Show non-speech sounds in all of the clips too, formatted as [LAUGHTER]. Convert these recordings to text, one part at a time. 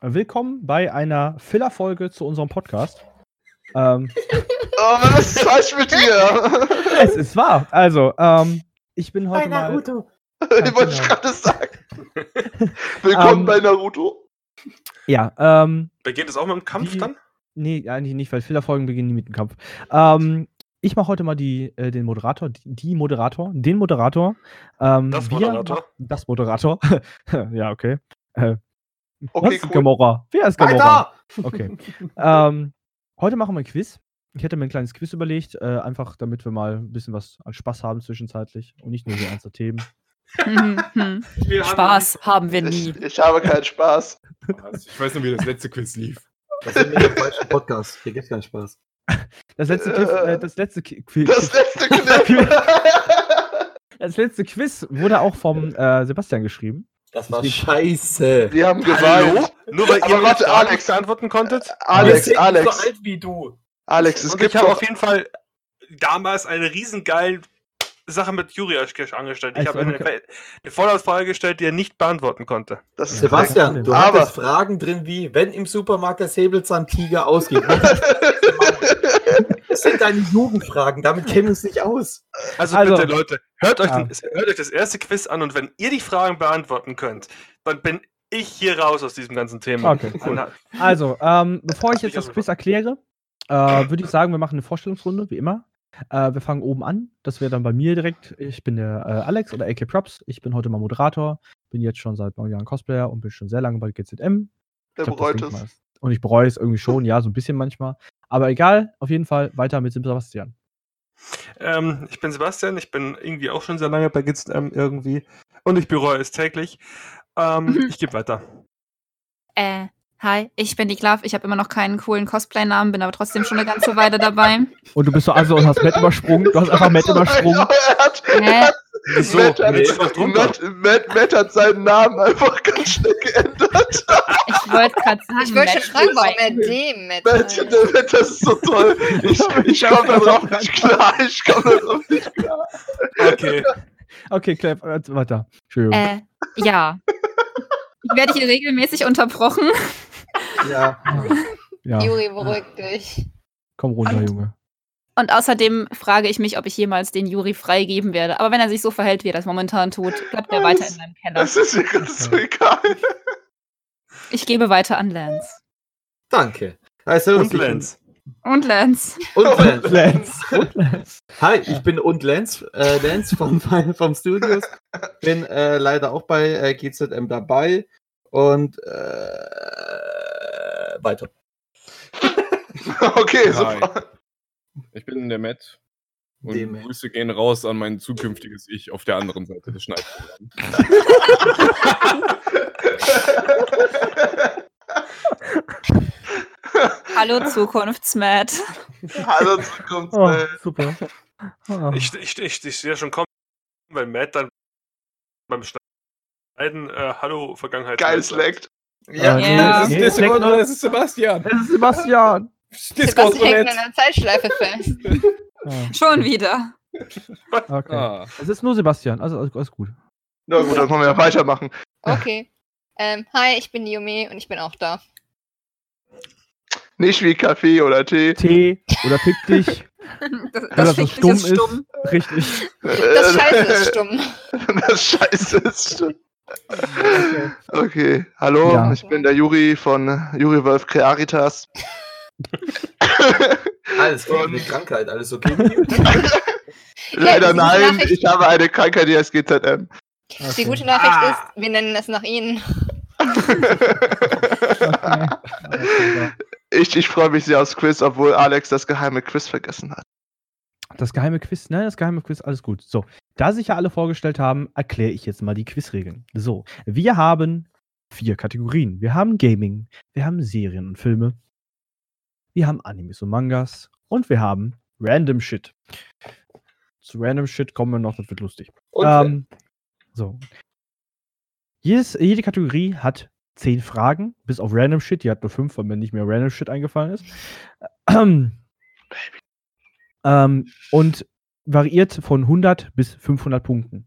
willkommen bei einer Filler-Folge zu unserem Podcast. Ähm, [LAUGHS] Oh was ist falsch mit dir? [LAUGHS] es ist wahr. Also, ähm, ich bin heute mal. [LAUGHS] Ich wollte ich genau. gerade sagen. Willkommen Ähm, bei Naruto. Ja, ähm, Beginnt es auch mit dem Kampf Die- dann? nee, eigentlich nicht, weil Filler-Folgen beginnen nie mit dem Kampf. Ähm, ich mache heute mal die, äh, den Moderator, die, die Moderator, den Moderator. Ähm, Das wir Moderator? mach- Das Moderator. ja, okay. Äh, Okay, was? cool. Gamora. Wer ist Gamora? Weiter! Okay. [LAUGHS] ähm, heute machen wir ein Quiz. Ich hätte mir ein kleines Quiz überlegt, äh, einfach damit wir mal ein bisschen was an Spaß haben zwischenzeitlich und nicht nur so ernste Themen. [LAUGHS] Spaß haben wir nie. Ich, ich habe keinen Spaß. Ich weiß nur, wie das letzte Quiz lief. Das ist der falsche Podcast. Hier gibt's keinen Spaß. Das letzte Quiz, äh, das letzte, Qui- Qui- Das letzte Kniff. [LAUGHS] das letzte Quiz wurde auch vom äh, Sebastian geschrieben. Das war [LAUGHS] scheiße. Wir haben geweint. Nur weil ihr warte, Alex. nicht beantworten konntet? Alex, Wir sind Alex, so alt wie du. Alex, es Und gibt ich habe auf jeden Fall damals eine riesengeile Sache mit Juri angestellt. Ich Also, habe eine, eine Vorlaufsfrage gestellt, die er nicht beantworten konnte. das ist Sebastian, du Aber- hattest Fragen drin wie, wenn im Supermarkt der Säbelzahntiger ausgeht. [LAUGHS] das sind deine Jugendfragen, damit kennen wir uns nicht aus. Also, Also- bitte, Leute, hört euch, Ja. den, hört euch das erste Quiz an und wenn ihr die Fragen beantworten könnt, dann bin ich hier raus aus diesem ganzen Thema. Okay, cool. Also, ähm, bevor ich jetzt das Quiz erkläre, äh, würde ich sagen, wir machen eine Vorstellungsrunde, wie immer. Äh, wir fangen oben an. Das wäre dann bei mir direkt. Ich bin der äh, Alex oder AK Props. Ich bin heute mal Moderator. Bin jetzt schon seit neun Jahren Cosplayer und bin schon sehr lange bei GZM. Der bereut es. Und ich bereue es irgendwie schon, ja, so ein bisschen manchmal. Aber egal, auf jeden Fall weiter mit Sebastian. Ähm, ich bin Sebastian, ich bin irgendwie auch schon sehr lange bei GZM irgendwie und ich bereue es täglich. Ähm, Mhm. Ich gebe weiter. Äh, hi, ich bin die Klav. Ich habe immer noch keinen coolen Cosplay-Namen, bin aber trotzdem schon eine ganze Weile dabei. Und du bist so also und hast Matt übersprungen. Du hast einfach Matt [LAUGHS] übersprungen. Er hat, er Hä? hat, Wieso? Matt, hat, Nee. Matt, Matt, Matt seinen Namen einfach ganz schnell geändert. Ich wollte gerade sagen, Ich wollte schon Matt fragen, warum er dem mit. Matt, der Matt, das ist so toll. [LAUGHS] Ich, ich komme da drauf nicht klar. [LAUGHS] Ich komme da drauf nicht klar. Okay. Okay, Clap, äh, weiter. Entschuldigung. Äh, ja. Ich werde hier regelmäßig unterbrochen. Ja. ja, [LAUGHS] Juri, beruhig dich. komm runter, Und- Junge. Und außerdem frage ich mich, ob ich jemals den Juri freigeben werde. Aber wenn er sich so verhält, wie er das momentan tut, bleibt er weiter in meinem Keller. Das ist mir ganz so egal. Ich gebe weiter an Lance. Danke. Servus, Und Lenz. Und Lance. Und Lance. Lance. [LAUGHS] Und Lance. Hi, ich bin und Lance, äh, Lance vom, vom Studios. Bin äh, leider auch bei äh, GZM dabei. Und äh, weiter. [LAUGHS] Okay, Hi. super. Ich bin der Matt. Und Dem. Grüße gehen raus an mein zukünftiges Ich auf der anderen Seite des Schneidprogramms. Hallo Zukunftsmatt. Hallo [LAUGHS] Zukunft. Oh, super. Ah. Ich, ich, ich, ich sehe schon kommen, weil Matt dann beim Schneiden äh, Hallo Vergangenheit. Geil slackt. Ja. Ja, nee, Das nee, ist, das, ist, das ist Sebastian. Das ist Sebastian. Discord Sebastian hängt in einer Zeitschleife fest. [LAUGHS] Ah, Schon wieder. okay. Ah. Es ist nur Sebastian, also alles, alles gut. Na gut, dann können wir ja weitermachen. Okay. Ähm, hi, ich bin Yumi und ich bin auch da. Nicht wie Kaffee oder Tee. T oder fick dich. [LAUGHS] Das, das so Fick dich stumm ist ist. stumm. Richtig. Das Scheiße ist stumm. [LAUGHS] Das Scheiße ist stumm. Okay, hallo, Ja. ich bin der Juri von Juri Wolf Crearitas. Alles klar, eine Krankheit, alles okay? [LAUGHS] Leider die nein, ich habe eine Krankheit, die heißt GZM. Die gute Nachricht Ah. ist, wir nennen es nach ihnen. [LAUGHS] Okay. Ich, ich freue mich sehr aufs Quiz, obwohl Alex das geheime Quiz vergessen hat. Das geheime Quiz, ne, das geheime Quiz, alles gut. So, da sich ja alle vorgestellt haben, erkläre ich jetzt mal die Quizregeln. So, wir haben vier Kategorien. Wir haben Gaming, wir haben Serien und Filme, wir haben Animes und Mangas und wir haben Random Shit. Zu Random Shit kommen wir noch, das wird lustig. Ähm, so. Jedes, jede Kategorie hat zehn Fragen, bis auf Random Shit. Die hat nur fünf, weil mir nicht mehr Random Shit eingefallen ist. [CLEARS THROAT] Ähm, und variiert von 100 bis 500 Punkten.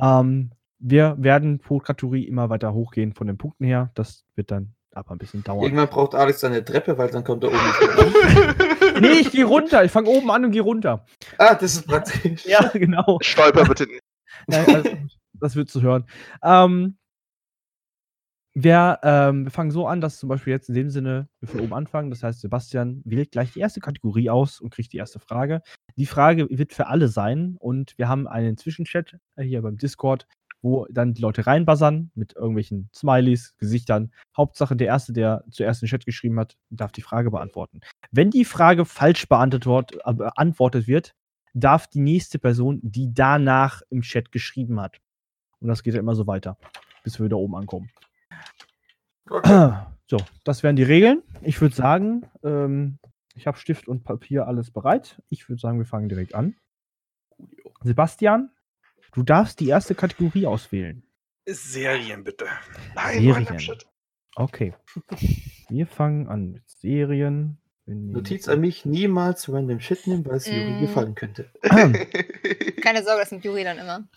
Ähm, wir werden pro Kategorie immer weiter hochgehen von den Punkten her. Das wird dann aber ein bisschen dauern. Irgendwann braucht Alex seine Treppe, weil dann kommt er oben [LAUGHS] [LAUGHS] nee, ich gehe runter. Ich fange oben an und gehe runter. Ah, das ist praktisch. [LAUGHS] Ja, genau. Stolper bitte nicht. Nein, also, das wird zu hören. Ähm, wir, ähm, wir fangen so an, dass zum Beispiel jetzt in dem Sinne wir von oben anfangen. Das heißt, Sebastian wählt gleich die erste Kategorie aus und kriegt die erste Frage. Die Frage wird für alle sein und wir haben einen Zwischenchat äh, hier beim Discord, wo dann die Leute reinbuzzern mit irgendwelchen Smileys, Gesichtern. Hauptsache, der Erste, der zuerst den Chat geschrieben hat, darf die Frage beantworten. Wenn die Frage falsch beantwortet, äh, beantwortet wird, darf die nächste Person, die danach im Chat geschrieben hat. Und das geht ja immer so weiter, bis wir wieder oben ankommen. [CLEARS THROAT] So, das wären die Regeln. Ich würde sagen, ähm, ich habe Stift und Papier alles bereit. Ich würde sagen, wir fangen direkt an. Sebastian, du darfst die erste Kategorie auswählen. Serien, bitte. Nein, Serien. Random Shit. Okay. Wir fangen an mit Serien. Notiz an mich, niemals random Shit nehmen, weil es Juri Mm. gefallen könnte. [CLEARS THROAT] Keine Sorge, das sind Juri dann immer.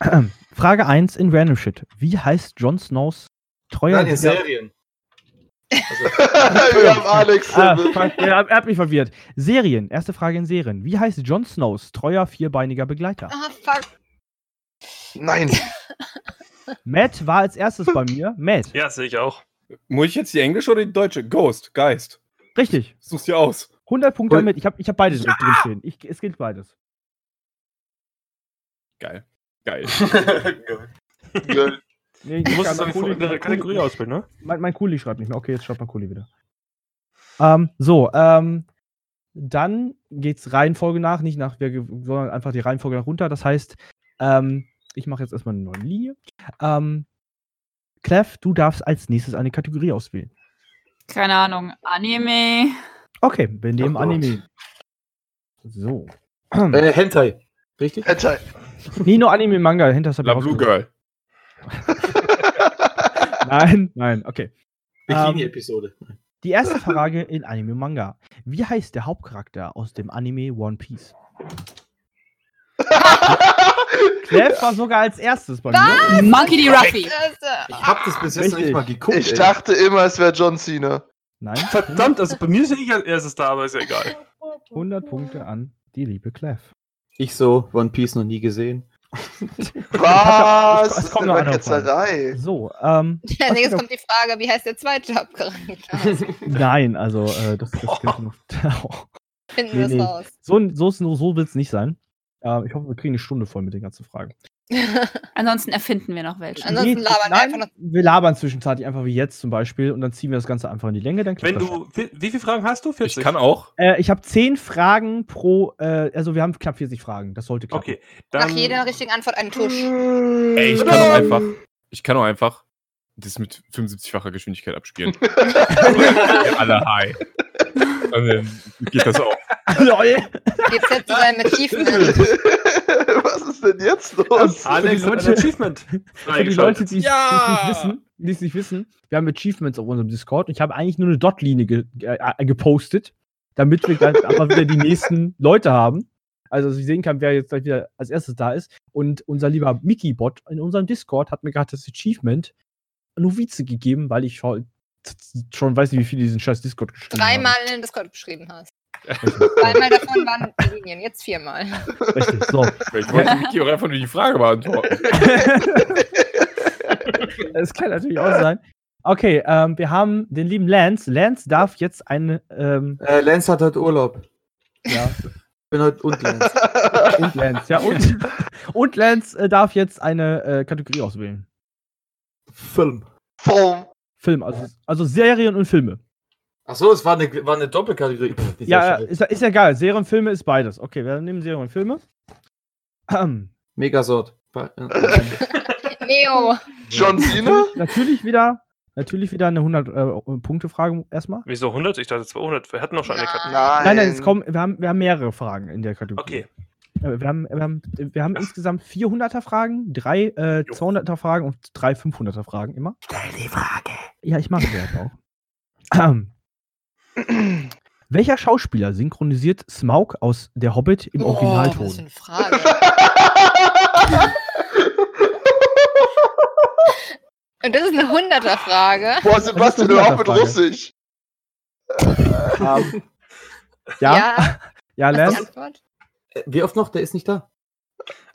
[CLEARS THROAT] Frage 1 in Random Shit. Wie heißt Jon Snows treuer Nein, in Serien. Also, [LAUGHS] Wir haben Alex. Ah, er, er hat mich verwirrt. Serien. Erste Frage in Serien. Wie heißt Jon Snows treuer vierbeiniger Begleiter? Ah, fuck. Nein. [LAUGHS] Matt war als erstes bei mir. Matt. Ja, sehe ich auch. Muss ich jetzt die englische oder die deutsche? Ghost, Geist. Richtig. Such's dir aus. 100 Punkte Cool. mit. Ich habe ich hab beide drin drinstehen. Ich, es gilt beides. Geil. Geil. [LAUGHS] Geil. Nee, Du ich mein eine Kuli- mein Kategorie Kuli- auswählen, ne? Mein, mein Kuli schreibt nicht mehr. Okay, jetzt schreibt mein Kuli wieder. Ähm, so, ähm, dann geht's Reihenfolge nach, nicht nach, wir, sondern einfach die Reihenfolge nach runter. Das heißt, ähm, ich mache jetzt erstmal eine neue Linie. Ähm, Clef, du darfst als nächstes eine Kategorie auswählen. Keine Ahnung. Anime. Okay, wir nehmen Oh Gott. Anime. So. äh, Hentai. Richtig? Hentai. Nur Anime Manga, hab ich La Blue. Girl. [LAUGHS] [LAUGHS] Nein, nein, okay. Bikini-Episode. Die erste [LAUGHS] Frage in Anime Manga. Wie heißt der Hauptcharakter aus dem Anime One Piece? Clef war sogar als erstes bei mir. Monkey D. Ruffy. Ich hab das bis jetzt noch nicht mal geguckt. Ich ey. dachte immer, es wäre John Cena. Nein, Verdammt, also bei mir ist ja ich als erstes da, aber ist ja egal. 100 Punkte an die liebe Clef. Ich so, One Piece noch nie gesehen. Was? es Das ist kommt eine Ketzerei. So, ähm, [LAUGHS] Ja, nee, jetzt kommt die Frage, wie heißt der zweite Hauptcharakter? [LAUGHS] nein, also, äh, das, das noch. Finden Nee, wir es nee. raus. so so, so, so will es nicht sein. Äh, ich hoffe, wir kriegen eine Stunde voll mit den ganzen Fragen. [LAUGHS] Ansonsten erfinden wir noch welche. Ansonsten Nee, labern wir nein, einfach noch. Wir labern zwischenzeitlich einfach wie jetzt zum Beispiel und dann ziehen wir das Ganze einfach in die Länge. Dann Wenn du. Wie, wie viele Fragen hast du? 40? Ich kann auch. Äh, ich habe zehn Fragen pro, äh, also wir haben knapp 40 Fragen. Das sollte klappen. Okay. Dann, Nach jeder richtigen Antwort einen Tusch. Ey, ich kann auch einfach. Ich kann auch einfach das mit 75-facher Geschwindigkeit abspielen. [LAUGHS] Alle high. Und dann geht das auch. [LAUGHS] Lol. Geht's jetzt zu seinem Achievement? Was ist denn jetzt los? Alex Für die hat ein Leute- Achievement. [LAUGHS] [LAUGHS] Für die Leute, die es Ja! nicht wissen, die es nicht wissen, wir haben Achievements auf unserem Discord und ich habe eigentlich nur eine Dot-Linie ge äh, gepostet, damit wir dann [LAUGHS] aber wieder die nächsten Leute haben. Also, dass ich sehen kann, wer jetzt gleich wieder als erstes da ist. Und unser lieber Mickey-Bot in unserem Discord hat mir gerade das Achievement Novize gegeben, weil ich schon, schon weiß nicht, wie viele diesen scheiß Discord geschrieben Dreimal in den Discord geschrieben hast. Zweimal davon waren Linien, jetzt viermal. Richtig, so. Ich wollte Miki auch einfach nur die Frage beantworten. [LAUGHS] das kann natürlich auch sein. Okay, ähm, wir haben den lieben Lance. Lance darf jetzt eine, ähm, Äh, Lance hat heute Urlaub. ja, Ich bin heute und Lance. [LAUGHS] und Lance, ja, und, und Lance äh, darf jetzt eine äh, Kategorie auswählen. Film. Boom. Film, also, also Serien und Filme. Achso, es war eine, war eine Doppelkategorie. Pff, Ja, ist, ist ja egal. Serien und Filme ist beides. Okay, wir nehmen Serien und Filme. Ähm, Megasort. Äh, [LAUGHS] Neo. John Cena? natürlich wieder, natürlich wieder eine 100-Punkte-Frage erstmal. Wieso 100? Ich dachte 200. Wir hatten noch schon eine. Kategorie. Nein. Nein, nein, es kommen, wir haben, wir haben mehrere Fragen in der Kategorie. Okay. Äh, Wir haben, wir haben, wir haben insgesamt 400er Fragen, drei äh, Jo. 200er Fragen und drei 500er Fragen immer. Stell die Frage. Ja, ich mache das auch. [CLEARS THROAT] Welcher Schauspieler synchronisiert Smaug aus Der Hobbit im Oh, was für Originalton? eine Frage. [LAUGHS] Und das ist eine Hunderter-Frage. Boah, Sebastian, hör auf mit Frage. Russisch. Ähm, ja, ja, ist die Lance. Äh, Wie oft noch? Der ist nicht da.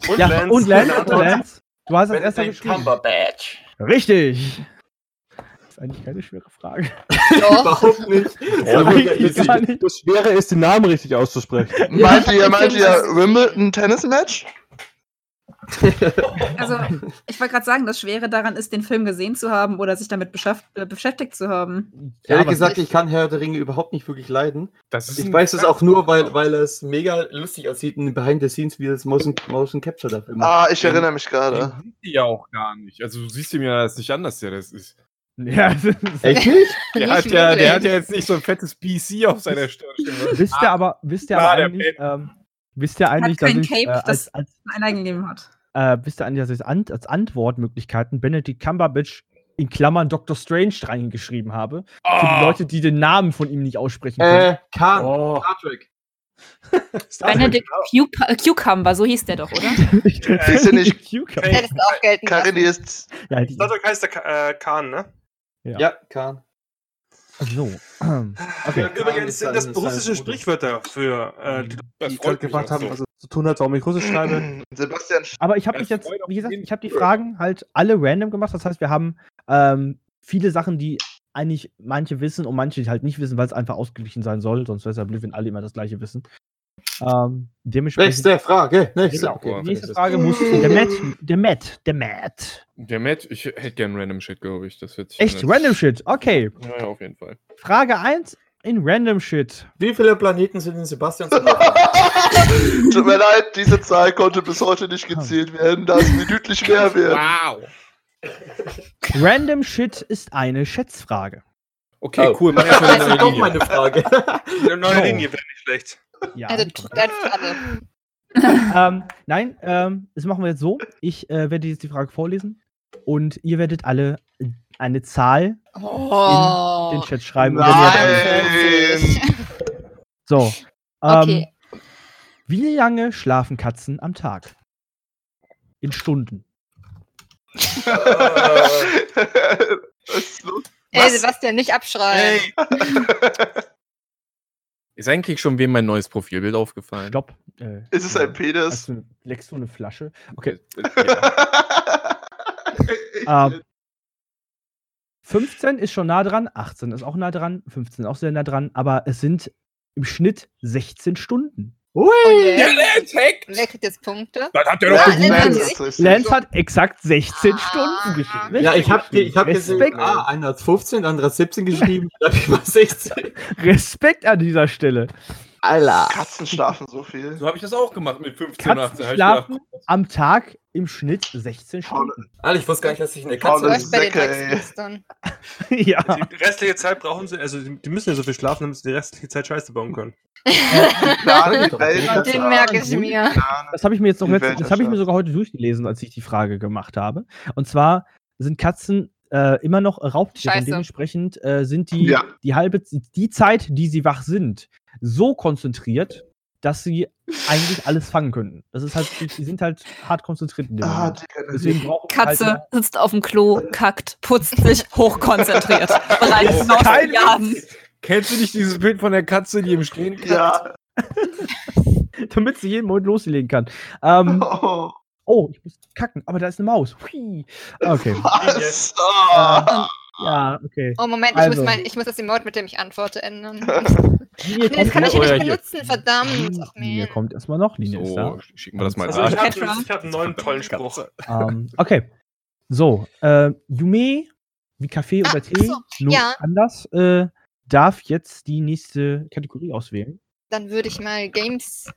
Und Ja, Lance, und Lance, Antwort? Lance. Du hast als erster geschrieben. Cumberbatch. Richtig. Ist eigentlich keine schwere Frage. Doch. [LAUGHS] Überhaupt nicht. [LAUGHS] Ja, nicht. Das Schwere ist, den Namen richtig auszusprechen. [LAUGHS] Meint ihr, meint ihr Wimbledon Tennis Match? Also, ich wollte gerade sagen, das Schwere daran ist, den Film gesehen zu haben oder sich damit äh, beschäftigt zu haben. Ja, Ehrlich gesagt, ich kann Herr der Ringe überhaupt nicht wirklich leiden. Ich ein- weiß es auch nur, weil, weil es mega lustig aussieht in Behind the Scenes, wie das Motion, Motion Capture dafür macht. Ah, ich erinnere mich gerade. Ja auch gar nicht. Also du siehst ihm ja das nicht an, dass der das ist. Ja, das ist- Echt nicht? [LAUGHS] Der Nicht hat, ja, der hat ja jetzt nicht so ein fettes PC auf seiner Stirn. wisst ihr aber, wisst ihr Ah, aber der eigentlich, ähm, wisst ihr eigentlich, dass kein ich, Cape, äh, als, das- als, gegeben hat. äh, wisst ihr eigentlich, dass ich an, als Antwortmöglichkeiten Benedict Cumberbatch in Klammern Dr. Strange reingeschrieben habe. Für die Oh, Leute, die den Namen von ihm nicht aussprechen können. Äh, Khan. Oh. Star Trek. [LAUGHS] Benedict Cup- Cucumber, so hieß der doch, oder? [LAUGHS] Siehst du nicht, Cucumber. Hättest du auch gelten Karin, ist. Ja, Star Trek heißt der Ka äh, Khan, ne? Ja. Ja, Khan. so. [CLEARS THROAT] Okay. Übrigens sind das russische Sprichwörter für, äh, die, Das die freut gerade gefragt haben, so. also zu tun hat, warum ich Russisch schreibe. [CLEARS THROAT] Sebastian, Aber ich habe mich jetzt, wie gesagt, ich habe die. Fragen halt alle random gemacht. Das heißt, wir haben ähm, viele Sachen, die eigentlich manche wissen und manche halt nicht wissen, weil es einfach ausgeglichen sein soll. Sonst wäre es ja blöd, wenn alle immer das gleiche wissen. Ähm, dementsprechend. Nächste Frage. Nächste. Genau. Okay. Nächste Frage muss der Matt, der Matt, der Matt. der Matt, ich hätte gern Random Shit, glaube ich. Das wird Echt, random shit. Okay. Ja, ja, auf jeden Fall. Frage 1 in random shit. Wie viele Planeten sind in Sebastians [LAUGHS] tut mir leid, diese Zahl konnte bis heute nicht gezählt werden, da es minütlich mehr wird. Wow. Random shit ist eine Schätzfrage. Okay, Oh. cool. Mach erstmal Das eine ist neue doch meine Linie. Frage. [LAUGHS] Eine neue Oh. Linie wäre nicht schlecht. Ja. Also, [LAUGHS] ähm, nein, ähm, das machen wir jetzt so. Ich äh, werde jetzt die Frage vorlesen und ihr werdet alle eine Zahl Oh. in den Chat schreiben. und wenn ihr- Nein! [LAUGHS] So. Ähm, Okay. Wie lange schlafen Katzen am Tag? In Stunden. Was ist los? Ey, Sebastian, nicht abschreien. Ey! [LAUGHS] Ist eigentlich schon wem mein neues Profilbild aufgefallen? Stopp. Äh, Ist es ein Hast Penis? du, leckst du eine Flasche? Okay. Ja. Ähm, 15 ist schon nah dran, 18 ist auch nah dran, 15 auch sehr nah dran, aber es sind im Schnitt 16 Stunden. Und Der Lance hackt! wer jetzt Punkte? Das Ja, Lance hat. Lance hat exakt 16 Ah. Stunden geschrieben. Ja, ich habe ich hab gesehen, Respekt. ah, einer hat 15, [LAUGHS] der andere hat 17 geschrieben, dann hab ich mal 16. Respekt an dieser Stelle. Alter. Katzen schlafen so viel. So habe ich das auch gemacht mit 15 und 18. Katzen Hab ich schlafen gedacht, am Tag im Schnitt 16 Faule- Stunden. Alter, ich wusste gar nicht, dass ich eine Katze Läuft bei den Säcke, [LAUGHS] ja. Die restliche Zeit brauchen sie, also die müssen ja so viel schlafen, damit sie die restliche Zeit Scheiße bauen können. [LAUGHS] Plane die Welt. Den merke ich mir. Das habe ich mir jetzt noch Die letzt, das habe ich mir sogar heute durchgelesen, als ich die Frage gemacht habe. Und zwar sind Katzen äh, immer noch Raubtiere und dementsprechend äh, sind die Ja. die halbe die Zeit, die sie wach sind, so konzentriert, dass sie eigentlich alles fangen könnten. Das ist halt, die sind halt hart konzentriert in dem Ah. Digga, Deswegen halt Katze immer- sitzt auf dem Klo, kackt, putzt sich, [LAUGHS] hochkonzentriert. Bereit Oh. Kennst du nicht dieses Bild von der Katze, die im Stehen kackt? Ja. [LAUGHS] damit sie jeden Moment loslegen kann. Ähm, Oh, oh, ich muss kacken, aber da ist eine Maus. Hui. Okay. was? Ah. Ja, okay. Oh, Moment, ich, Also. muss mein, ich muss das Emote, mit dem ich antworte, ändern. [LAUGHS] Nee, das kann ich ja nicht hier. benutzen, verdammt. Ach, man. kommt erstmal noch. Linie ist da. So, schicken wir das mal Also da. ich habe hab einen neuen tollen Spruch. Ähm, okay. So, äh, Yume, wie Kaffee Ah, oder Tee, so, nur ja. anders, äh, darf jetzt die nächste Kategorie auswählen. Dann würde ich mal Games.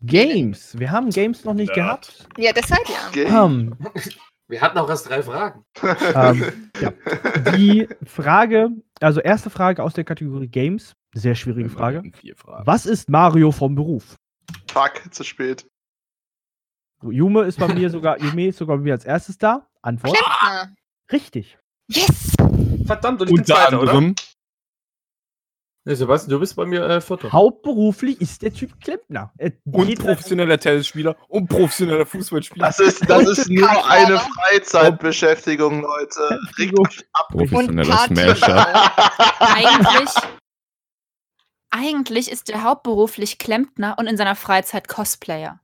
Games. Wir haben Games noch nicht Ja. gehabt. Ja, deshalb ja. Game. [LAUGHS] Wir hatten auch erst drei Fragen. [LAUGHS] ähm, ja. [LAUGHS] Die Frage, also erste Frage aus der Kategorie Games, sehr schwierige Frage. Was ist Mario vom Beruf? Fuck, zu spät. So, Yume ist bei mir sogar, Yume ist sogar bei mir als erstes da. Antwort. Klempner. Richtig. Yes! Verdammt, und ich bin Unter Zweiter, oder? Nee, Sebastian, du bist bei mir äh, Vierter. Hauptberuflich ist der Typ Klempner. Er Und professioneller Tennisspieler und professioneller Fußballspieler. Das ist, das ist nur eine. Freizeitbeschäftigung, Leute. Und Professioneller. Smasher. Eigentlich, eigentlich ist er hauptberuflich Klempner und in seiner Freizeit Cosplayer.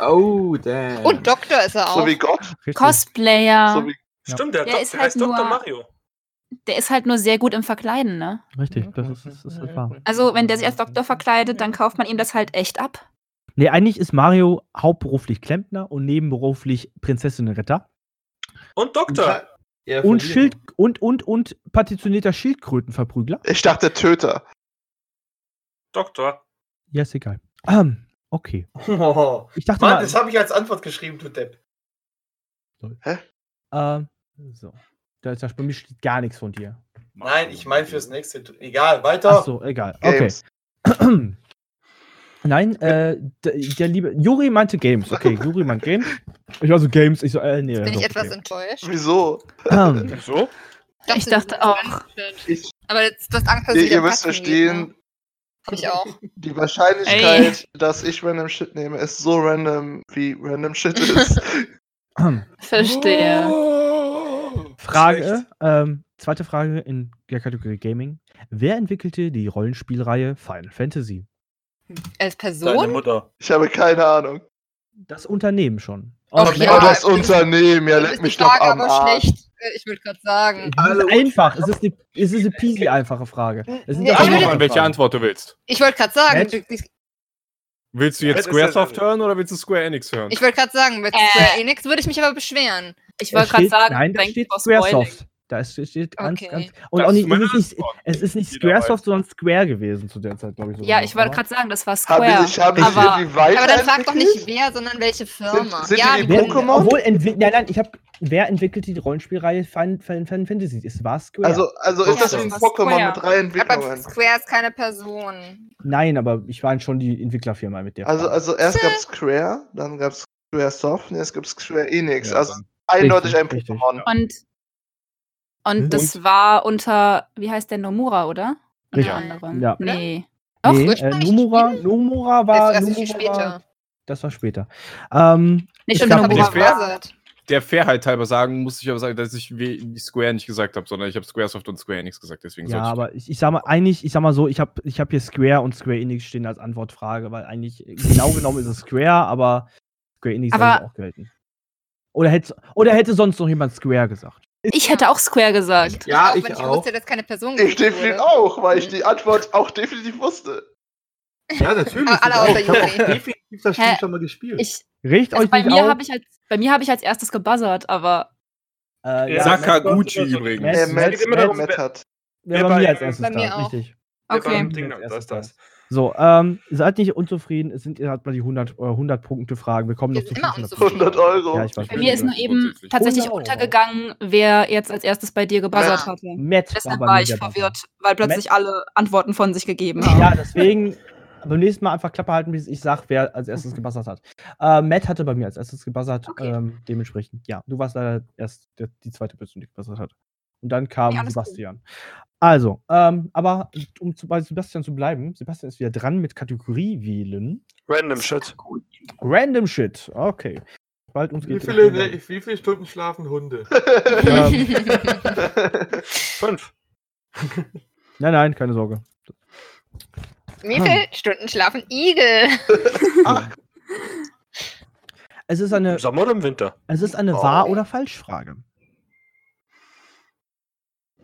Oh, damn. Und Doktor ist er auch. So wie Gott. Richtig. Cosplayer. So wie. Stimmt, der, Der Dok- ist der halt heißt Dr. Mario. Der ist halt nur sehr gut im Verkleiden, ne? Richtig, das ist, das ist halt wahr. Also, wenn der sich als Doktor verkleidet, dann kauft man ihm das halt echt ab. Nee, eigentlich ist Mario hauptberuflich Klempner und nebenberuflich Prinzessinnenretter. Und Doktor. Ja, Und. Schild und und und partitionierter Schildkrötenverprügler. Ich dachte Töter. Doktor. Ja, ist egal. Ähm, okay. [LAUGHS] Oh, Ich dachte Mann, mal, das habe ich als Antwort geschrieben, du Depp. ähm, so. Da ist ja bei mir steht gar nichts von dir. Nein, ich meine fürs nächste. Egal, weiter. Ach so, egal. Okay. Games. [CLEARS THROAT] Nein, äh, der, der liebe Juri meinte Games. Okay, Juri meint Games. Ich war so Games. Ich so, äh, nee. Bin ich doch, etwas okay. enttäuscht. Wieso? Ähm, [LAUGHS] So? Ich dachte auch. Ich, Aber jetzt, du hast Angst, dass ihr, es wieder ihr müsst gibt, ne? verstehen, Hab ich auch. [LAUGHS] die Wahrscheinlichkeit, dass ich random Shit nehme, ist so random, wie random Shit ist. [CLEARS THROAT] Verstehe. Frage, ähm, zweite Frage in der Kategorie Gaming. Wer entwickelte die Rollenspielreihe Final Fantasy? Als Deine Person? Mutter. Ich habe keine Ahnung. Das Unternehmen schon. Oh, Ja, das Unternehmen, ja, leck mich die doch Frage am aber Arsch. schlecht. Äh, Ich würde gerade sagen. Es ist einfach. Es ist eine, es ist eine peasy einfache Frage. Es sind Nee, ja ich würde- welche Antwort du willst. Ich wollte gerade sagen, Matt? Willst du jetzt Squaresoft ja- hören oder willst du Square Enix hören? ich wollte gerade sagen, mit Äh. Square Enix würde ich mich aber beschweren. Ich wollte gerade sagen, nein, da thank steht. Squaresoft. Da ist, steht ganz, Okay. ganz. Und Das auch nicht, ist nicht, es ist nicht Squaresoft, sondern Square gewesen zu der Zeit, glaube ich. Ja, ich wollte aber- gerade sagen, das war Square. ich, hab ich aber, Aber dann frag doch nicht wer, sondern welche Firma. sind ja, die Pokémon? obwohl, nein, nein, ich habe, wer entwickelt die Rollenspielreihe Final, Fantasy? Es war Square. Also, also ist das das wie ein Pokémon Square. mit drei aber Entwicklungen? Square ist keine Person. nein, aber ich war schon die Entwicklerfirma mit der. Also, Frage. also erst gab es Square, dann gab es Square Soft und jetzt gibt es Square Enix. Ja, also eindeutig ein richtig, Pokémon. Und, und Und? das war unter, wie heißt der, Nomura, oder? Unter anderem. Ja. Nee. Doch, nee, äh, Nomura. Nomura Das war, ist erst viel Nomura war, später. das war später. Ähm, nicht ich Nomura gebuzzert. Der Fairheit halber sagen, muss ich aber sagen, dass ich Square nicht gesagt habe, sondern ich habe Squaresoft und Square Enix gesagt. Deswegen ja, aber ich, ich sag mal, eigentlich, ich sag mal so, ich habe ich hab hier Square und Square Enix stehen als Antwortfrage, weil eigentlich genau genommen ist es Square, aber Square Enix Aber- auch gelten. Oder hätte, oder hätte sonst noch jemand Square gesagt? Ich hätte auch Square gesagt. Ja, auch ich wenn ich auch. wusste, dass keine Person Ich definitiv wurde. auch, weil ich die Antwort auch definitiv wusste. Ja, natürlich. Alle ich auch. außer Ich habe auch Juri. definitiv das Spiel Hä? schon mal gespielt. Ich, Riecht also euch bei mir habe ich als, bei mir habe ich als erstes gebuzzert, aber äh, Ja, Sakaguchi übrigens. Matt- Äh, Matt- Matt, Matt, darum, Matt wer- hat. Ja, bei mir als erstes bei mir da, auch. richtig. Okay. das, das. So, ähm, seid nicht unzufrieden, es sind habt mal die 100, äh, 100 Punkte Fragen. Wir kommen Wir noch zu sind immer 500 unzufrieden. 100 Euro. Ja, ich weiß. bei mir ist nur eben tatsächlich untergegangen, wer jetzt als erstes bei dir gebuzzert Ja. hatte. Matt Deshalb war mir ich verwirrt, weil plötzlich alle Antworten von sich gegeben haben. Ja, deswegen [LAUGHS] beim nächsten Mal einfach Klappe halten, bis ich sag, wer als erstes gebuzzert hat. Äh, Matt hatte bei mir als erstes gebuzzert. Okay. Ähm, dementsprechend, ja, du warst leider erst der, die zweite Person, die gebuzzert hat. Und dann kam Ja, alles gut. Sebastian. Also, ähm, aber um zu, bei Sebastian zu bleiben, Sebastian ist wieder dran mit Kategorie wählen. Random Shit. Random Shit. Okay. Bald uns Wie geht viele, wie viele Stunden schlafen Hunde? [LAUGHS] ähm, Fünf. [LAUGHS] Nein, nein, keine Sorge. Wie viele Stunden schlafen Igel? [LAUGHS] Es ist Im eine, Sommer oder im Winter? es ist eine Oh. Wahr- oder Falschfrage.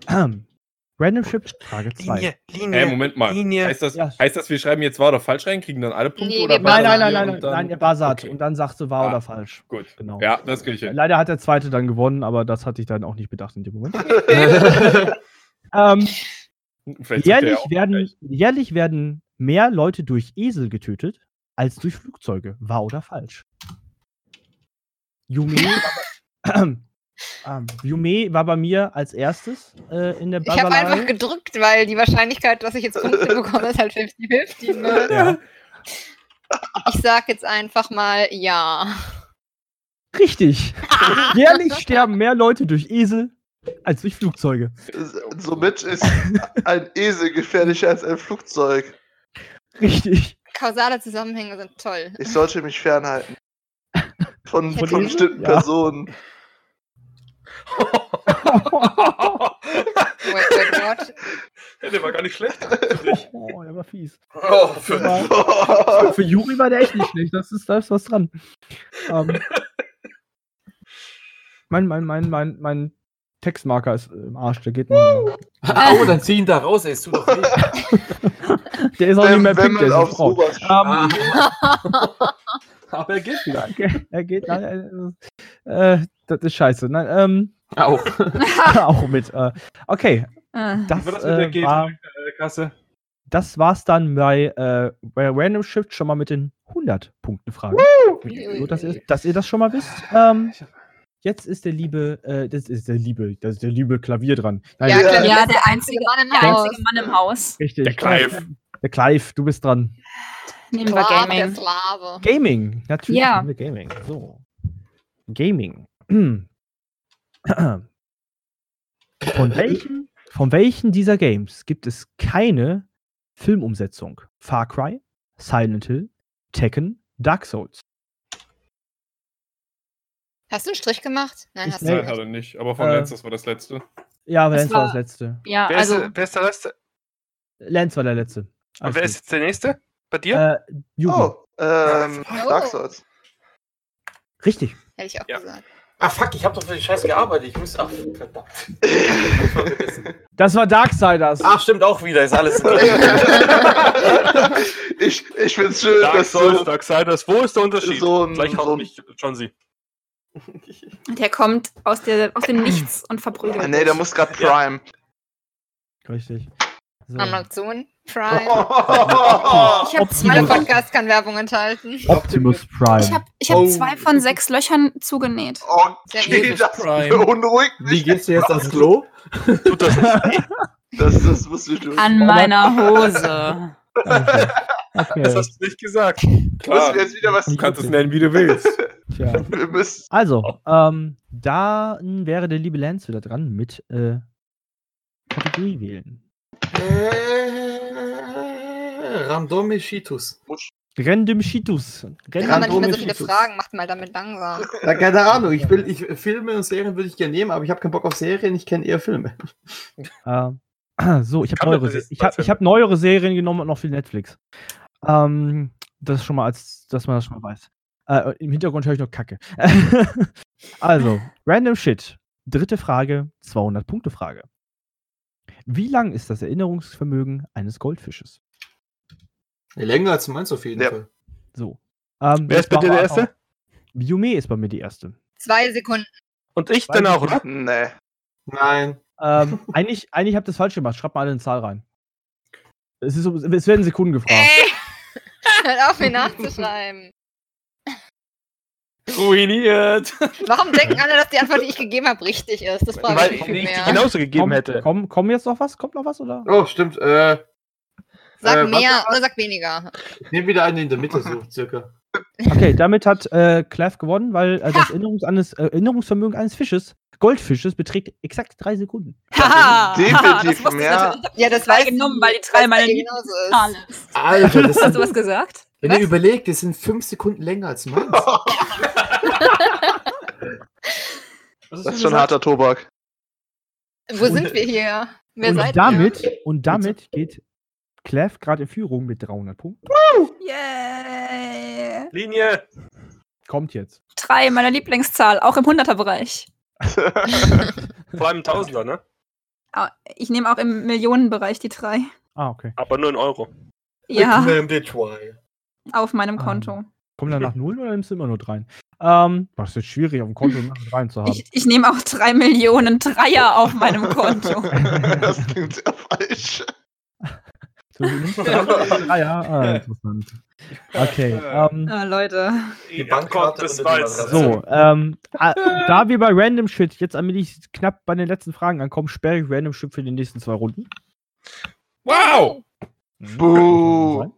Ähm, [CLEARS THROAT] Random Shit, Frage 2. Linie, Linie. Äh, Moment mal. Linie. Heißt das, Ja. heißt das, wir schreiben jetzt wahr oder falsch rein, kriegen dann alle Punkte? Nee, oder Nein, nein, nein, nein, dann- nein, er buzzert Okay. und dann sagst du wahr Ah. oder falsch. Gut. Genau. Ja, das kriege ich hin. Leider hat der zweite dann gewonnen, aber das hatte ich dann auch nicht bedacht in dem Moment. [LAUGHS] ähm, jährlich, werden, jährlich werden mehr Leute durch Esel getötet als durch Flugzeuge. Wahr oder falsch? Yume, [LAUGHS] [CLEARS THROAT] war, ähm, Yume war bei mir als erstes äh, in der Ich habe einfach gedrückt, weil die Wahrscheinlichkeit, dass ich jetzt Punkte [LAUGHS] bekomme, ist halt 50-50. Ne? Ja. Ich sag jetzt einfach mal ja. Richtig. [LAUGHS] jährlich sterben mehr Leute durch Esel als durch Flugzeuge. Somit ist ein Esel gefährlicher als ein Flugzeug. Richtig. Kausale Zusammenhänge sind toll. Ich sollte mich fernhalten. Von, Von bestimmten Ja. Personen. Ja, der war gar nicht schlecht. Oh, der war fies. Oh, für, war, für Juri war der echt nicht schlecht. Das ist, da ist was dran. Ähm, mein, mein, mein, mein, mein Textmarker ist im Arsch. Der geht nicht mehr. Au, dann zieh ihn da raus, ey, es tut doch weh. [LAUGHS] Der ist auch nicht mehr wenn pink, der ist braun. Oberst Ähm, [LAUGHS] Aber er geht wieder. okay, er geht, nein, äh, äh, das ist scheiße. Nein, ähm, Au. [LAUGHS] auch mit. Äh, okay, Äh, das, das mit der äh, war, G-Kasse? das war's dann bei, äh, bei Random Shift schon mal mit den 100 Punkten Fragen. So, dass ihr, dass ihr das schon mal wisst. Ähm, jetzt ist der liebe, äh, das ist der liebe, das ist der liebe Klavier dran. Nein, Ja, Ja. klar, Ja, der einzige- Mann im der Haus. einzige Mann im Haus. richtig. Der Clive. Der Clive, du bist dran. Nehmen wir der Gaming. Slave. Gaming, natürlich. Ja. haben wir Gaming. So. Gaming. [CLEARS THROAT] Von welchen, von welchen dieser Games gibt es keine Filmumsetzung? Far Cry, Silent Hill, Tekken, Dark Souls. Hast du einen Strich gemacht? Nein, Ich- hast du nicht. hat er nicht. Aber von Äh, Lenz, das war das letzte. Ja, aber Das Lance war war- das letzte. Ja, Wer, also ist, wer ist der letzte? Lance war der letzte. Und wer gut. ist jetzt der nächste? Bei dir? Äh. Oh, ähm, Oh. Dark Souls. Richtig. Hätte ich auch Ja. gesagt. ah, fuck, ich hab doch für die Scheiße gearbeitet. Ich muss. Ach, verdammt. [LAUGHS] Das war Darksiders. Ach, stimmt auch wieder. Ist alles [LAUGHS] ich ich find's schön, Dark dass Souls, du Darksiders. Wo ist der Unterschied? so ein, Gleich so haut ein mich schon sie. der kommt aus, der, aus dem [CLEARS THROAT] Nichts und verprügelt. Nee, der muss grad Ja. Prime. Richtig. So. Amazon Prime. Oh, [LAUGHS] Ich habe zwei Podcast kann Werbung enthalten. Optimus Prime. Ich habe ich hab Oh. zwei von sechs Löchern zugenäht. Okay, Sehr das Prime. beunruhigt Wie mich. gehst du jetzt ans Klo? Tut das nicht. Das, das musst du tun. An meiner Hose. Okay. okay. Das hast du nicht gesagt. Klar, wir jetzt wieder was du kannst es nennen, wie du willst. Tja. Also, ähm, dann wäre der liebe Lance wieder dran mit äh, Kategorie wählen. Äh, Randome Shitus. Random dann nicht mehr so viele Shitus. Fragen, macht mal damit langsam. Ja, keine Ahnung, ich will, ich, Filme und Serien würde ich gerne nehmen, aber ich habe keinen Bock auf Serien, ich kenne eher Filme. [LAUGHS] Ähm, [CLEARS THROAT] so, ich habe neuere, ich hab, ich hab neuere Serien genommen und noch viel Netflix. Ähm, das ist schon mal, als dass man das schon mal weiß. Äh, Im Hintergrund höre ich noch Kacke. [LAUGHS] also, Random Shit. Dritte Frage, 200-Punkte-Frage. Wie lang ist das Erinnerungsvermögen eines Goldfisches? Länger als meins auf jeden Ja. Fall. So. Ähm, Wer ist bei dir der auch- Erste? Yume ist bei mir die erste. Zwei Sekunden. Und ich dann auch, oder? Nee. Nein. Ähm, [LAUGHS] eigentlich eigentlich habt ihr das falsch gemacht. Schreibt mal alle eine Zahl rein. Es, ist, es werden Sekunden gefragt. [LAUGHS] Ey! Hört auf, mir nachzuschreiben. Ruiniert. [LAUGHS] Warum denken alle, dass die Antwort, die ich gegeben habe, richtig ist? Das frage Weil ich die mehr. genauso gegeben Komm, hätte. komm, komm jetzt noch was? Kommt noch was? Oder? Oh, stimmt. Äh, Sag Äh, mehr oder sag weniger. ich nehme wieder einen in der Mitte so, circa. Okay, damit hat äh, Clef gewonnen, weil äh, das Erinnerungs eines, äh, Erinnerungsvermögen eines Fisches, Goldfisches, beträgt exakt drei Sekunden. Haha, definitiv das mehr. Ja, das weiß genommen, weil die ich, drei weil meine genauso ist. Alter, das [LAUGHS] Hast du was gesagt? wenn Was? ihr überlegt, das sind fünf Sekunden länger als meins. [LAUGHS] Das ist schon gesagt? harter Tobak. Wo sind wir hier? Wer und seid damit, und damit geht Clef gerade in Führung mit 300 Punkten. Yay. Linie. Kommt jetzt. Drei, meine Lieblingszahl, auch im 100er-Bereich. Vor allem [LAUGHS] Tausender, ne? Ah, Ich nehme auch im Millionenbereich die drei. Ah, okay. Aber nur in Euro. Ja, Nimm die zwei. auf meinem Ah. Konto. Kommt dann nach Null oder nimmst du immer nur rein? Ähm, das ist jetzt schwierig, auf dem Konto [LAUGHS] rein zu haben. Ich, ich nehme auch drei Millionen Dreier auf meinem Konto. [LAUGHS] Das klingt sehr falsch. So, du nimmst drei- [LAUGHS] Ah ja, ah, interessant. [LAUGHS] Okay, ähm, Ah, Leute. Die Bankkarte weiß. Matratze. so, ähm, ah, da wir bei Random Shit jetzt allmählich knapp bei den letzten Fragen ankommen, sperre ich Random Shit für die nächsten zwei Runden. Wow! Buh.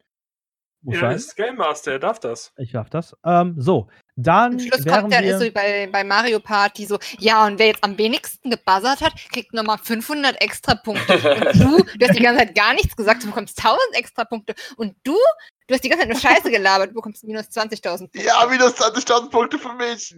Muss Ja, sein. ist Game Master, er darf das. Ich darf das. Ähm, so, Dann Am Schluss wären kommt dann ist so wie bei, bei Mario Party so, ja, und wer jetzt am wenigsten gebuzzert hat, kriegt nochmal 500 extra Punkte. [LAUGHS] Und du, du hast die ganze Zeit gar nichts gesagt, du bekommst 1000 extra Punkte. Und du, du hast die ganze Zeit nur Scheiße gelabert, du bekommst minus 20.000 Punkte. Ja, minus 20.000 Punkte für mich.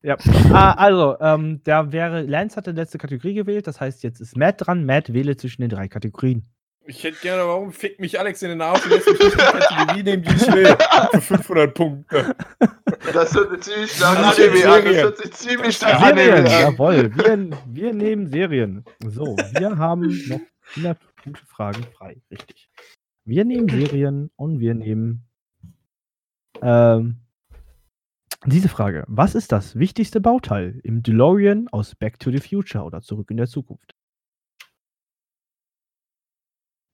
ja. ah, also, ähm, da wäre, Lance hat die letzte Kategorie gewählt, das heißt, jetzt ist Matt dran. Matt wähle zwischen den drei Kategorien. Ich hätte gerne, warum fickt mich Alex in den Arsch und lässt mich nicht die nehmen, die ich will. Für 500 Punkte. Das hört sich ziemlich nach Anime ist an. Das Serien. hört sich ziemlich nach Serien, Anime an. jawohl. Wir, wir nehmen Serien. So, wir haben noch 100 gute Fragen frei. Richtig. Wir nehmen Serien und wir nehmen ähm, diese Frage. Was ist das wichtigste Bauteil im DeLorean aus Back to the Future oder Zurück in der Zukunft?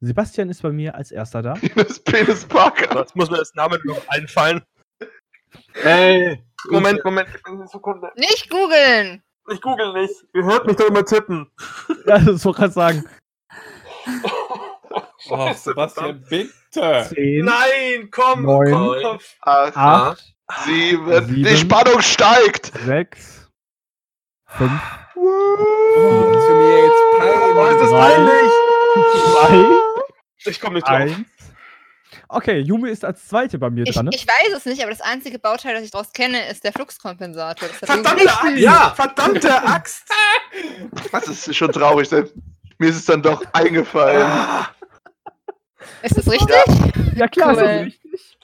Sebastian ist bei mir als erster da. Das Penis Parker. Das muss mir als Name noch einfallen. Ey, Moment, Moment, Sekunde. Nicht googeln! Ich google nicht. Ihr hört mich doch immer tippen. Ja, das wollte gerade sagen. [LAUGHS] Oh, Sebastian, bitte. 10, Nein, komm, Neun. komm, komm. Acht, 8, sieben. Die Sieben. Spannung steigt. 6, 5, Oh, das ist mich jetzt Oh, ist das Drei. peinlich. 2, Ich komme nicht drauf. 1. Okay, Yumi ist als zweite bei mir Ich, dran. Ne? ich weiß es nicht, aber das einzige Bauteil, das ich daraus kenne, ist der Fluxkompensator. Verdammte Axt! Ja. Verdammte Axt! [LAUGHS] Das ist schon traurig. denn Mir ist es dann doch eingefallen. Ist das richtig? Ja, klar, ist Cool. das richtig.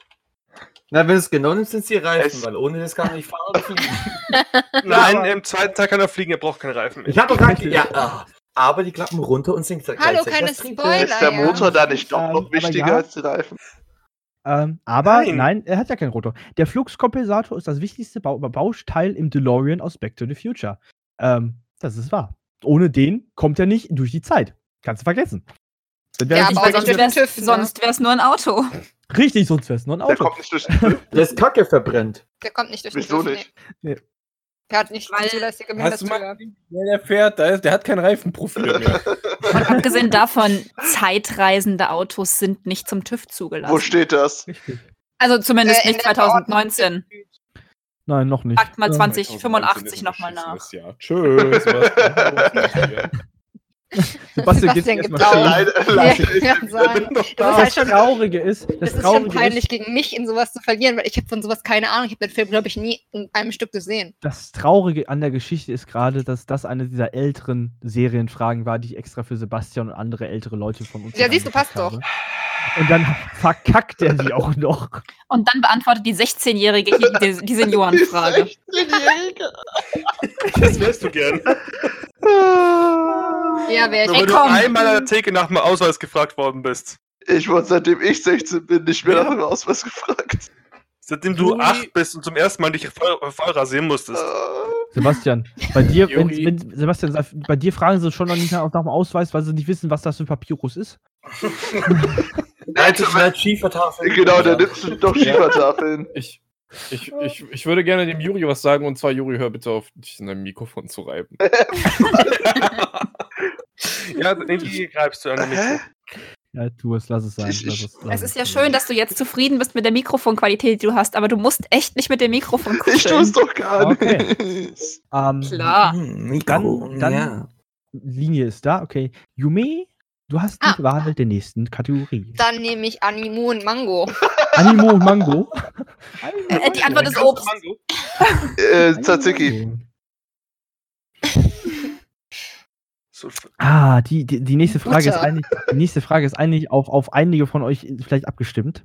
Na, wenn du es genau nimmst, sind es die Reifen, Es- weil ohne das kann man nicht fahren. [LAUGHS] Nein, im zweiten Tag kann er fliegen, er braucht keine Reifen. Ich hab doch gar nicht. Ja, ah. Aber die klappen runter und sinkt Hallo, keine Spoiler. Ist der ja. Motor da nicht doch noch wichtiger ja. als die Reifen? Ähm, aber Nein. nein. er hat ja keinen Rotor. Der Fluxkompensator ist das wichtigste Bau Bauteil im DeLorean aus Back to the Future. Ähm, das ist wahr. Ohne den kommt er nicht durch die Zeit. Kannst du vergessen. Ja, es aber ne? sonst wäre es nur ein Auto. richtig, sonst wär's nur ein Der Auto. kommt nicht durch den TÜV. Das ist Kacke verbrennt. Der kommt nicht durch den Wieso TÜV, nicht? nee. Der hat nicht Weil- zulässige Mindesthöhe. der fährt? Ist, der hat kein Reifenprofil mehr. [LAUGHS] Und abgesehen davon, zeitreisende Autos sind nicht zum TÜV Wo zugelassen. steht das? Richtig. Also zumindest Äh, nicht der 2019. Nein, noch nicht. Fragt mal Ähm, 2085 nochmal nach. Ja. Tschüss. [LAUGHS] [LAUGHS] Sebastian. Sebastian geht erstmal. Leider, Ja, leider ist sagen. Das ist da. halt Das schon, Traurige ist, das, das ist schon peinlich, ist, gegen mich in sowas zu verlieren, weil ich habe von sowas keine Ahnung. Ich habe den Film, glaube ich, nie in einem Stück gesehen. das Traurige an der Geschichte ist gerade, dass das eine dieser älteren Serienfragen war, die ich extra für Sebastian und andere ältere Leute von uns Ja, siehst du, passt habe. Und dann verkackt er sie auch noch. Und dann beantwortet die 16-Jährige hier die, die Seniorenfrage. 16-Jährige. Das wärst du gern. [LAUGHS] Ja, wer Nur weil du einmal an der Theke nach dem Ausweis gefragt worden bist. Ich wurde seitdem ich 16 bin nicht mehr nach dem Ausweis gefragt. Seitdem du Juri. acht bist und zum ersten Mal dich voll, voll rasieren musstest. Äh, Sebastian, bei dir, wenn, wenn, Sebastian, bei dir fragen sie schon noch nicht nach, nach dem Ausweis, weil sie nicht wissen, was das für Papyrus ist. [LAUGHS] Nein, das sind halt Schiefertafeln. Genau, da nimmst du doch Schiefertafeln. Ich, ich, ich, ich würde gerne dem Juri was sagen und zwar, Juri, hör bitte auf, dich in deinem Mikrofon zu reiben. [LAUGHS] Ja, irgendwie greifst du an der Mikro. Ja, tu es, lass es sein. Lass es, lass Es ist ja schön, dass du jetzt zufrieden bist mit der Mikrofonqualität, die du hast, aber du musst echt nicht mit dem Mikrofon [LAUGHS] Ich tue es kuscheln. doch gar Okay. nicht. Ähm, Klar. Dann, dann Linie ist da, okay. Yume, du hast die Ah. Wahl der nächsten Kategorie. Dann nehme ich Animo und Mango. [LAUGHS] Animo und Mango. [LAUGHS] Äh, die Antwort ist Obst. Äh, Tzatziki. [LAUGHS] Ah, die, die, die nächste Frage ist eigentlich, die nächste Frage ist eigentlich auf, auf einige von euch vielleicht abgestimmt.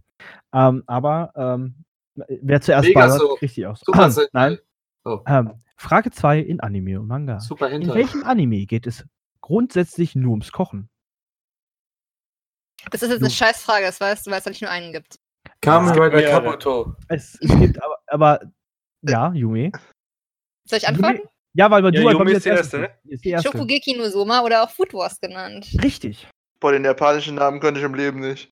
Ähm, aber ähm, wer zuerst Mega ballert, so. kriegt die aus. Super Ah. Nein. Oh. Ähm, Frage 2 in Anime und Manga. Super In welchem Anime geht es grundsätzlich nur ums Kochen? Das ist jetzt Du- eine Scheißfrage, das weißt du, weil es da nicht nur einen gibt. Kamen Es gibt Rider. Kabuto. Es, es gibt aber, aber ja, Yume. Soll ich antworten? Ja, weil, weil Ja, du halt bei mir ist die erste, bist. Ist die erste. Shokugeki no Soma oder auch Food Wars genannt. Richtig. Boah, den japanischen Namen könnte ich im Leben nicht.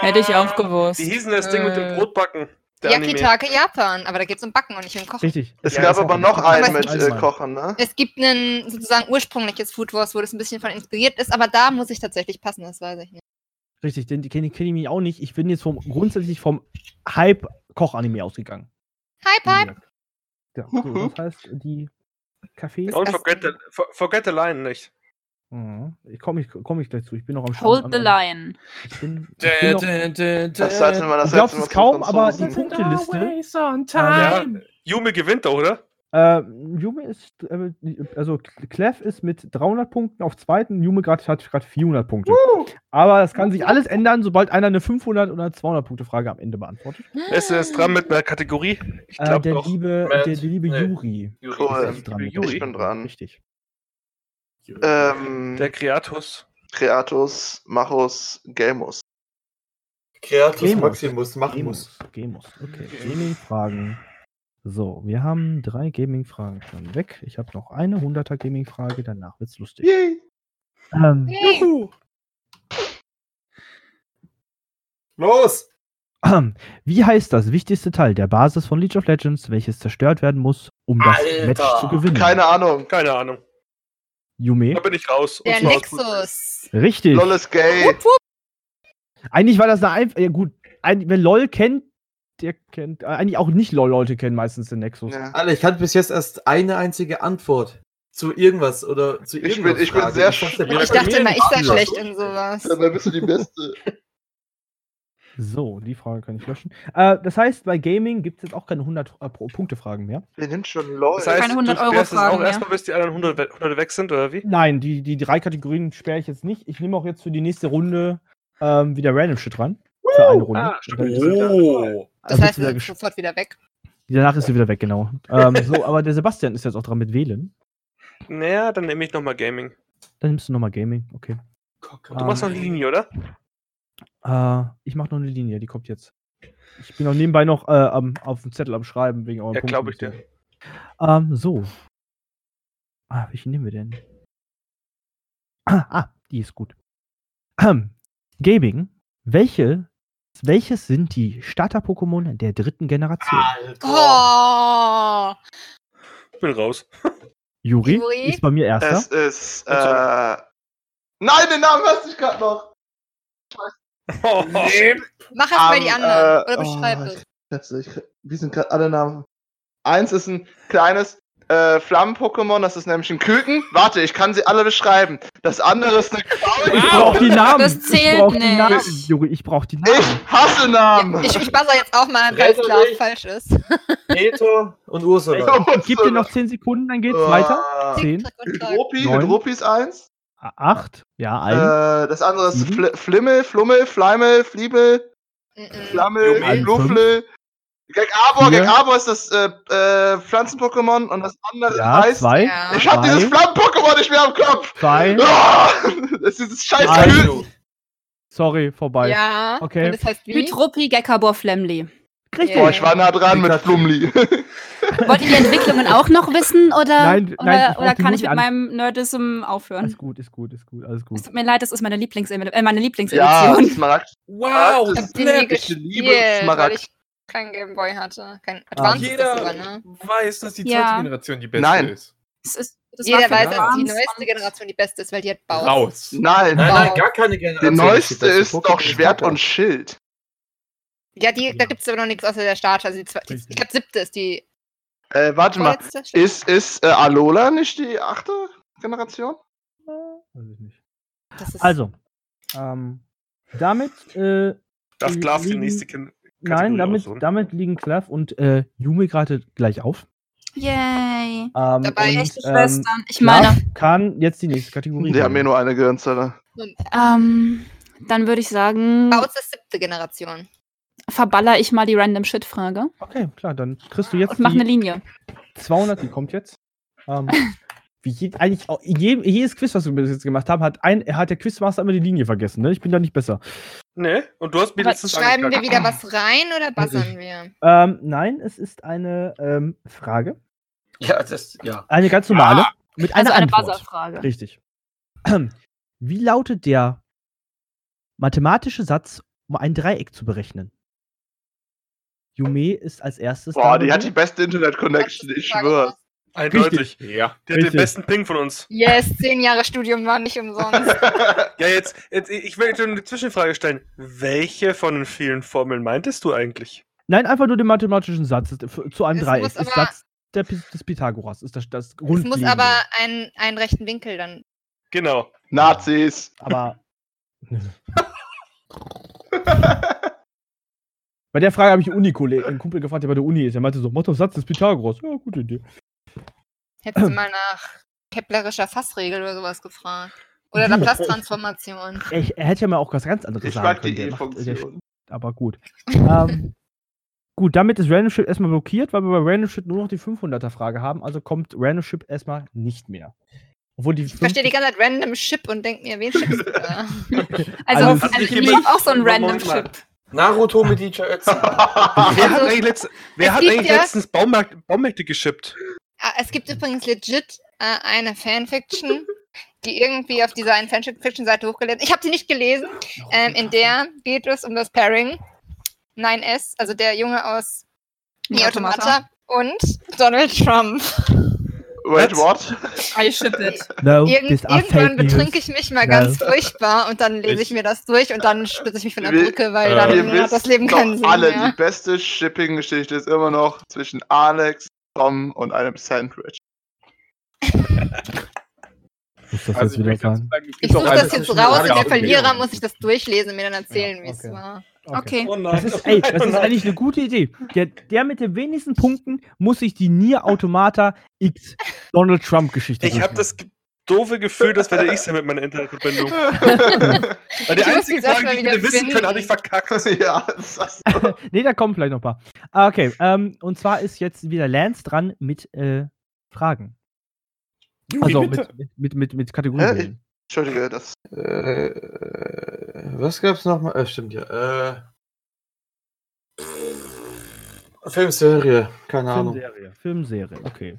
Hätte ich auch gewusst. Wie hieß denn das Ding mit dem Äh, Brotbacken? Der Anime. Yakitake Japan, aber da geht es um Backen und nicht um Kochen. Richtig. Es Ja, gab aber ein- noch einen mit äh, Kochen, ne? Es gibt ein sozusagen ursprüngliches Food Wars, wo das ein bisschen von inspiriert ist, aber da muss ich tatsächlich passen, das weiß ich nicht. Richtig, den kenne kenn ich mich auch nicht. Ich bin jetzt vom, grundsätzlich vom Hype-Koch-Anime ausgegangen. Hi, Pipe. Ja, so, das heißt, die Kaffee. Und forget the, forget the line nicht. Mhm. Ich komme ich, komm ich gleich zu. Ich bin noch am Hold am- the line. Ich bin, ich bin noch, Das sollte man das glaubst es kaum, aber die. Punkteliste. Ja, Yume gewinnt doch, oder? Äh, Jume ist, äh, also Clef ist mit 300 Punkten auf zweiten, Jume grad, hat gerade 400 Punkte. Aber das kann sich alles ändern, sobald einer eine 500 oder 200 Punkte Frage am Ende beantwortet. Wer ist denn jetzt dran mit einer Kategorie? Ich Äh, glaube der, doch. liebe, der, der liebe Nee. Juri. Cool. ist dran. Juri. Ich bin dran. Richtig. Ähm, Der Kreatus. Creatus, Machus, Gamus. Kreatus Gemos. Maximus machen muss. Gemus. Okay. Gaming-Fragen. So, wir haben drei Gaming-Fragen schon weg. Ich habe noch eine 100er Gaming-Frage, danach wird's lustig. Yay! Ähm, Yay. Los! Ahem. Wie heißt das wichtigste Teil der Basis von League of Legends, welches zerstört werden muss, um das Alter. Match zu gewinnen? Keine Ahnung. Keine Ahnung. Da Yume? bin ich raus. Der Nexus. Richtig. LOL ist gay. Wupp, wupp. Eigentlich war das eine einfach. Ja, gut. Ein, wer LOL kennt, der kennt. Äh, eigentlich auch nicht LOL-Leute kennen meistens den Nexus. Ja. Alter, ich hatte bis jetzt erst eine einzige Antwort zu irgendwas oder zu Ich irgendwas. bin- ich bin sehr dachte, sch- wir Ich dachte immer, ich sei schlecht in sowas. Dabei bist du die Beste. So, die Frage kann ich löschen. Äh, das heißt, bei Gaming gibt es jetzt auch keine 100 äh, mehr. Wer nimmt schon LOL? Das heißt, Keine 100 du Euro Fragen auch mehr. erstmal, bis die anderen 100, we- 100 weg sind, oder wie? Nein, die, die drei Kategorien sperre ich jetzt nicht. Ich nehme auch jetzt für die nächste Runde ähm, wieder Random Shit ran. Für eine Runde. Ah, Oh! Das heißt, wir wieder sind sofort wieder weg. Danach ist sie wieder weg, genau. ähm, so, [LAUGHS] aber der Sebastian ist jetzt auch dran mit Wählen. Naja, dann nehme ich nochmal Gaming. Dann nimmst du nochmal Gaming, okay. Du machst noch eine Linie, oder? Äh, ich mache noch eine Linie, die kommt jetzt. Ich bin auch nebenbei noch äh, am, auf dem Zettel am Schreiben wegen euren Ja, glaube ich Punkten. dir. Ähm, so. Ah, welche nehmen wir denn? Ah, ah die ist gut. Ähm, Gaming. Welche, welches sind die Starter-Pokémon der dritten Generation? Oh! Ich bin raus. Juri, Juri? ist bei mir erster. Es ist. Äh, nein, den Namen weiß ich gerade noch. Mach erst mal die Ähm, anderen. äh, Oder beschreib oh, es. Ich, wie sind gerade alle Namen? Eins ist ein kleines äh, Flammen-Pokémon, das ist nämlich ein Küken. Warte, ich kann sie alle beschreiben. Das andere ist eine Ich brauch die Namen. Das ich zählt die nicht. Namen. Juri, ich brauch die Namen. Ich hasse Namen. Ich, ich buzzer jetzt auch mal, weil es klar falsch ist. Peter und Ursula. [LAUGHS] Ich gebe dir noch 10 Sekunden, dann geht's weiter. Äh, 10, Trick und Track. Hydropi, Neun. Hydropi ist eins. 8, ja, ein. Äh, das andere ist. Fl Flimmel, Flummel, Fleimel, Fliebel. Flammel, Jume. Fluffel. Gegabor, Vier. Gegabor ist das äh, äh, Pflanzen-Pokémon und das andere ja, heißt. 2, Ja. Ich hab Drei. dieses Flammen-Pokémon nicht mehr im Kopf! 2, [LAUGHS] Ah, das ist dieses scheiß sorry, vorbei. Ja. Okay. Und das heißt wie? Gekabor, Flemli. Richtig. Boah, ich war nah dran mit. Flumli. [LAUGHS] Wollt ihr die Entwicklungen auch noch wissen oder, Nein, oder, nein, ich oder kann ich mit An- meinem Nerdism aufhören? Alles gut, ist gut, ist gut, alles gut. Es tut mir leid, das ist meine, Lieblings äh, meine ja, Lieblingsedition. Smaragd. Wow! Das Ich die nie ich liebe gespielt, weil Smaragd. ich keinen Gameboy hatte. Kein Ah. Advance ist das Jeder sogar, ne? weiß, dass die zweite Ja. Generation die beste Nein. ist. Ist, das Jeder weiß, dass die neueste Generation die beste ist, weil die hat Baus. Raus. Nein, Nein, nein, gar keine die Generation. neueste beste ist doch ist Schwert und Schild. Ja, die, da gibt es aber noch nichts außer der Starter. Also die, zwei- die, ich glaube, siebte ist die Äh, warte mal. Ist, ist äh, Alola nicht die achte Generation? Weiß ich nicht. Das ist Also, ähm, damit, äh, Darf Die Glove die liegen- nächste Kin nein, Kategorie damit, aussuchen? damit liegen Clef und äh, Yume gerade gleich auf. Yay. Ähm, Dabei und, Echte ähm, Schwestern. Ich Clef meine, kann jetzt die nächste Kategorie Die haben mir nur eine Gehirnzelle. ähm, dann würde ich sagen, Baus ist siebte Generation. Verballer ich mal die Random Shit-Frage Okay, klar, dann kriegst du jetzt und mach eine Linie. 200, die kommt jetzt. Ähm, [LAUGHS] wie je, eigentlich auch, je, jedes Quiz, was wir bis jetzt gemacht haben, hat, ein, hat der Quizmaster immer die Linie vergessen. Ne? Ich bin da nicht besser. Nee, und du hast mir Aber letztens Schreiben wir wieder was rein oder buzzern wir? Ähm, nein, es ist eine ähm, Frage. Ja, das, ja. Eine ganz normale. Mit einer Also eine Antwort. Buzzer-Frage. Richtig. [CLEARS THROAT] Wie lautet der mathematische Satz, um ein Dreieck zu berechnen? Yume ist als erstes. Boah, da die hat die beste Internet-Connection, ich schwöre. Eindeutig. Ja. Die hat den Richtig. besten Ping von uns. Yes, zehn Jahre Studium war nicht umsonst. [LAUGHS] Ja, jetzt, jetzt ich will dir eine Zwischenfrage stellen. Welche von den vielen Formeln meintest du eigentlich? Nein, einfach nur den mathematischen Satz. Für- Zu einem Es Dreieck. Ist aber- Satz der, des Pythagoras. Ist das, das Es muss aber einen, einen rechten Winkel dann. Genau. Nazis. Aber. [LAUGHS] [LAUGHS] Bei der Frage habe ich einen Uni-Kollegen, einen Kumpel gefragt, der bei der Uni ist. Er meinte so, mach doch Satz des Pythagoras. Ja, gute Idee. Hättest du mal nach keplerischer Fassregel oder sowas gefragt. Oder Laplace-Transformation. Ich, er hätte ja mal auch was ganz anderes Ich sagen mag können. die der macht- der-. Aber gut. ähm, gut, damit ist Random Ship erstmal blockiert, weil wir bei Random Ship nur noch die 500er-Frage haben. Also kommt Random Ship erstmal nicht mehr. Obwohl die Ich verstehe die ganze Zeit random Ship und denke mir, wen schippst du da? [LAUGHS] Also, Also, also, ich habe auch so ein Random mal. Naruto mit DJ Ötzi. [LAUGHS] Wer hat Also, eigentlich, letzt, wer es hat gibt eigentlich ja- letztens Baumarkt, Baumärkte geschippt? Ah, Es gibt übrigens legit äh, eine Fanfiction, die irgendwie auf dieser einen Fanfiction-Seite hochgeladen Ich habe sie nicht gelesen. Ähm, in der geht es um das Pairing 9S, also der Junge aus Nier Automata und Donald Trump. Wait, what? I ship it. No, Irgend, irgendwann betrinke ich mich mal No. ganz furchtbar und dann lese ich mir das durch und dann spitze ich mich von der Brücke, weil dann Ihr hat das Leben doch keinen Sinn alle, mehr. die beste Shipping-Geschichte ist immer noch zwischen Alex, Tom und einem Sandwich. [LAUGHS] Muss das Also jetzt wieder es Ich suche das jetzt raus und der Verlierer muss ich das durchlesen und mir dann erzählen, wie es okay. war. Okay. Oh nein. Das ist, ey, das ist eigentlich eine gute Idee. Der, der mit den wenigsten Punkten muss sich die Nier Automata X Donald Trump Geschichte Ich habe das doofe Gefühl, das werde ich sein mit meiner Internetverbindung. [LAUGHS] Weil die Ich muss einzige die Sache Frage, die ich hätte wissen können, finden. hatte ich verkackt. [LAUGHS] ja, [LAUGHS] nee, da kommen vielleicht noch ein paar. Ah, Okay, ähm, und zwar ist jetzt wieder Lance dran mit äh, Fragen. Also mit, mit, mit, mit Kategorien. Entschuldige, das. Äh, was gab's nochmal? Äh, stimmt ja. Äh, Filmserie, keine Ahnung. Filmserie. Filmserie, okay.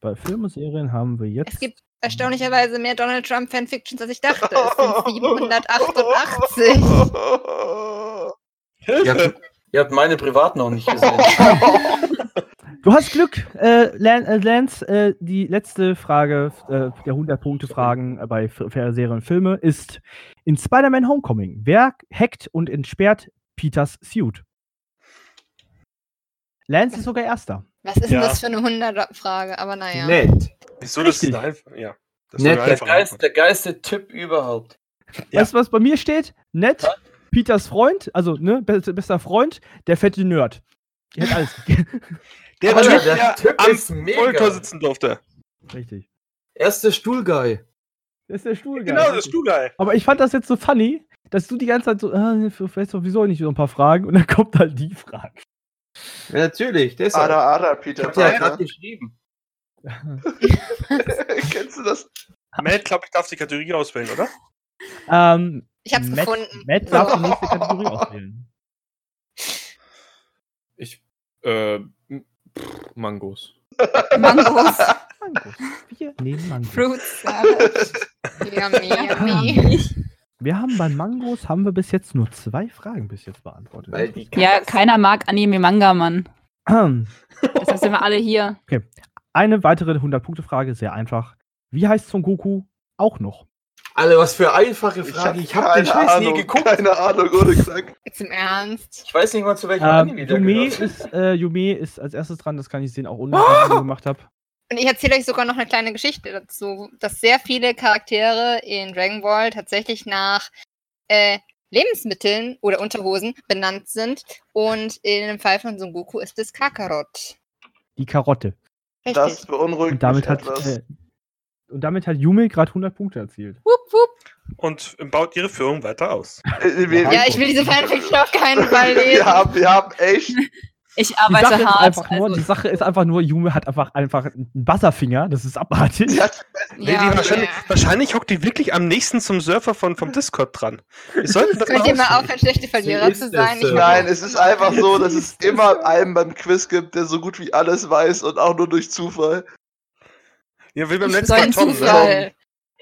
Bei Film und Serien haben wir jetzt. Es gibt erstaunlicherweise mehr Donald Trump Fanfictions, als ich dachte. Es sind [LAUGHS] 788. [LAUGHS] Ihr habt, ihr habt meine privat noch nicht gesehen. [LAUGHS] Du hast Glück, äh, äh, Lance. Äh, die letzte Frage äh, der 100-Punkte-Fragen äh, bei Serien und Filme ist: In Spider-Man Homecoming, wer hackt und entsperrt Peters Suit? Lance ist sogar Erster. Was ist denn Ja. das für eine 100er-Frage? Aber naja. Nett. Wieso das ist einfach, ja. Das Nett, Der, geist, der geilste Typ überhaupt. Ja. Weißt du, was bei mir steht? Nett, Peters Freund, also ne, be bester Freund, der fette Nerd. Der hat alles. [LAUGHS] [LAUGHS] [LAUGHS] Der Alter, Typ, der der Typ am ist mega. Monitor sitzen durfte. Richtig. Erster Stuhlguy. Das ist der Stuhl. Genau, das Stuhlgeil. Aber ich fand das jetzt so funny, dass du die ganze Zeit so, ah, ich weiß doch wieso nicht so ein paar Fragen und dann kommt halt die Frage. Ja, natürlich. Deshalb. Ada, Ada, ich Peter hab ja gerade Parker. geschrieben. [LAUGHS] Kennst du das? Matt, glaube ich, darf die Kategorie auswählen, oder? Ähm, Ich hab's Matt, gefunden. Matt darf die nächste [LAUGHS] Kategorie auswählen. Ich, äh, pff, Mangos. Mangos. Mangos. Wir nehmen Mangos. Fruit Salad. Yummy, yummy. [LAUGHS] Wir haben bei Mangos haben wir bis jetzt nur zwei Fragen bis jetzt beantwortet. Ja, keiner mag Anime-Manga, Mann. Deshalb sind wir alle hier. Eine weitere 100-Punkte-Frage, sehr einfach. Wie heißt Son Goku auch noch? Alle, was für einfache Ich Frage. Ich hab den keine Scheiß nie Ahnung, geguckt. Keine Ahnung, ohne gesagt. Jetzt im Ernst. Ich weiß nicht mal, zu welchem Ähm, Anime der Yume, ist, äh, Yume ist als erstes dran, das kann ich sehen, auch ohne dass ich das gemacht habe. Und ich erzähle euch sogar noch eine kleine Geschichte dazu, dass sehr viele Charaktere in Dragon Ball tatsächlich nach äh, Lebensmitteln oder Unterhosen benannt sind. Und in dem Fall von Son Goku ist es Kakarot. Die Karotte. Richtig. Das beunruhigt Und damit mich hat, etwas. äh, und damit hat Yume gerade 100 Punkte erzielt. Wupp, wupp. Und baut ihre Führung weiter aus. [LAUGHS] Äh, Ja, ich will diese Fanfiction auf keinen Fall [LAUGHS] lesen. wir, haben, wir haben echt. Ich Die arbeite ist hart. einfach nur, also, die Sache ist einfach nur, Yume hat einfach, einfach einen Buzzerfinger, das ist abartig. Die hat, Nee, die ja, wahrscheinlich, ja. wahrscheinlich hockt die wirklich am nächsten zum Surfer von, vom Discord dran. Wir sollten das Könnt ihr mal aufhören, schlechte Verlierer zu es, sein? Ich äh, nein, es ist einfach so, [LAUGHS] dass es immer einen beim Quiz gibt, der so gut wie alles weiß und auch nur durch Zufall. Ja, wie beim letzten Mal Tom. Ne?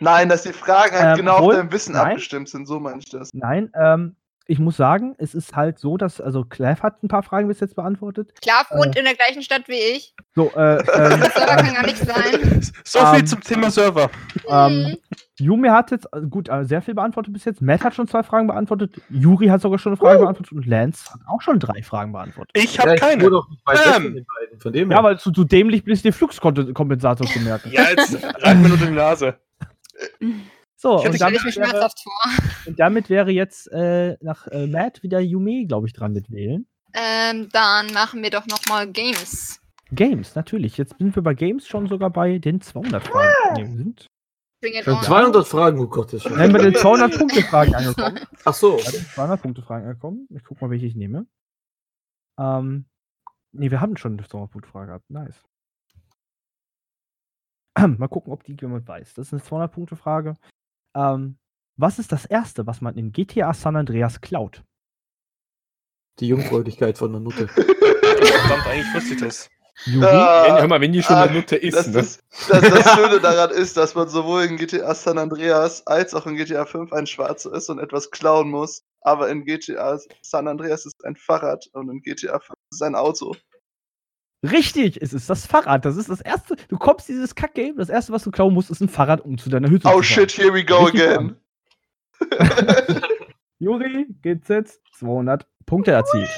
Nein, dass die Fragen halt Ähm, genau auf obwohl- dein Wissen nein. abgestimmt sind, so meine ich das. Nein, ähm, ich muss sagen, es ist halt so, dass, also Clev hat ein paar Fragen bis jetzt beantwortet. Klar, wohnt in der gleichen Stadt wie ich. So, äh, [LAUGHS] ähm, Das Server kann gar nicht sein. So viel Ähm, zum Thema Server. ähm, Yumi hat jetzt äh, gut äh, sehr viel beantwortet bis jetzt. Matt hat schon zwei Fragen beantwortet. Juri hat sogar schon eine Frage beantwortet und Lance hat auch schon drei Fragen beantwortet. Ich Ja, habe ich keine. wurde doch nicht Ähm. von den beiden. Von dem Ja, her. weil du, du dämlich bist, den Fluxkompensator zu merken. Ja, jetzt rein mir nur die Nase. [LAUGHS] So, Ich und Stelle damit, ich wäre, schmerzhaft vor. und damit wäre jetzt äh, nach äh, Matt wieder Yumi, glaube ich, dran mit wählen. Ähm, dann machen wir doch nochmal Games. Games, natürlich. Jetzt sind wir bei Games schon sogar bei den 200 Fragen. Wir sind Schon on. 200 Fragen, oh Gott. Ist Nein, bei den 200 Punkte Fragen angekommen. Ach so. Bei den 200 Punkte Fragen angekommen. Ich guck mal, welche ich nehme. Ähm, nee, wir haben schon eine 200 Punkte Frage gehabt. Nice. [CLEARS THROAT] Mal gucken, ob die jemand weiß. Das ist eine 200 Punkte Frage. Ähm, was ist das erste, was man in GTA San Andreas klaut? Die Jungfräulichkeit von der Nutte. [LAUGHS] Verdammt, eigentlich wusste ich das. Juri? Wenn, Ah, hör mal, wenn die schon ah, eine Nutte ist, das, ne? das, das, das Schöne daran ist, dass man sowohl in GTA San Andreas als auch in GTA 5 ein Schwarzer ist und etwas klauen muss. Aber in GTA San Andreas ist ein Fahrrad und in GTA 5 ist ein Auto. Richtig, es ist das Fahrrad. Das ist das erste. Du kommst dieses Kack-Game. Das erste, was du klauen musst, ist ein Fahrrad, um zu deiner Hütte Oh zu fahren. shit, here we go Richtig again. [LAUGHS] Juri, geht's jetzt? 200 Punkte erzielt.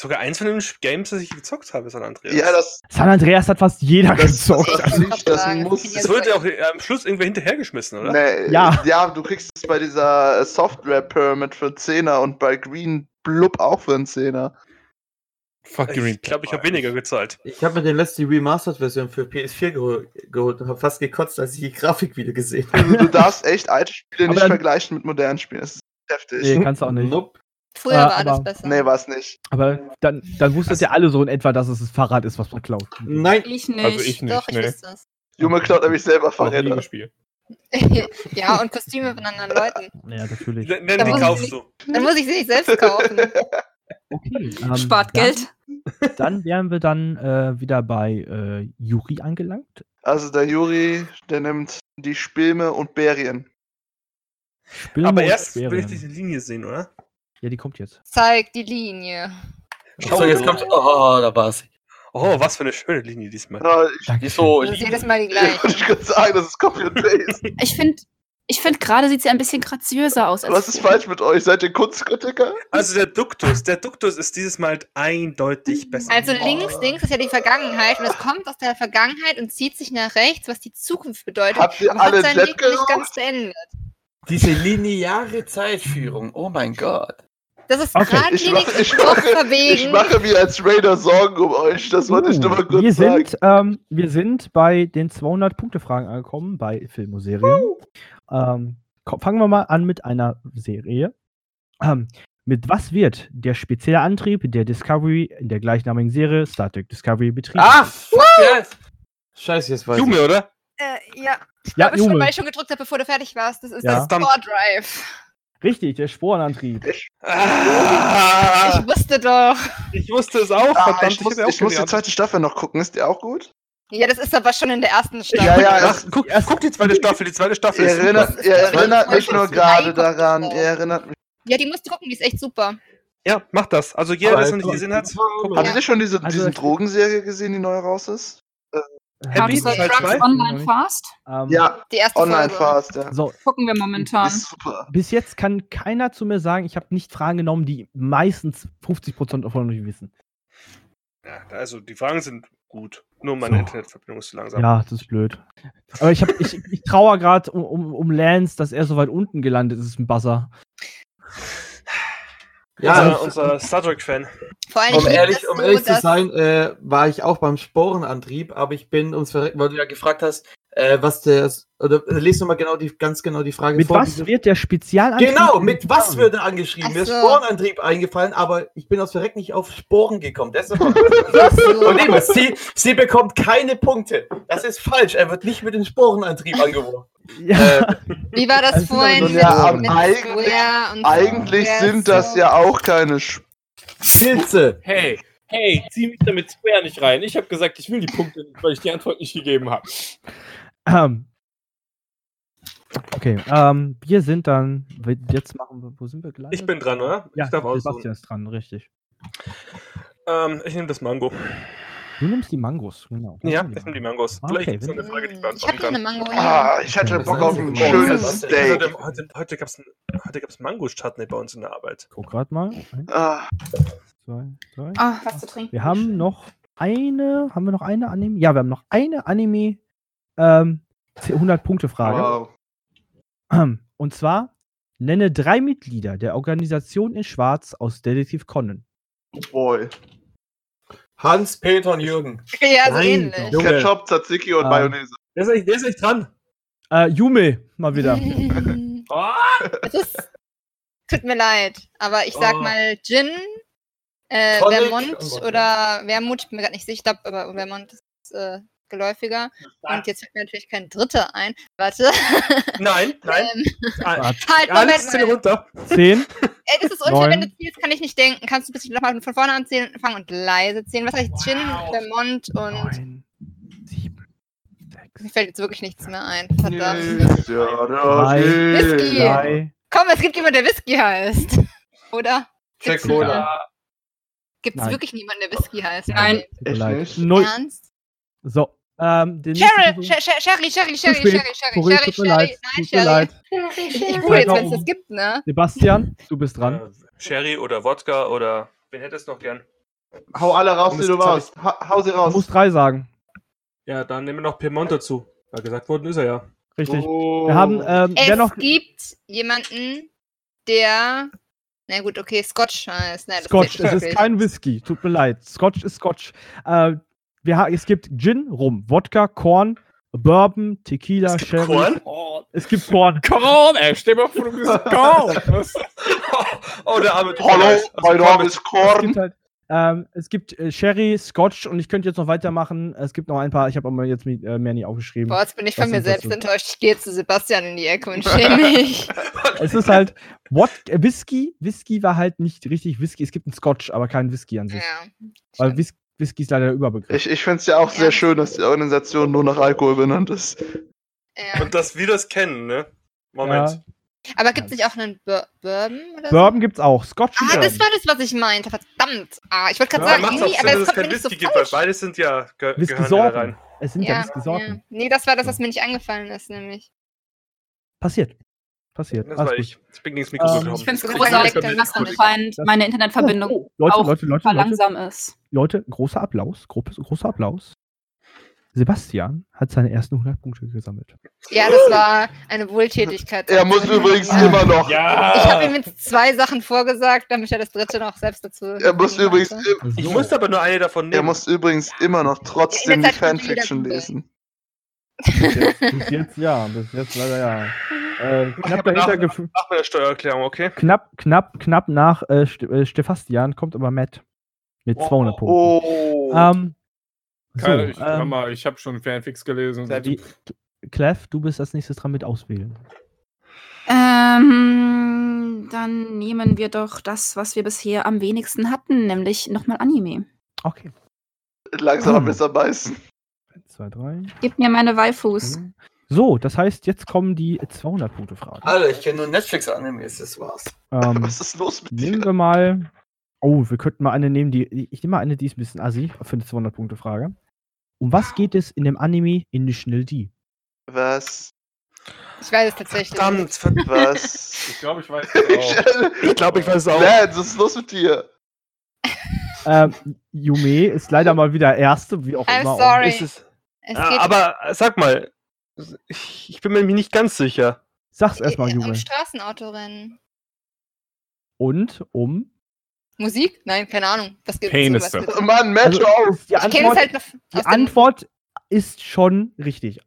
Sogar eins von den Games, das ich gezockt habe, San Andreas. Ja, das, San Andreas hat fast jeder das, gezockt. das, Also, nicht, das sagen, muss. das Das wird ja auch äh, am Schluss irgendwer hinterhergeschmissen, oder? Nee, Ja. ja, du kriegst es bei dieser Software Pyramid für 10er und bei Green Blub auch für einen 10er. Fuck Green Ich glaube, ich habe weniger gezahlt. Ich habe mir den letzten Remastered-Version für PS4 geho geholt und habe fast gekotzt, als ich die Grafik wieder gesehen habe. Also, du darfst echt alte Spiele Aber nicht vergleichen mit modernen Spielen. Das ist heftig. Nee, kannst du auch nicht. Nope. Früher Äh, war das aber- besser. Nee, war es nicht. Aber dann, dann wusstet ihr alle so in etwa, dass es das Fahrrad ist, was man klaut. Nein. Ich nicht. Also ich nicht, Doch, ich ne. wusste es. Junge klaut nämlich selber Fahrräder. [LAUGHS] ja, und Kostüme von anderen Leuten. Ja, natürlich. Nenn, die ich kaufst nicht- du. Dann muss ich sie nicht selbst kaufen. [LAUGHS] Okay, [LAUGHS] ähm, Spart dann, Geld. Dann wären wir dann äh, wieder bei äh, Juri angelangt. Also der Juri, der nimmt die Spilme und Berien. Spilme Aber und erst will Sperien. ich diese Linie sehen, oder? Ja, die kommt jetzt. Zeig die Linie. So, jetzt kommt. Oh, da war's. Oh, was für eine schöne Linie diesmal. Ja, ich ist so. Das ist jedes Mal die wollte ich gleiche. gerade sagen, das ist Copy and Paste. Ich finde, ich find, gerade sieht sie ein bisschen graziöser aus. als Was ist falsch mit euch? Seid ihr Kunstkritiker? Also der Duktus, der Duktus ist dieses Mal eindeutig besser. Also links, links ist ja die Vergangenheit und es kommt aus der Vergangenheit und zieht sich nach rechts, was die Zukunft bedeutet. Habt ihr alle hat seinen Weg nicht ganz beendet. Diese lineare Zeitführung. Oh mein Gott. Das ist Okay. Ich mache, ich, mache, verwegen. ich mache mir als Raider Sorgen um euch. Das wollte ich nur mal Uh, kurz wir, sagen. sind, ähm, wir sind bei den 200-Punkte-Fragen angekommen bei Film und Serien. Ähm, ko- fangen wir mal an mit einer Serie. Ähm, mit was wird der spezielle Antrieb der Discovery in der gleichnamigen Serie Star Trek Discovery betrieben? Ah, fuck yes. Scheiße, jetzt weiß ich. Jume, oder? Äh, ja, ja, aber schon, Junge. weil ich schon gedrückt habe, bevor du fertig warst. Das ist Ja. das Core Drive. Richtig, der Sporenantrieb. Ah, Ich wusste doch. ich wusste es auch, Ah, verdammt. ich muss, auch ich muss die zweite Staffel noch gucken. Ist die auch gut? Ja, das ist aber schon in der ersten Staffel. Ja, ja, Ach, guck, guck die zweite Staffel, die zweite Staffel ihr ist super. erinnert, ihr Das erinnert mich nur gerade daran. Ihr erinnert mich. Ja, die musst du gucken, die ist echt super. Ja, mach das. Also jeder, der es noch nicht gesehen hat, guck Habt mal. ihr schon diese, Also, diese ich- Drogenserie gesehen, die neu raus ist? Happy Hardcore Teil Trucks? Online Fast? Ähm, Ja, Die erste online Folge. fast, ja. So, Gucken wir momentan. Ist super. bis jetzt kann keiner zu mir sagen, ich habe nicht Fragen genommen, die meistens 50% davon nicht wissen. Ja, also die Fragen sind gut. Nur meine So. Internetverbindung ist zu langsam. Ja, das ist blöd. Aber ich, hab, ich, ich trauere gerade um, um, um Lance, dass er so weit unten gelandet ist im Buzzer. Ja, unser, unser Star Trek-Fan. Vor allem, um ehrlich, um so, ehrlich zu sein, äh, war ich auch beim Sporenantrieb, aber ich bin uns weil du ja gefragt hast, äh, was der, oder äh, lest nochmal genau die, ganz genau die Frage Mit vor. was diese- wird der Spezialantrieb? Genau, mit was wird er angeschrieben? Ach Mir ist so. Sporenantrieb eingefallen, aber ich bin aus Verreck nicht auf Sporen gekommen. Deshalb [LAUGHS] so. Und eben, sie, sie bekommt keine Punkte. Das ist falsch. Er wird nicht mit dem Sporenantrieb angeworfen. [LAUGHS] Ja, Äh, Wie war das Also, vorhin nun ja, mit, mit eigentlich- und Eigentlich Square sind das so? ja auch keine Pilze. Hey, hey, zieh mich damit Square nicht rein. Ich habe gesagt, ich will die Punkte nicht, weil ich die Antwort nicht gegeben habe. ähm, okay, ähm, wir sind dann, jetzt machen wir, wo sind wir gleich? Ich bin dran, oder? Ja, ich darf aussuchen. Sebastian ist dran, richtig. Ähm, ich nehme das Mango. Du nimmst die Mangos, genau. Ja, ich nehme die Mangos. Ah, Vielleicht okay, gibt's noch eine Frage, die ich Ich beantworten habe eine kann. Mango hier. Ah, ich hatte Bock ist auf ein schönes. Steak. Heute, heute, heute gab es heute gab's Mango-Chutney bei uns in der Arbeit. Guck grad mal. Eins, Ah, zwei, drei. Oh, was zu trinken. Wir haben noch eine, haben wir noch eine Anime? Ja, wir haben noch eine Anime ähm, 100-Punkte-Frage. wow. Und zwar, nenne drei Mitglieder der Organisation in Schwarz aus Detektiv Conan. Boy. Hans, Peter und Jürgen. Ja, so Nein, ähnlich. Junge. Ketchup, Tzatziki und Ah. Mayonnaise. Der ist echt, der ist echt dran. Äh, Yume, mal wieder. [LAUGHS] Es ist, tut mir leid, aber ich sag Oh. mal Gin, äh, Vermont und- oder Wermut, ich bin mir gerade nicht sicher, ich aber Vermont ist äh, geläufiger. Und jetzt fällt mir natürlich kein dritter ein. Warte. Nein, [LAUGHS] nein. Ähm, halt, Moment Alles mal. runter. Zehn, Ey, das ist unfair, wenn Neun. du zählst, kann ich nicht denken. Kannst du bitte nochmal von vorne anzählen fangen und leise zählen? Was heißt Gin, Vermont und. neun, sieben, sechs, Mir fällt jetzt wirklich nichts mehr ein. Verdammt. Whisky. drei. Komm, es gibt jemanden, der Whisky heißt. [LAUGHS] Oder? Jack Gibt's Cola. Gibt es wirklich niemanden, der Whisky heißt? Nein. Echt nicht? Null. Ernst? So, ähm, Cheryl, Sherry, Sherry, Sherry. Sherry, Sherry, Sherry, Sherry. leid. Nein, Sherry. Ich gucke jetzt, wenn es das gibt, ne? Sebastian, du bist dran. Äh, Sherry oder Wodka oder. Wen hättest du noch gern? Hau alle raus, die du warst. Ha hau sie Du raus. musst drei sagen. Ja, dann nehmen wir noch Piemont dazu. Weil gesagt worden ist er ja. Richtig. Oh. Wir haben, ähm, Es noch gibt jemanden, der. Na gut, okay, Scotch heißt. Nein, Scotch. Es ist kein Whisky. Tut mir leid. Scotch ist Scotch. Äh, wir es gibt Gin, Rum, Wodka, Korn, Bourbon, Tequila, Es Sherry. Korn? Es gibt Korn. Korn, ey, stell mal vor, du bist [LAUGHS] Korn. Was? oh, der arme Hallo, Also mein Name mit- ist Es Korn. gibt halt ähm, es gibt äh, Sherry, Scotch und ich könnte jetzt noch weitermachen. Es gibt noch ein paar, ich habe aber jetzt mi- äh, mehr nicht aufgeschrieben. Boah, jetzt bin ich von mir selbst so? enttäuscht. Ich gehe zu Sebastian in die Ecke und schäme [LAUGHS] mich. Es ist halt Wod äh, Whisky. Whisky war halt nicht richtig Whisky. Es gibt einen Scotch, aber keinen Whisky an sich. ja. Weil stimmt. Whis Whisky ist leider der Überbegriff. Ich, ich finde es ja auch sehr schön, dass die Organisation nur nach Alkohol benannt ist. ja. Und dass wir das kennen, ne? Moment. Ja. Aber gibt es nicht auch einen Bur Bourbon oder so? Bourbon gibt's auch. Scotch Ah, das Bourbon. war das, was ich meinte. Verdammt. Ah, ich wollte gerade Ja, sagen, irgendwie, aber es dass es kommt mir kein nicht so Whisky gibt, weil falsch. beides sind ja ge gehören ja rein. Es sind ja, Ja, Whisky-Sorten. ja. Nee, das war das, was mir nicht eingefallen ist, nämlich. Passiert. Passiert. Das Alles war gut. ich. Ich bin gegen das Mikro Ähm. Ich finde es ist dass ein anscheinend meine Internetverbindung Oh, Leute, auch Leute, Leute, langsam ist. Leute, großer Applaus. Großer, großer Applaus. Sebastian hat seine ersten 100 Punkte gesammelt. Ja, das war eine Wohltätigkeit. Er muss übrigens Ja. immer noch. Ja. Ich habe ihm jetzt zwei Sachen vorgesagt, damit er das dritte noch selbst dazu. Er muss übrigens, im- Ich musste aber nur eine davon nehmen. er muss übrigens immer noch trotzdem die Fanfiction lesen. Bis jetzt, bis jetzt ja, bis jetzt leider ja. Äh, knapp dahinter nach- Nach meiner Steuererklärung, okay? knapp, knapp, knapp nach äh, äh, Stefastian kommt aber Matt mit 200 Punkten. Oh. Ähm, so, Keine, ich, hör ähm, mal, ich habe schon Fanfics gelesen. die, Clef, du bist als nächstes dran mit auswählen. Ähm, dann nehmen wir doch das, was wir bisher am wenigsten hatten, nämlich nochmal Anime. Okay. Langsam Hm. besser beißen. 1, 2, 3. Gib mir meine Waifus. So, das heißt, jetzt kommen die 200-Punkte-Fragen. Alter, ich kenne nur Netflix-Animes, das war's. Ähm, Was ist los mit nehmen dir? wir mal. Oh, wir könnten mal eine nehmen, die. Ich nehme mal eine, die ist ein bisschen assi für eine 200-Punkte-Frage. Um was geht es in dem Anime Initial D? Was? Ich weiß es tatsächlich. Verdammt, verdammt. Was? [LAUGHS] Ich glaube, ich weiß es auch. Ich glaube, ich weiß es auch. Lance, was ist los mit dir? Ähm, Yume ist leider mal wieder Erste, wie auch I'm immer. sorry. Ist es, Es geht aber äh, sag mal, ich, bin mir nicht ganz sicher. Sag's erstmal, um Yume. Straßenautorennen. Und um. Musik? Nein, keine Ahnung. Was gibt's? Penisse. Was gibt's? Mann, Match Also, auf! die Antwort, halt noch die Antwort ist schon richtig.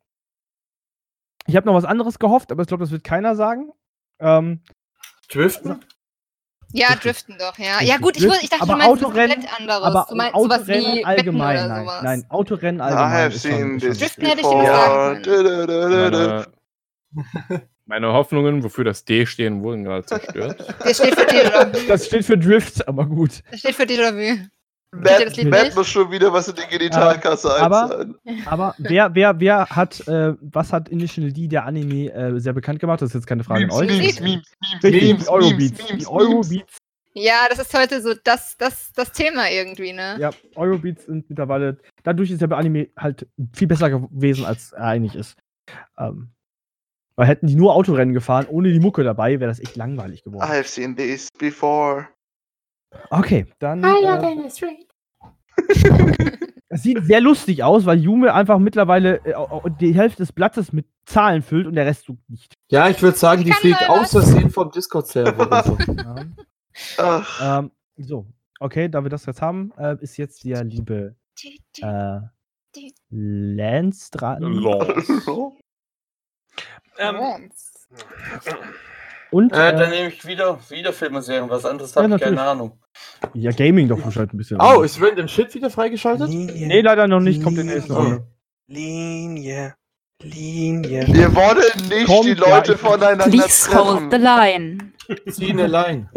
Ich habe noch was anderes gehofft, aber ich glaube, das wird keiner sagen. Ähm, Driften? Ja, Driften doch, ja. Richtig. Ja, gut, ich, ich dachte, Aber du meinst was Autorennen- komplett anderes. aber du meinst sowas Autorennen wie allgemein, oder nein. sowas. Nein, Autorennen allgemein. ist schon, schon Driften hätte ich dir. Dö-dö-dö-dö-dö. Meine, meine Hoffnungen, wofür das D stehen, wurden gerade zerstört. [LAUGHS] Das steht für Déjà-vu. Das steht für Drift, aber gut. Das steht für Déjà-vu. Matt, das Lied Matt muss schon wieder was in die Genitalkasse aber- einzahlen. [LAUGHS] Aber wer, wer, wer hat, äh, was hat Initial D, der Anime, äh, sehr bekannt gemacht? Das ist jetzt keine Frage an euch. Memes, Memes, Memes, Richtig, Memes, die Eurobeats. Memes, Eurobeats Ja, das ist heute so das, das, das Thema irgendwie, ne? Ja, Eurobeats sind mittlerweile, dadurch ist der Anime halt viel besser gewesen, als er eigentlich ist. Ähm, weil hätten die nur Autorennen gefahren, ohne die Mucke dabei, wäre das echt langweilig geworden. I've seen this before. Okay, dann. Ah, Äh, es [LAUGHS] sieht sehr lustig aus, weil Jume einfach mittlerweile äh, die Hälfte des Blattes mit Zahlen füllt und der Rest tut nicht. Ja, ich würde sagen, Ich die kann fliegt aus was. Versehen vom Discord-Server oder so. [LAUGHS] Ja. Ähm, so, okay, da wir das jetzt haben, äh, ist jetzt der liebe äh, Lance dran. Lol. [LAUGHS] Ähm, Und Äh, äh, dann nehme ich wieder, wieder Filme und Serien. Was anderes Ja, habe ich keine. Ahnung. ja, Gaming doch wahrscheinlich ein bisschen. Oh, ist Random Shit wieder freigeschaltet? Linie, nee, leider noch nicht, kommt in der nächsten. Runde. Linie, Linie. wir wollen nicht Kommt, die ja, Leute ich- voneinander Please hold the trennen. line. Zieh eine Line.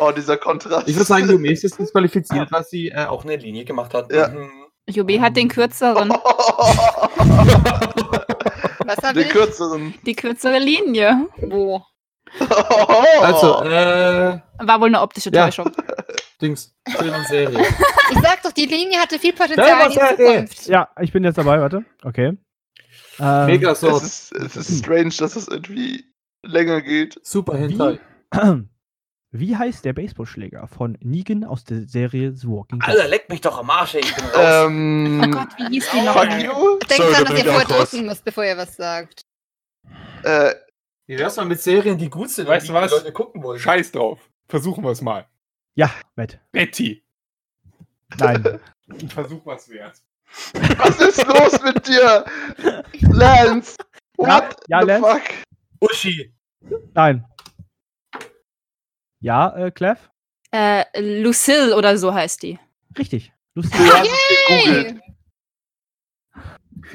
Oh, dieser Kontrast. Ich würde sagen, Jume ist jetzt disqualifiziert, weil sie äh, Auch eine Linie gemacht hat. Ja. Mhm. Jubi hat den kürzeren, [LAUGHS] Was habe Den ich? kürzeren. die kürzere Linie. Wo? [LAUGHS] Also, äh, War wohl eine optische Ja. Täuschung. Dings, Film und Serie. [LAUGHS] Ich sag doch, die Linie hatte viel Potenzial in die? Zukunft. Ja, ich bin jetzt dabei, warte. Okay. Ähm, Mega es, Sword. ist, es ist strange, dass es irgendwie länger geht. Super Hentai. [CLEARS THROAT] Wie heißt der Baseballschläger von Negan aus der Serie The Walking Dead? Alter, leck mich doch am Arsch, ey. Ich bin raus. Ähm, Oh Gott, wie hieß die noch? fuck you. Denkt Sorry, dran, da dass ihr ich vorher drücken müsst, bevor ihr was sagt. Äh, Wie wär's mal mit Serien, die gut sind Weißt und du die was? die Leute gucken wollen? Scheiß drauf. Versuchen wir es mal. Ja, Matt. Betty. Nein. [LAUGHS] Ein Versuch was wert. was ist los mit dir? Lance. What ja, the Lance? fuck? Uschi. Nein. Ja, äh, Clev? Äh, Lucille oder so heißt die. Richtig. [LAUGHS] Es gegoogelt.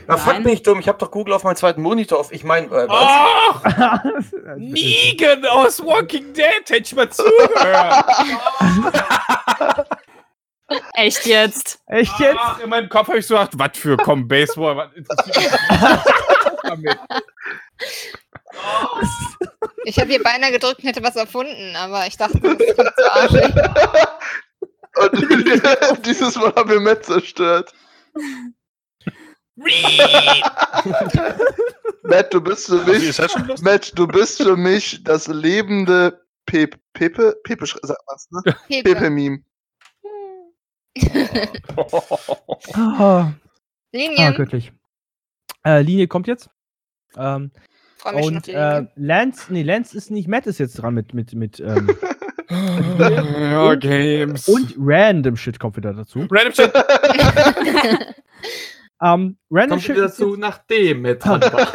Na, fuck Nein. bin ich dumm. Ich habe doch Google auf meinem zweiten Monitor auf. Ich meine, äh, was? Ach! [LAUGHS] Negan aus Walking Dead. Hätte ich mal zugehört. [LAUGHS] Echt jetzt? Echt jetzt? Ach, in meinem Kopf habe ich so gedacht, was für komm Baseball, was interessiert mich damit? Ich habe hier beinahe gedrückt und hätte was erfunden, aber ich dachte, das kommt zu arschig. [LAUGHS] Und [LAUGHS] dieses Mal haben wir Matt zerstört. [LAUGHS] Matt, du bist für mich. Matt, du bist für mich das lebende Pepe. Pepe? Pepe, sch- sag mal's, ne? Pepe. Pepe-Meme. Ah, ah, göttlich. Äh, Linie kommt jetzt. Ähm, Freue mich schon auf und die äh. Lance, nee, Lance ist nicht, Matt ist jetzt dran mit, mit, mit, ähm, [LAUGHS] ja, Games. und Random Shit kommt wieder dazu. Random Shit. [LAUGHS] Ähm, Random Kommt Shit dazu, nachdem mit [LAUGHS] dran war.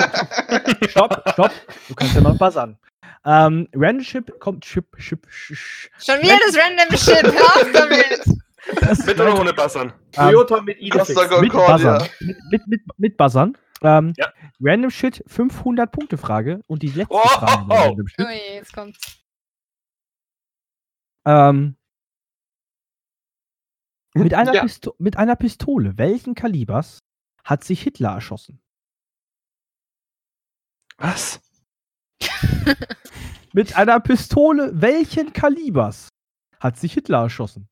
Stopp, stopp. Du kannst ja noch buzzern. Ähm, Random Ship kommt Ship, Ship, sh, sh, Schon wieder das random Shit. Hör auf damit. das Mit oder ohne Bassern? ähm, Toyota mit. Costa mit. Buzzern. Mit, mit, mit, mit Buzzern. Ähm, Ja. Random Shit 500 Punkte Frage und die letzte Oh, Frage oh, oh. Random Shit. Ui, jetzt kommt's. Ähm, mit, einer Ja. Pisto mit einer Pistole welchen Kalibers hat sich Hitler erschossen? Was? [LAUGHS] Mit einer Pistole welchen Kalibers hat sich Hitler erschossen?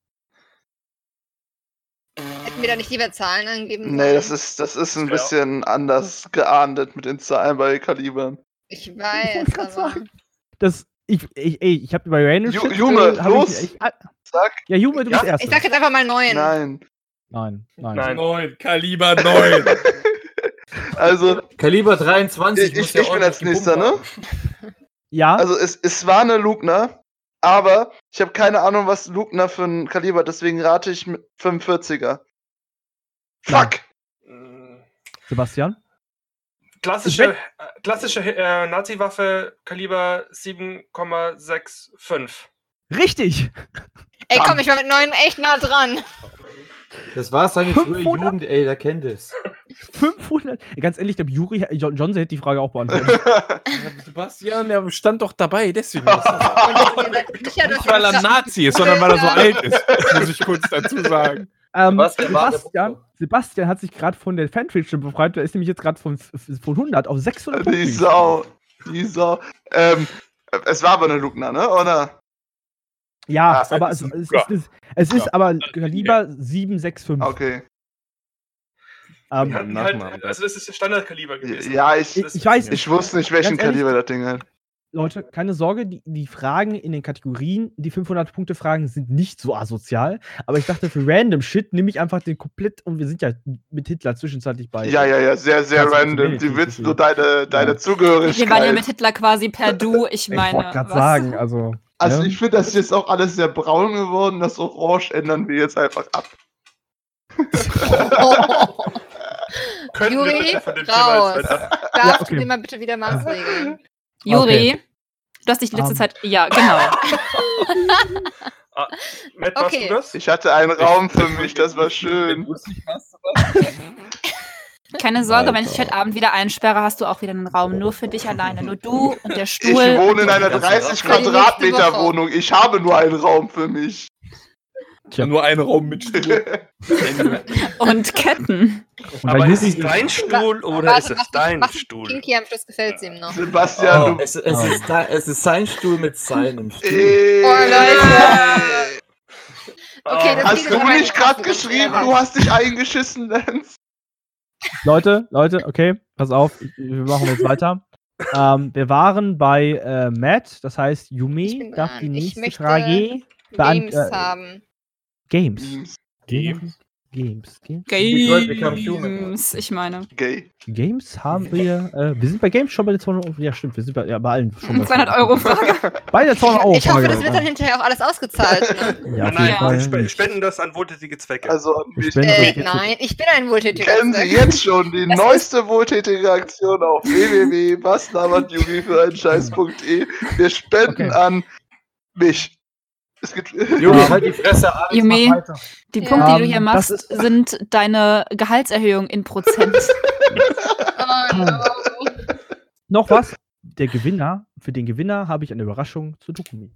Wir da nicht lieber Zahlen angeben Nee, das ist, das ist ein Ja. bisschen anders geahndet mit den Zahlen bei Kalibern. Ich Ich weiß, grad aber... sagen. Das, ich, ich, ey, ich habe bei Random Ju- Shit, Jume, ich- los! Ich, ah, Sag, ja, Jume, du Ja? bist erst. Ich sag jetzt einfach mal neun. nein. Nein, nein. Nein. 9, Kaliber 9. [LAUGHS] Also, Kaliber 23. Ich- muss ich- ja ich bin als nächster, haben. [LAUGHS] Ja, also es, es war eine Lugner, aber ich habe keine Ahnung, was Lugner für ein Kaliber, deswegen rate ich mit 45er. Fuck! Mm, Sebastian? Klassische, äh, klassische äh, Nazi-Waffe, Kaliber 7,65. Richtig! Ey, komm, ich war mit neun echt nah dran. Das war seine frühe 500? Jugend, ey, der kennt es. 500. Ganz ehrlich, der Juri, John, Johnson hätte die Frage auch beantwortet. [LAUGHS] Sebastian, der stand doch dabei, deswegen. [LAUGHS] Nicht, weil er das- Nazi ist, sondern [LAUGHS] weil er so alt ist. Muss ich kurz dazu sagen. Ähm, Sebastian Sebastian, hat sich gerade von der Fanfiction befreit. Der ist nämlich jetzt gerade von, von 100 auf 600 Die Sau. Die Sau. Ähm, es war aber eine Lugner, ne? Oder? Ja, Ah, aber ist es, es, Ja. es, ist, es ist Ja. aber Kaliber 765. Okay. Ähm, hatten Nachnamen, halt, also das ist das Standardkaliber gewesen. Ja, ich, ich, ich weiß, ich wusste nicht, welchen ehrlich- Kaliber das Ding hat. Leute, keine Sorge, die, die Fragen in den Kategorien, die 500-Punkte-Fragen sind nicht so asozial. Aber ich dachte, für random Shit nehme ich einfach den komplett, und wir sind ja mit Hitler zwischenzeitlich bei. Ja, ja, ja, sehr, sehr random. nicht willst so nur deine, deine Ja. Zugehörigkeit. Wir waren ja mit Hitler quasi per Du. Ich ich meine. wollte gerade sagen, also. Also ja. ich finde, das ist jetzt auch alles sehr braun geworden. Das Orange ändern wir jetzt einfach ab. Wir Juri, bitte von dem Thema raus. jetzt weiter? Darfst okay. du dir mal bitte wieder [LAUGHS] Maßregeln? Juri, du hast dich die letzte Ähm. Zeit. Ja, genau. [LAUGHS] Matt, warst Okay. du das? Ich hatte einen Raum für mich, das war schön. [LAUGHS] Keine Sorge, wenn ich Alter. dich heute Abend wieder einsperre, hast du auch wieder einen Raum nur für dich alleine. Nur du und der Ich Stuhl. wohne in einer ganze 30 Woche. Quadratmeter. Wohnung. Ich habe nur einen Raum für mich. Tja, nur ein Raum mit Stuhl. [LAUGHS] Und Ketten. Und Aber ist es dein Stuhl oder Warte, ist es mach- dein mach Stuhl? Kinky am Schluss gefällt ihm noch. Sebastian, Oh, du. es, es, ist da, es ist sein Stuhl mit seinem Stuhl. Ey. Oh, Leute. Okay, das Hast du nicht gerade geschrieben, du hast dich eingeschissen, Lenz? Leute, Leute, okay, pass auf, wir machen jetzt weiter. ähm, wir waren bei äh, Matt, das heißt, Yumi darf die nächste Frage beant- Games äh, haben. Games. Games. Games. Games. Ich meine. Gay. Games haben wir. Äh, wir sind bei Games schon bei der 200 Euro. Ja, stimmt, wir sind bei, ja, bei allen schon. bei 200 Euro Frage. Bei der 200 Euro. Ich hoffe, Frage, das wird dann hinterher auch alles ausgezahlt. Ne? [LAUGHS] Ja, auf Nein, Fall. spe- spenden das an wohltätige Zwecke. Also, Ich ich bin- Äh, nein, ich bin ein wohltätiger kennen Sie jetzt schon die Das neueste wohltätige Aktion auf www.wasnabert.jugi für einen Scheiß.de. Wir spenden Okay. an mich. Es gibt. Juri, halt die Fresse, Alex, mach weiter. Die Ja. Punkte, die du Ähm, hier das machst, ist- sind deine Gehaltserhöhung in Prozent. Oh, [LAUGHS] no. [LAUGHS] Noch was? Der Gewinner, für den Gewinner habe ich eine Überraschung zu Dokumi.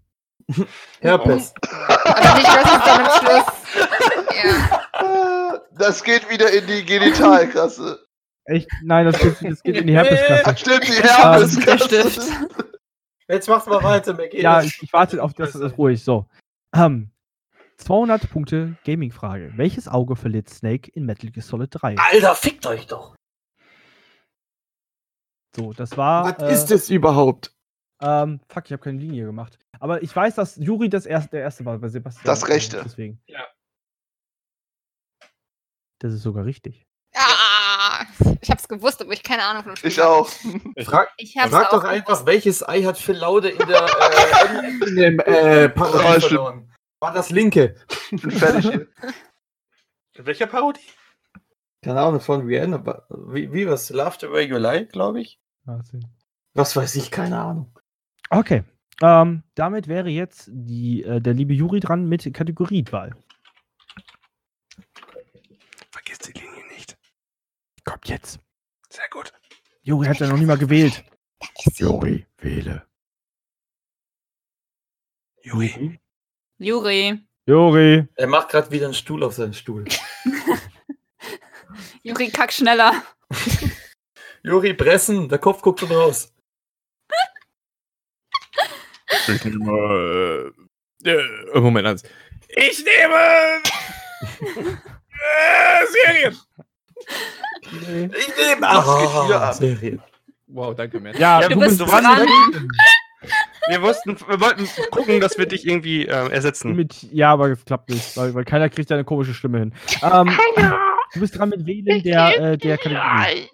[LAUGHS] Herpes. Aber nicht, das ist am Schluss. Ja. Das geht wieder in die Genitalkasse. Echt? Nein, das geht, das geht in die Herpesklasse. Stimmt, die der Herpeskasse. Jetzt mach's mal weiter, geht Ja, ich, ich warte auf das, das ist ruhig. So. Ähm, 200 Punkte Gaming-Frage. Welches Auge verliert Snake in Metal Gear Solid 3? Alter, fickt euch doch. So, das war. Was äh, ist es überhaupt? Ähm, fuck, ich habe keine Linie gemacht. Aber ich weiß, dass Juri das erste, der erste war bei Sebastian. Das äh, Rechte. Deswegen. Ja. Das ist sogar richtig. Ah, ich hab's gewusst, aber ich keine Ahnung von dem Spiel Ich auch. Frag, Ich frag auch doch gewusst. einfach, welches Ei hat Phil Laude in der äh, in, in dem äh, [LAUGHS] stimmt. verloren? War das linke? Bin [LAUGHS] fertig. In welcher Parodie? Keine Ahnung, von Rihanna. aber Wie, wie was? Love the way you lie, glaube ich. Warte. Was weiß ich, keine Ahnung. Okay. Ähm, damit wäre jetzt die, äh, der liebe Juri dran mit Kategoriewahl. Vergiss die Linie nicht. Kommt jetzt. Sehr gut. Juri hat ja noch nie mal gewählt. Juri, wähle. Juri. Juri. Juri. Er macht gerade wieder einen Stuhl auf seinen Stuhl. [LAUGHS] Juri, kack schneller. [LAUGHS] Juri, pressen, der Kopf guckt schon raus. Ich nehme. Äh, äh, Moment, eins. Ich nehme. [LAUGHS] äh, Serien. Ich nehme hier ab? Serien. Wow, danke, Matt. Ja, Ja, Du bist du warst dran. Wir wussten, wir wollten gucken, dass wir dich irgendwie ähm, ersetzen. Mit, ja, aber es klappt nicht, weil, weil keiner kriegt deine komische Stimme hin. Ähm, du bist dran mit Wählen der, äh, der Kategorie.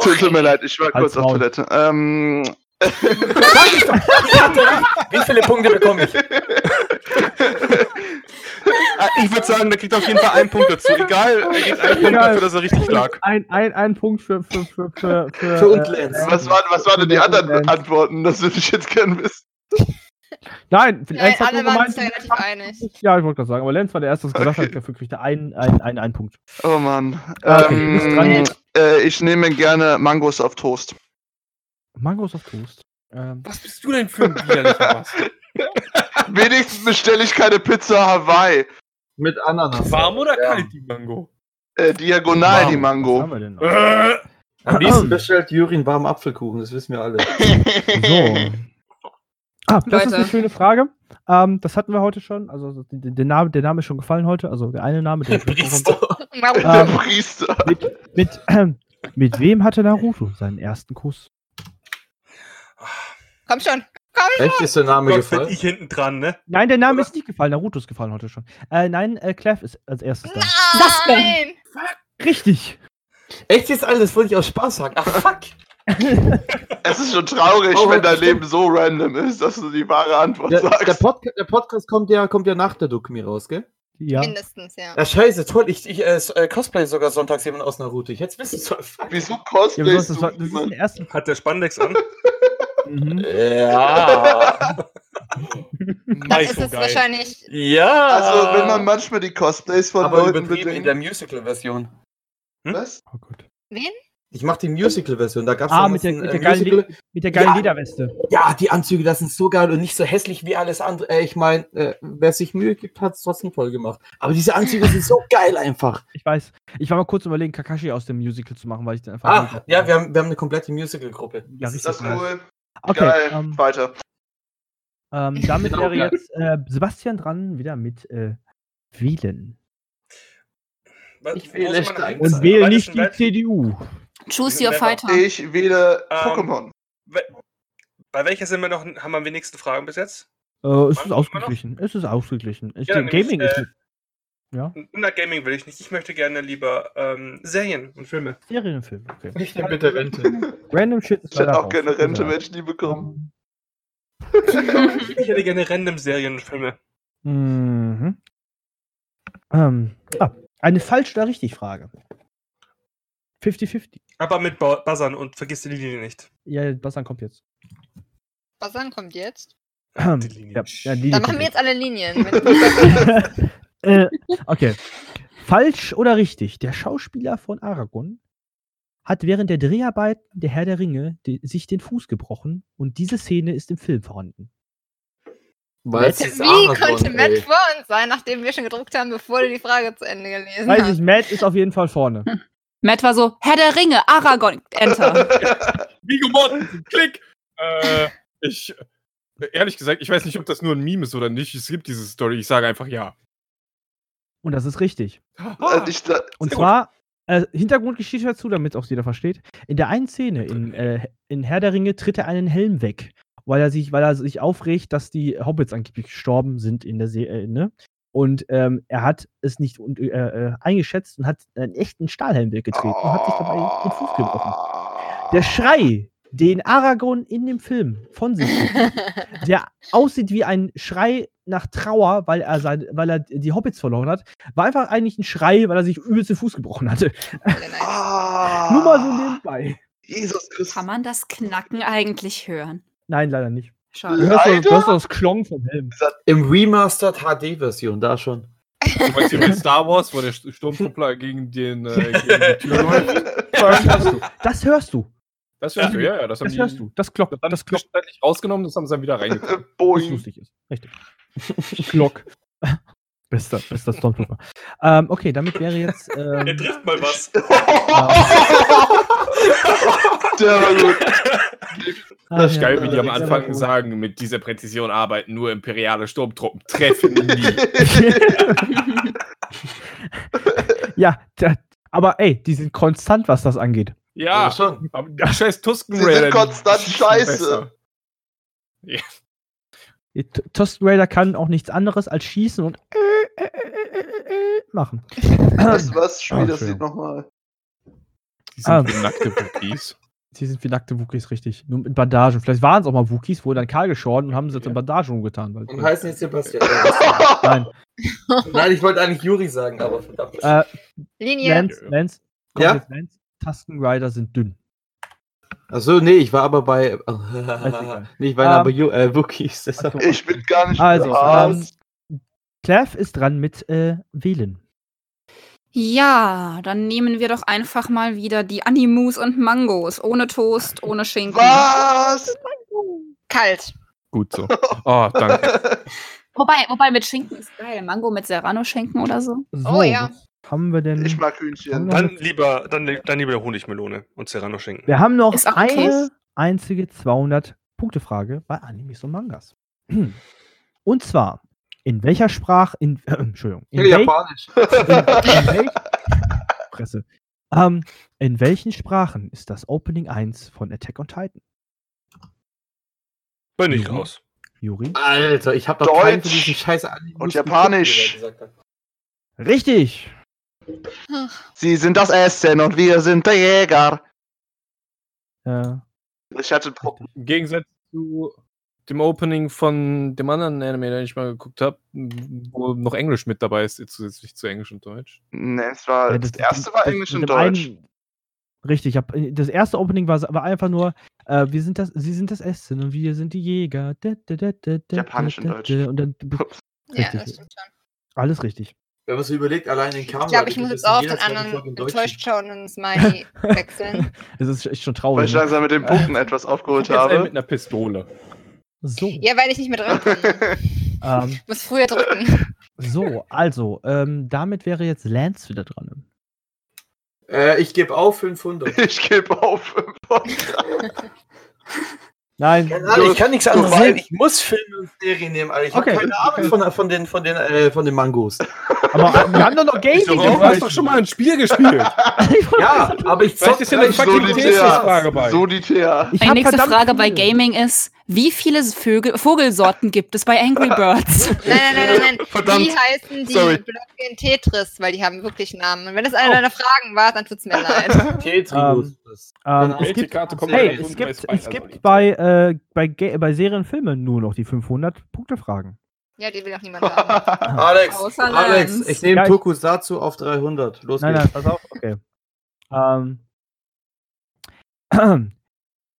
Tut, [LAUGHS] tut mir leid, ich war kurz auf. Toilette. Ähm, [LAUGHS] [LAUGHS] Wie viele Punkte bekomme ich? Ah, Ich würde sagen, der kriegt auf jeden Fall einen Punkt dazu. Egal, er kriegt einen Punkt dafür, dass er richtig lag. Ein, ein, ein Punkt für, für, für, für, für, Für uns, äh, Lenz. was, waren, was waren denn die anderen Lenz. Antworten? Das würde ich jetzt gerne wissen. Nein, Ja, Lenz hat alle nur waren gemeint, sich da relativ einig. Ja, ich wollte gerade sagen, aber Lenz war der Erste, der gesagt Okay. hat, dafür kriegt er einen, einen, einen, einen Punkt. Oh Mann. Okay, Ähm, äh, ich nehme gerne Mangos auf Toast. Mangos auf Toast. Ähm, Was bist du denn für ein widerlicher Bastard? [LAUGHS] Wenigstens bestelle ich keine Pizza Hawaii. Mit Ananas. Warm oder Ja. kalt, die Mango? Äh, diagonal Wow. die was Mango. haben wir denn noch? Äh, Am liebsten bestellt Juri einen warmen Apfelkuchen, das wissen wir alle. [LAUGHS] So. [LAUGHS] Ah, das ist eine Leute. schöne Frage. Ähm, das hatten wir heute schon. Also der, der, Name, der Name ist schon gefallen heute. Also der eine Name, der Priester. [LAUGHS] Warum? Der Ähm, Priester. mit, mit, [CLEARS THROAT] mit wem hatte Naruto seinen ersten Kuss? Komm schon. Echt ist der Name Gott, gefallen? ich hinten dran, ne? Nein, der Name ist nicht gefallen. Naruto ist gefallen heute schon. Äh, nein, äh, Clef ist als erstes da. Nein! Richtig. Echt jetzt alles? Das wollte ich aus Spaß sagen. Ach fuck. [LAUGHS] Es ist schon traurig, Oh, wenn dein stimmt. Leben so random ist, dass du die wahre Antwort Der, der, sagst. Podca der Podcast kommt ja, kommt ja nach der Dokumi raus, gell? Ja. Mindestens, ja. Ja, scheiße, toll. Ich, ich äh, äh, cosplay sogar sonntags jemand aus Naruto. Ich es wissen. Fuck. Wieso ja cosplayst das, du war, das ist der erste. Hat der Spandex an? [LAUGHS] Mhm. Ja. [LAUGHS] Dann Nice, ist es geil. wahrscheinlich. ja. Also, wenn man manchmal die Cosplays von aber Leuten übertrieben in der bedenkt. Musical-Version. Was? Oh Gott. Wen? Ich mach die Musical-Version. Da gab's Ah, mit der, mit, äh, der geilen, Musical. Mit der geilen Ja. Lederweste. Ja, die Anzüge, das sind so geil und nicht so hässlich wie alles andere. Äh, ich meine, äh, wer sich Mühe gibt, hat es trotzdem toll gemacht. Aber diese Anzüge sind so geil einfach. Ich weiß. Ich war mal kurz überlegen, Kakashi aus dem Musical zu machen, weil ich den einfach. Ah, ja, wir haben, wir haben eine komplette Musical-Gruppe. ja, Ist richtig das cool? Okay, Geil. ähm, Weiter. ähm, damit wäre jetzt äh, Sebastian dran, wieder mit äh, Wählen. Was- Ich wähle ist? Und wähle nicht die Welt? CDU. Choose your fighter. Ich wähle Ähm, Pokémon. Bei welcher sind wir noch, haben wir am wenigsten Fragen bis jetzt? Äh, es ist ausgeglichen. Es ist ausgeglichen. Ich, Ja, Gaming ist äh, mit ja, Na, Gaming will ich nicht. Ich möchte gerne lieber ähm, Serien und Filme. Serien und Film. Okay. Ich nehme bitte Rente. Random Shit ist Ich hätte leider auch gerne Rente, wenn ich die bekommen. [LAUGHS] Ich hätte gerne random Serien und Filme. Mhm. Ähm, ah, eine falsch oder richtig Frage. 50-50. Aber mit Ba- Buzzern und vergiss die Linie nicht. Ja, Bastian kommt jetzt. Dann kommt jetzt? Ähm, Die Linie. ja, ja, die Dann machen wir jetzt alle Linien. [LAUGHS] Äh, [LAUGHS] okay. Falsch oder richtig? Der Schauspieler von Aragon hat während der Dreharbeiten der Herr der Ringe die, sich den Fuß gebrochen und diese Szene ist im Film vorhanden. Ist Wie Aragorn, konnte Matt ey. vor uns sein, nachdem wir schon gedruckt haben, bevor du die Frage zu Ende gelesen Weiß hast? ich, Matt ist auf jeden Fall vorne. Matt war so, Herr der Ringe, Aragorn, Enter. [LAUGHS] Vigo Mortensen, klick! Äh, ich, ehrlich gesagt, ich weiß nicht, ob das nur ein Meme ist oder nicht. Es gibt diese Story. Ich sage einfach ja. Und das ist richtig. Ich, da, Und zwar, äh, Hintergrundgeschichte dazu, damit es auch jeder versteht. In der einen Szene in, äh, in Herr der Ringe tritt er einen Helm weg, weil er sich, weil er sich aufregt, dass die Hobbits angeblich gestorben sind in der See, äh, ne? Und ähm, er hat es nicht und, äh, äh, eingeschätzt und hat einen echten Stahlhelm weggetreten und hat sich dabei den Fuß gebrochen. Der Schrei, den Aragorn in dem Film von sich [LAUGHS] der aussieht wie ein Schrei nach Trauer, weil er, sein, weil er die Hobbits verloren hat, war einfach eigentlich ein Schrei, weil er sich übelst den Fuß gebrochen hatte. Ah, Nur mal so nebenbei. Jesus Christus. Kann man das Knacken eigentlich hören? Nein, leider nicht. Du Schade. hörst, doch, Leider? du hörst doch das Klong vom Helm. Im Remastered HD-Version, da schon. Du meinst hier bei [LAUGHS] Star Wars, wo der St- Sturmtruppler gegen, den, äh, gegen die Tür [LAUGHS] läuft? Das hörst du. Das hörst du. Das hörst du, ja, ja. Das, haben Das die, hörst du. Das Glock. Das haben Das Glock. zwischenzeitlich rausgenommen, das haben sie dann wieder reingekommen. Was [LAUGHS] Boing. lustig ist. Richtig. [LAUGHS] Glock. Bester, bester Stormtrooper. Ähm, okay, damit wäre jetzt. [LAUGHS] Er Ähm, trifft mal was. Der war gut. Das ist ah, geil, ja, wie die am ja, Anfang ja, sagen, mit dieser Präzision arbeiten nur imperiale Sturmtruppen, treffen nie. ja, da, aber ey, die sind konstant, was das angeht. Ja, schon. aber der scheiß Tusken Sie sind Raider, die konstant scheiße. Die T- Tusken Raider kann auch nichts anderes als schießen und äh, äh, äh, äh, äh, machen. Weißt du was? Spiel Ah, das. Lied nochmal. Die sind Ah. wie nackte Wookies. [LAUGHS] Sie sind wie nackte Wookies, richtig. Nur mit Bandagen. Vielleicht waren es auch mal Wookies, wurde dann kahl geschoren und haben sie jetzt in Bandagen umgetan. Weil, Und heißen jetzt Sebastian. [LAUGHS] Nein. Nein, ich wollte eigentlich Juri sagen, aber verdammt. Äh, Linie. Lance, Lance, kommt Ja? Lance. Tusken Rider sind dünn. Achso, nee, ich war aber bei. [LAUGHS] nee, ich war Ähm, aber Ju äh, Wookies. deshalb- Ach so. Ich bin gar nicht Also, ähm, Clef ist dran mit äh, Wählen. Ja, dann nehmen wir doch einfach mal wieder die Animus und Mangos. Ohne Toast, ohne Schinken. Was? Kalt. Gut so. [LAUGHS] Oh, danke. Wobei, wobei mit Schinken ist geil. Mango mit Serrano-Schinken oder so. So, Oh ja. Haben wir denn? Ich mag Hühnchen. Dann lieber, dann, dann lieber Honigmelone und Serrano-Schinken. Wir haben noch okay. eine einzige 200 Punktefrage bei Animes und Mangas. [CLEARS THROAT] Und zwar, in welcher Sprache, in, äh, [CLEARS THROAT] Entschuldigung, in, welch, Japanisch. in, in welch, [LAUGHS] Presse, ähm, in welchen Sprachen ist das Opening 1 von Attack on Titan? Bin ich raus. Juri? Alter, ich hab doch keinen von Deutsch diesen scheiß Animes und Japanisch. wie Sie sind das Essen und wir sind der Jäger. Äh, Ich hatte Im Gegensatz zu dem Opening von dem anderen Anime, den ich mal geguckt habe, wo noch Englisch mit dabei ist, zusätzlich zu Englisch und Deutsch. Nee, es war, ja, das, erste war das- Englisch und Deutsch. einen- Richtig, hab, das erste Opening war, war einfach nur, äh, wir sind das, sie sind das Essen und wir sind die Jäger. Da, da, da, da, da, Japanisch da, und da, Deutsch. Und dann [LAUGHS] Ja, Richtig. das stimmt schon. alles richtig. Wenn man so überlegt, allein in Kamera. Ich glaube, ich muss jetzt auch auf den anderen enttäuscht schauen und Smiley [LAUGHS] wechseln. Das ist echt schon Weil traurig. ich Ne? langsam mit den [LAUGHS] Punkten etwas aufgeholt Jetzt habe. mit einer Pistole. So, Ja, weil ich nicht mehr dran komme. [LAUGHS] ähm, Ich muss früher drücken. so, also, ähm, damit wäre jetzt Lance wieder dran. Äh, ich gebe auf 500. ich gebe auf. Nein, Alter, ich kann nichts anderes nehmen. Ich muss Filme und Serien nehmen, Alter. Ich Okay, habe keine Ahnung von, von, den, von, den, äh, von den Mangos. aber wir haben doch noch Gaming? Du hast doch schon mal ein Spiel [LAUGHS] gespielt. Ja, aber ich zock ist ja eine Solitär. Solitär. Ich Meine hab nächste Frage bei. Gaming ist, wie viele Vögel, Vogelsorten gibt es bei Angry [LAUGHS] Birds? Nein, nein, nein, nein, nein. Verdammt. Wie heißen die Sorry. Blöcke in Tetris? Weil die haben wirklich Namen. Und wenn das eine deiner Fragen war, dann tut's mir leid. [LAUGHS] Tetris. Ähm, es Welche gibt, Karte kommt hey, bei es gibt, bei es gibt bei, äh, bei, bei Serien und Filmen nur noch die 500 Punkte-Fragen. Ja, die will auch niemand [LAUGHS] haben. Alex, Außer Alex, ich nehme Ja, Tokusatsu auf 300. Los Nein, geht's. nein, pass auf, okay. Ähm. [CLEARS THROAT]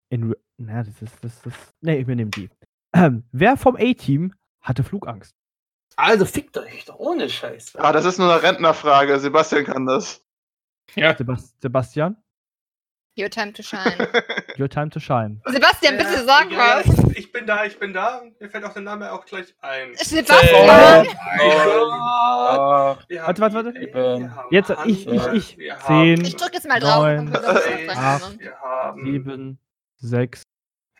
In, na, das ist, das ist, nee, wir nehmen die. Ähm, wer vom A-Team hatte Flugangst? Also fickt euch doch ohne Scheiß. ah, das ist nur eine Rentnerfrage. Sebastian kann das. Sebas Sebastian, Your time to shine. [LAUGHS] your time to shine. Sebastian, bitte sag ja, was. Ich, ich bin da, ich bin da. Mir fällt auch der Name auch gleich ein. Sebastian! Oh, Wir haben Warte, warte, warte. Jetzt, ich, ich, ich. wir haben- Zehn, Ich drück jetzt mal drauf. Neun, das acht, Wir haben. sieben, sechs,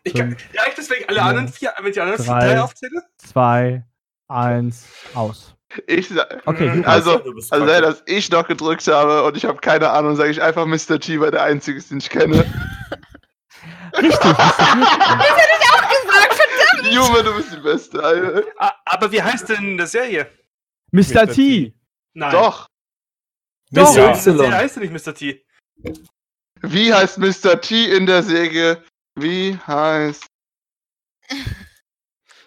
Ich kann, fünf, reicht das, wenn ich alle vier, anderen vier, wenn ich die anderen drei. drei aufzähle? zwei, eins, aus. Ich, Okay, also, also kacke. dass ich noch gedrückt habe und ich habe keine Ahnung, sage ich einfach Mr. T, weil der einzige ist, den ich kenne. [LAUGHS] Richtig, [LAUGHS] gesagt, verdammt! Junge, du bist die Beste, Alter. Ah, aber wie heißt denn in der Serie? Mr. T. Nein. Doch. Doch. Ja, der Y. Serie heißt er nicht Mr. T. Wie heißt Mr. T in der Serie? Wie heißt. [LAUGHS]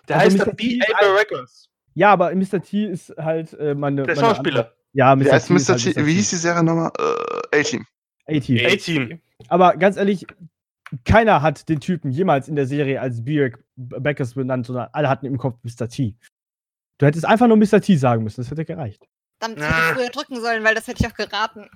Der Also heißt Mr. der T B.A. Records. Ja, aber Mr. T ist halt äh, meine. Der meine Schauspieler. Andere. Ja, Mr. Wie heißt T. Mr. halt T? Wie hieß die Serie nochmal? Äh, A-Team. A-Team. A-Team. Aber ganz ehrlich, keiner hat den Typen jemals in der Serie als Bierk Beckers benannt, sondern alle hatten im Kopf Mr. T. Du hättest einfach nur Mr. T sagen müssen, das hätte gereicht. Verdammt, ich hätte früher drücken sollen, weil das hätte ich auch geraten.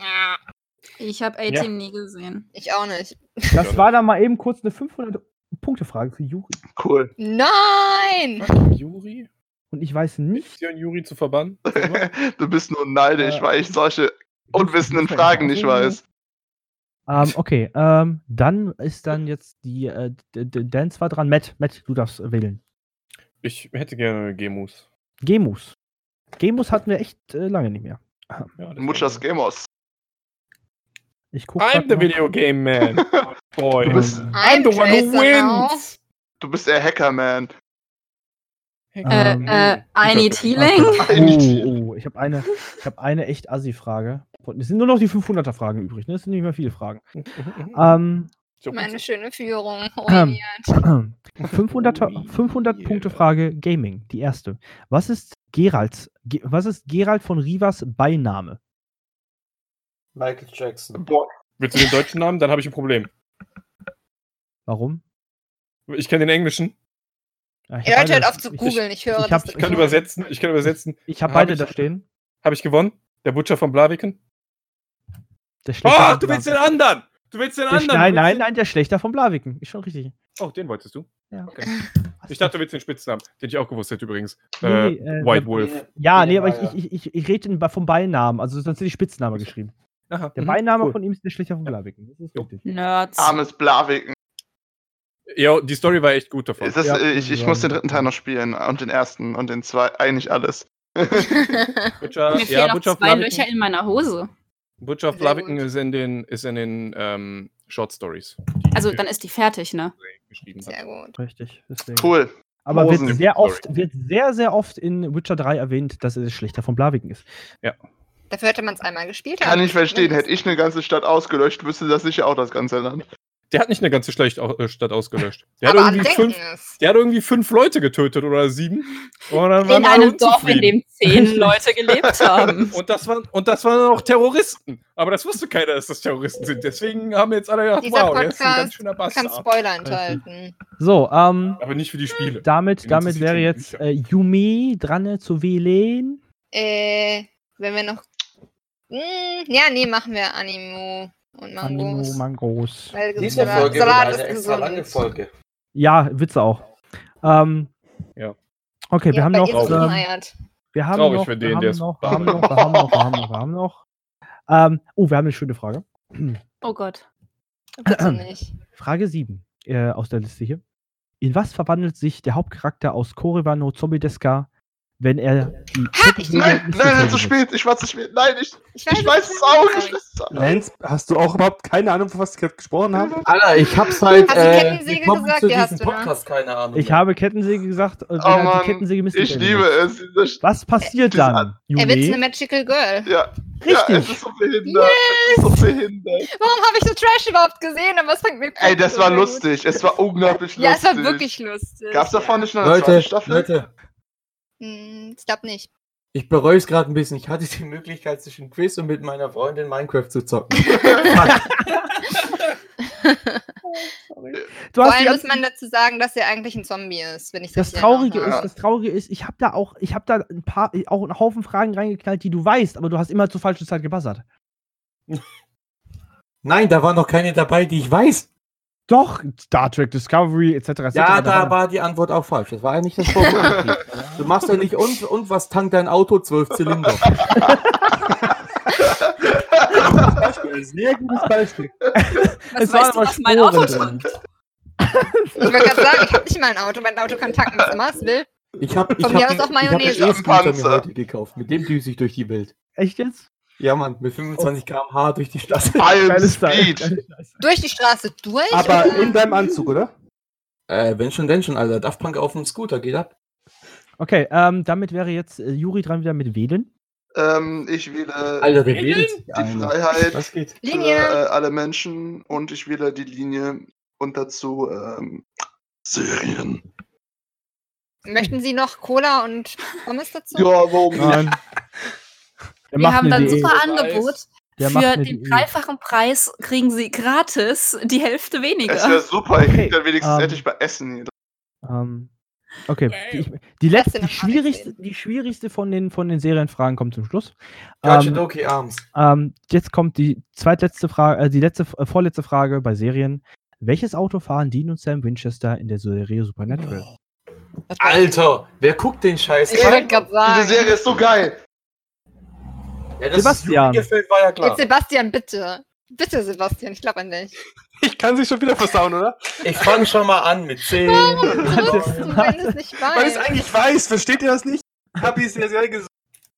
Ich habe A-Team nie gesehen. Ich auch nicht. Das war dann mal eben kurz eine 500-Punkte-Frage für Juri. Cool. Nein! Juri? Und ich weiß nicht. Ist Juri zu verbannen? [LAUGHS] du bist nur neidisch, Äh, weil ich solche unwissenden Fragen nicht weiß. Ähm, okay, ähm, dann ist dann jetzt die äh, D- D- Dan zwar dran. Matt, Matt, du darfst wählen. Ich hätte gerne Gemus. Gemus. Gemus hatten wir echt äh, lange nicht mehr. Ja, Muchas Gamos. Ich gucke. I'm the video game man. [LAUGHS] Boy. Du bist, I'm the one who wins. du bist der Hacker-Man. Ähm, Äh, äh, I need healing? Oh, oh, ich habe eine, ich habe eine echt Assi-Frage. Es sind nur noch die 500er-Fragen übrig, ne? Es sind nicht mehr viele Fragen. Ähm, Meine schöne Führung. Ähm. ruiniert. [CLEARS THROAT] 500er 500 Punkte Frage Gaming, die erste. Was ist Geralds, Ge was ist Gerald von Rivas Beiname? Michael Jackson. Boah, Willst du den deutschen Namen? Dann habe ich ein Problem. Warum? Ich kenne den englischen. Ja, ich Ihr hab hört halt auf zu ich- googeln, ich höre ich hab- das. Ich kann übersetzen. Ich kann übersetzen. Ich habe Hab beide ich- da stehen. Habe ich gewonnen? Der Butcher von Blaviken? Der Schlechter Oh, von du willst den Blaviken. anderen! Du willst den Der anderen! Nein, nein, nein, der Schlechter von Blaviken. Ist schon richtig. Oh, den wolltest du? Ja. Okay. [LAUGHS] Ich dachte, du willst den Spitznamen, den ich auch gewusst hätte übrigens. Nee, äh, nee, äh, White Wolf. Ja, nee, aber ich, ich, ich, ich rede vom Beinamen. Also sonst sind die Spitzname geschrieben. Aha, Der mhm, Beiname cool. von ihm ist der Schlechter von Blaviken. Das ist richtig. Nerds. armes Blaviken. Ja, die Story war echt gut davon. Ist das, Ja, äh, ich, ich ja. muss den dritten Teil noch spielen und den ersten und den zwei, eigentlich alles. [LAUGHS] Butcher, Mir fehlen ja, noch Butcher zwei Flaviken, Löcher in meiner Hose. Butcher Flaviken gut. ist in den, ist in den ähm, Short Stories. Also dann ist die fertig, ne? Sehr gut. Richtig. Deswegen. Cool. Aber wird sehr oft, wird sehr, sehr oft in Witcher 3 erwähnt, dass es schlechter von Blaviken ist. Dafür hätte man es einmal gespielt Kann ich verstehen. Hätte ich eine ganze Stadt ausgelöscht, wüsste das sicher auch das ganze Land. Der hat nicht eine ganze äh, Stadt ausgelöscht. Der hat, irgendwie fünf, der hat irgendwie fünf Leute getötet oder sieben. Und dann waren In einem Dorf, in dem zehn [LAUGHS] Leute gelebt haben. Und das, waren, und das waren auch Terroristen. Aber das wusste keiner, dass das Terroristen sind. Deswegen haben jetzt alle gedacht, Dieser wow, der ist ein ganz Podcast schöner Kann Bastard. Spoiler enthalten. So, ähm, Aber nicht für die Spiele. damit, damit wäre jetzt äh, Yumi dran äh, zu wählen. Äh, wenn wir noch. Hm, ja, nee, machen wir Animo und Animo, Mangos. Mangos. Weil Diese Salat, Folge wird Salat eine ist extra lange. Folge. Ja, Witze auch. Ähm, Ja. Okay, wir Ja, haben noch, ähm, wir haben Traurig noch, für wir den, der noch, wir haben noch, wir haben noch, wir haben noch, wir haben noch. [LAUGHS] Ähm, oh, wir haben eine schöne Frage. Oh Gott. [CLEARS THROAT] Frage 7 äh, aus der Liste hier. In was verwandelt sich der Hauptcharakter aus Koreva no Zombiedeska, wenn er die Kettensäge Nein, nein, nein, zu spät. Ich war zu spät. Nein, ich, Ich ich weiß es auch. Ich weiß es auch. Lance, hast du auch überhaupt keine Ahnung, von was ich gerade gesprochen habe? Alter, ich hab's halt. Hast du äh, Kettensäge wir kommen gesagt? zu Ja, du, ne? Podcast, keine Ahnung. Ich habe Kettensäge gesagt, wenn Oh er die Mann, Kettensäge ich liebe es. Was passiert dann, An- Er wird eine? Magical Girl. Ja, Richtig. Ja, es ist so behindert. Es ist so behindert. Warum habe ich so Trash überhaupt gesehen? Aber es fängt mir Ey, das so war gut. lustig. Es war unglaublich lustig. Ja, es war wirklich lustig. Gab's davon nicht noch eine Leute, zweite Staffel? Leute, Hm, ich glaube nicht. ich bereue es gerade ein bisschen. Ich hatte die Möglichkeit, zwischen Quiz und mit meiner Freundin Minecraft zu zocken. [LAUGHS] Du Vor allem muss man dazu sagen, dass er eigentlich ein Zombie ist, wenn ich das richtig Traurige ist, das Traurige ist, ich habe da auch, ich habe da ein paar, auch einen Haufen Fragen reingeknallt, die du weißt, aber du hast immer zur falschen Zeit gebassert. Nein, da waren noch keine dabei, die ich weiß. Doch, Star Trek Discovery etc. etc. Ja, da war die Antwort auch falsch. Das war ja nicht das Problem. du machst ja nicht und, und was tankt dein Auto? Zwölf Zylinder. [LAUGHS] Sehr gutes Beispiel. Was Es weißt du, was mein Auto tut? Ich wollte gerade sagen, ich habe nicht mal ein Auto. Mein Auto kann tanken, was immer es will. Ich habe ich hab, aus auch ich hab einen. E-Scooter mir heute gekauft. Mit dem düse ich durch die Welt. Echt jetzt? Ja, Mann, mit 25 km/h durch die Geiles Teil, Speed. Durch die Straße durch? Aber in deinem Anzug, oder? Äh, wenn schon, denn schon, Alter. Daft Punk auf dem Scooter, geht ab. Okay, ähm, damit wäre jetzt äh, Juri dran wieder mit Wählen. Ähm, ich wähle Alter, redet sich die. Freiheit Was geht? für Linie. äh, alle Menschen und ich wähle die Linie und dazu ähm, Serien. Möchten Sie noch Cola und Pommes dazu? Ja, warum nicht? [LAUGHS] Wir macht haben dann Diät. super. Angebot. Der Für den dreifachen Preis kriegen Sie gratis die Hälfte weniger. Es wäre super, ich Okay, krieg dann wenigstens ähm, endlich bei Essen hier. Ähm, okay, die, ich, die, letzte, die, mal schwierigste, die schwierigste von den, von den Serienfragen kommt zum Schluss. Deutsche Ähm, Doki Arms. ähm, jetzt kommt die zweitletzte Frage, äh, die letzte, äh, vorletzte Frage bei Serien. Welches Auto fahren Dean und Sam Winchester in der Serie Supernatural? Alter, wer guckt den Scheiß? Ich wollte gerade Diese. Serie ist so geil. Ja, dass Sebastian. es gefällt, war ja klar. Jetzt Sebastian, bitte. Bitte, Sebastian, ich glaube an dich. Ich kann sich schon wieder versauen, oder? Ich fange schon mal an mit 10. Drückst du, wenn du es nicht Weil ich weißt? eigentlich weiß, versteht ihr das nicht? Hab ich sehr, sehr gesagt.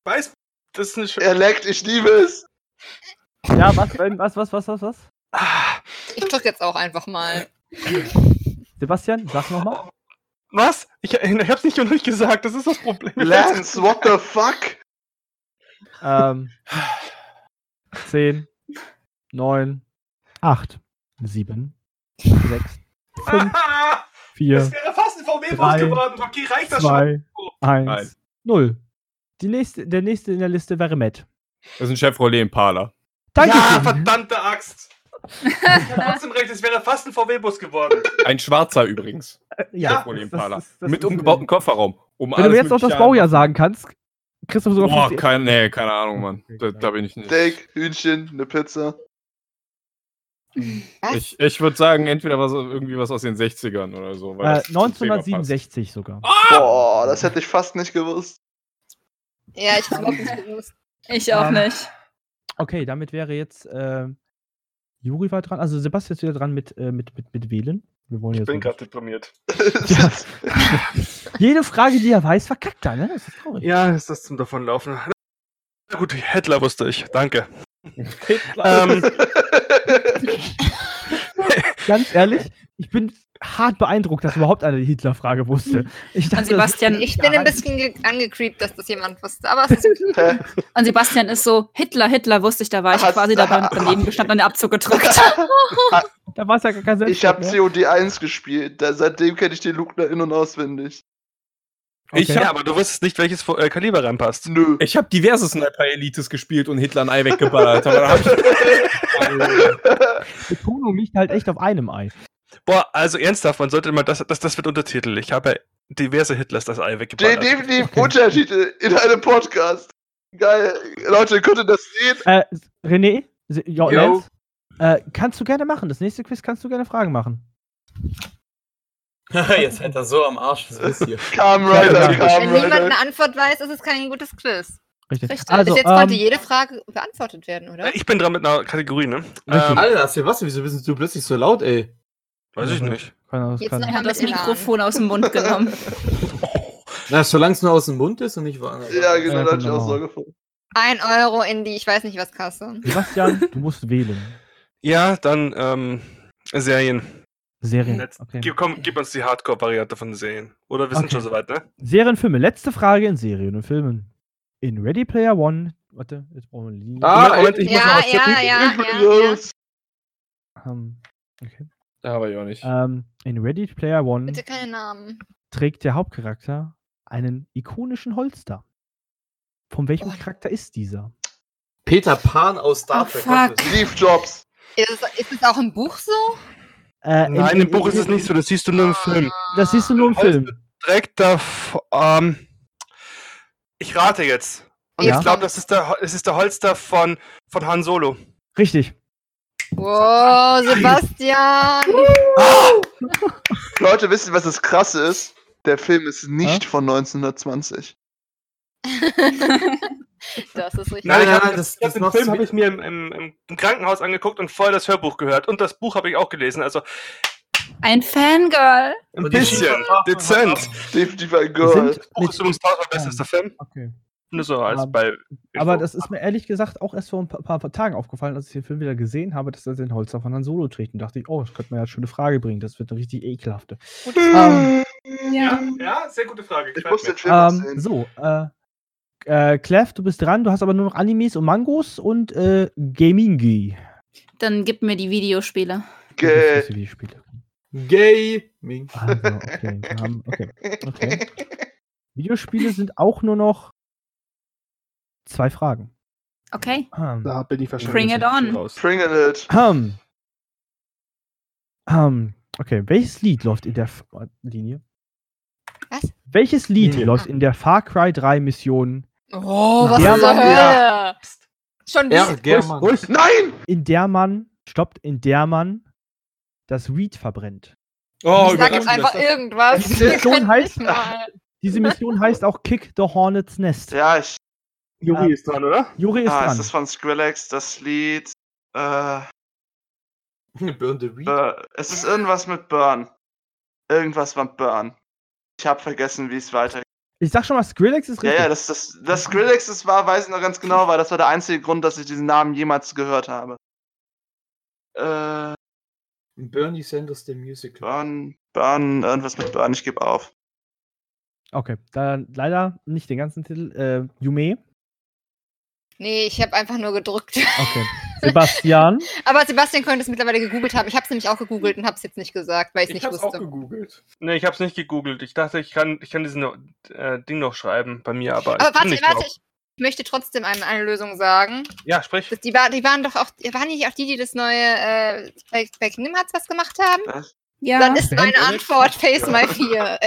Weiß, das ist eine Sch Er leckt, ich liebe es. Ja, was, was, was, was, was, was? Ich drück jetzt auch einfach mal. Sebastian, sag nochmal. Was? Ich, ich hab's nicht noch nicht gesagt, das ist das Problem. Lance, what the fuck? Ähm, 10, 9, 8, 7, 6, 5, Ah, 4, Das wäre fast ein VW-Bus Drei, geworden. Okay, reicht das schon? 2, Nein. 1, 0. Die nächste, der nächste in der Liste wäre Matt. Das ist ein Chevrolet Impala. Danke. Ja, verdammte Axt. Ich hab trotzdem recht, es wäre fast ein VW-Bus geworden. Ein schwarzer übrigens. ja, Chevrolet das- das Impala. ist- das Mit umgebautem Kofferraum. Um Wenn du jetzt noch das Baujahr sagen kannst, du sogar Boah, 50 kein, nee, keine Ahnung, Mann. Okay, Da, da bin ich nicht. Steak, Hühnchen, eine Pizza. Was? Ich, ich würde sagen, entweder was, irgendwie was aus den 60ern oder so. weil Äh, das zum Thema passt. 1967 sogar. Boah, das hätte ich fast nicht gewusst. Ja, ich hab's überhaupt nicht gewusst. Ich auch Ähm, nicht. Okay, damit wäre jetzt äh, Juri war dran. Also Sebastian ist wieder dran mit, äh, mit, mit, mit Wählen. Wir wollen Ich jetzt bin gerade deprimiert. [LAUGHS] Ja. [LAUGHS] Jede Frage, die er weiß, verkackt er, ne? Das ist traurig. Ja, ist das zum Davonlaufen. Na gut, Hitler wusste ich. Danke. [LAUGHS] ähm, Ganz ehrlich, ich bin hart beeindruckt, dass überhaupt einer die Hitler-Frage wusste. Ich Und dachte, Sebastian, Ich bin ein bisschen ge- angecreept, dass das jemand wusste, aber es ist und Sebastian ist so, Hitler, Hitler wusste ich, da war ich Hast- quasi dabei [LAUGHS] und daneben gestanden und den Abzug gedrückt. [LAUGHS] da war es ja gar kein Ich habe COD 1 gespielt. Da, seitdem kenne ich den Lugner in- und auswendig. mehr. Ich Okay. ja, aber du wusstest nicht, welches äh, Kaliber reinpasst. Nö. Ich habe diverse Sniper-Elites gespielt und Hitler ein Ei weggeballert. Aber da hab ich, [LAUGHS] Betonung liegt halt echt auf einem Ei. Boah, also ernsthaft, man sollte mal, das, das, das wird Untertitel. Ich habe diverse Hitlers das Ei Den weggeballert. definitiv Okay. Untertitel in einem Podcast. Geil. Leute, könnt ihr das sehen? Äh, René, jo, Jo. Lenz, äh, kannst du gerne machen. Das nächste Quiz kannst du gerne Fragen machen. [LAUGHS] Jetzt seid ihr so am Arsch, das ihr. Kam Ja, Rider, kam Wenn niemand eine Antwort weiß, ist es kein gutes Quiz. Richtig. Richtig. Also, Bis jetzt konnte ähm, jede Frage beantwortet werden, oder? Ich bin dran mit einer Kategorie, ne? Ähm, Alter, Sebastian, wieso bist du plötzlich so laut, ey? Weiß ich nicht. Das Jetzt Er hat das. Mikrofon aus dem Mund genommen. [LAUGHS] Na, solange es nur aus dem Mund ist und nicht woanders. Ja, genau, Ja, da hatte ich genau. auch so gefunden. Ein Euro in die, ich weiß nicht was, Kasse. Sebastian, du musst wählen. Ja, dann ähm, Serien. Serien. Letz- Okay. Gib, komm, gib uns die Hardcore-Variante von Serien. Oder wir sind Okay. schon soweit, ne? Serienfilme. Letzte Frage in Serien und Filmen. In Ready Player One. Warte, jetzt brauchen wir Linie. Ah, Moment, ich muss noch Ja, was ja, ja, ja, ja. raus. Ähm, okay. Da habe ich auch nicht. ähm, in Ready Player One Bitte keine Namen. trägt der Hauptcharakter einen ikonischen Holster. Von welchem Oh. Charakter ist dieser? Peter Pan aus Star Oh, Trek. fuck. was ist- Steve Jobs. Ist es, ist es auch im Buch so? Äh, Nein, im Buch ist es nicht so, das siehst du nur im Film. Das siehst du nur im Film. Direkt da. Ähm, ich rate jetzt. Und Ja. ich glaube, das ist der, es ist der Holster von, von Han Solo. Richtig. Wow, Sebastian! [LAUGHS] Leute, wisst ihr, was das Krasse ist? Der Film ist nicht von 1920. [LAUGHS] das ist richtig. Nein, ich nein, hab- nein, das, Ich hab das den Film habe ich mir im, im, im Krankenhaus angeguckt und vorher das Hörbuch gehört. Und das Buch habe ich auch gelesen. Also Ein Fangirl. ein bisschen. Dezent. Definitiv ein Girl. sind Das Buch ist übrigens tausendmal besser als der Film. Okay. So als Aber- bei. Aber das ist mir ehrlich gesagt auch erst vor ein paar, paar, paar Tagen aufgefallen, als ich den Film wieder gesehen habe, dass er den Holster von Han Solo trägt. Und dachte ich, oh, das könnte mir ja eine schöne Frage bringen. Das wird eine richtig ekelhafte. Ähm, Ja, ja, sehr gute Frage. Ich muss den Film ähm, so, äh, äh, Clef, du bist dran. Du hast aber nur noch Animes und Mangos und äh, Gamingi. Dann gib mir die Videospiele. Gay. Das die Spiele. Gaming. Also, okay. Okay. okay. [LAUGHS] Videospiele sind auch nur noch zwei Fragen. Okay. Ähm, Da bin ich wahrscheinlich. Bring it on. raus. Bring it. Ähm. Ähm, okay, welches Lied läuft in der F Linie? Was? Welches Lied Linie. läuft in der Far Cry 3 Mission, Oh, was Mann, Hölle? Schon Ja, wieder. Nein! in der man, stoppt, in der man das Weed verbrennt? Oh, Ich sag jetzt einfach das- irgendwas. Die Mission [LAUGHS] heißt-. Diese Mission heißt auch Kick the Hornet's Nest. Ja, ich. Juri ist dran, oder? Juri ist Ah, ist dran. das von Skrillex, das Lied. Äh, Burn the Weed. Bur- es ist irgendwas mit Burn. Irgendwas mit Burn. Ich habe vergessen, wie es weitergeht. Ich sag schon mal, Skrillex ist Ja, richtig. ja, das, das, das Skrillex das war, weiß ich noch ganz genau, weil das war der einzige Grund, dass ich diesen Namen jemals gehört habe. Äh, Bernie Sanders, the Musical. Burn, Burn, irgendwas mit Burn, ich gebe auf. Okay, dann leider nicht den ganzen Titel. Äh, Yume. Nee, ich habe einfach nur gedrückt. Okay. [LAUGHS] Sebastian. Aber Sebastian könnte es mittlerweile gegoogelt haben. Ich habe es nämlich auch gegoogelt und habe es jetzt nicht gesagt, weil ich es Ich nicht hab's auch wusste. gegoogelt. Nee, ich hab's nicht gegoogelt. Ich dachte, ich kann, ich kann diesen äh, Ding noch schreiben bei mir, aber. Aber ich bin warte, nicht warte, drauf. ich möchte trotzdem eine, eine Lösung sagen. Ja, sprich. Das, die, war, die waren doch auch, waren nicht auch die, die das neue äh, bei, bei Kingdom Hearts was gemacht haben? Was? Ja. Dann ist meine. Antwort Face My Fear.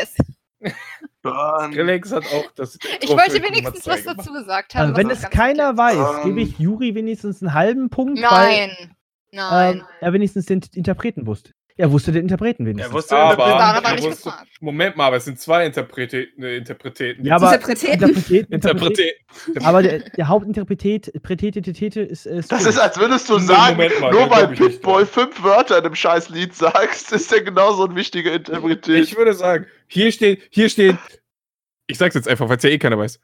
[LAUGHS] Burn. Skrillex hat auch das. ich wollte wenigstens was dazu gesagt haben. Also, wenn es keiner weiß, Ähm. gebe ich Juri wenigstens einen halben Punkt, erklärt. weil Nein. Nein. ähm, er wenigstens den Interpreten wusste. Er wusste den Interpreten wenigstens. Er wusste Aber, Interpreten. aber er nicht wusste- gefragt. Moment mal, aber es sind zwei Interpreten. Äh, Interpreten. ja, aber Interpreten. Interpretät, [LAUGHS] Interpreten. aber der, der Hauptinterpretät, Prätetitete ist, äh, Das ist, als würdest du sagen, Moment mal, nur weil dran. fünf Wörter in einem scheiß Lied sagst, ist er genauso ein wichtiger Interpretät. Ich würde sagen, hier steht, hier steht, ich sag's jetzt einfach, weil es ja eh keiner weiß.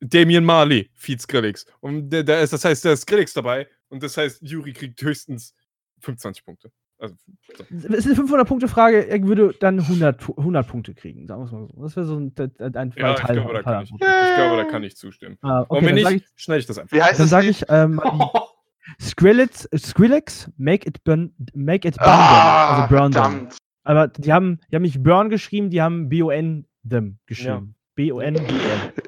Damien Marley, Feed Skrillex. Und da- da ist, das heißt, da ist Skrillex dabei und das heißt, Juri kriegt höchstens 25 Punkte. Also, so. Es ist eine 500-Punkte-Frage, er würde dann 100, Pu- 100 Punkte kriegen, sagen wir es mal so. Das wäre so ein, ein, ein ja, ich Teil- glaube, da kann ich, ich glaube, da kann ich zustimmen. Ah, und okay, wenn dann sage nicht, ich, schneide ich das einfach. Wie heißt dann das sag Lied? ich ähm, [LAUGHS] Skrillex, Skrillex, make it burn, make it burn Ah, them. Also burn them. Aber die haben, die haben nicht burn geschrieben, die haben B-O-N them geschrieben. B-O-N-D-M.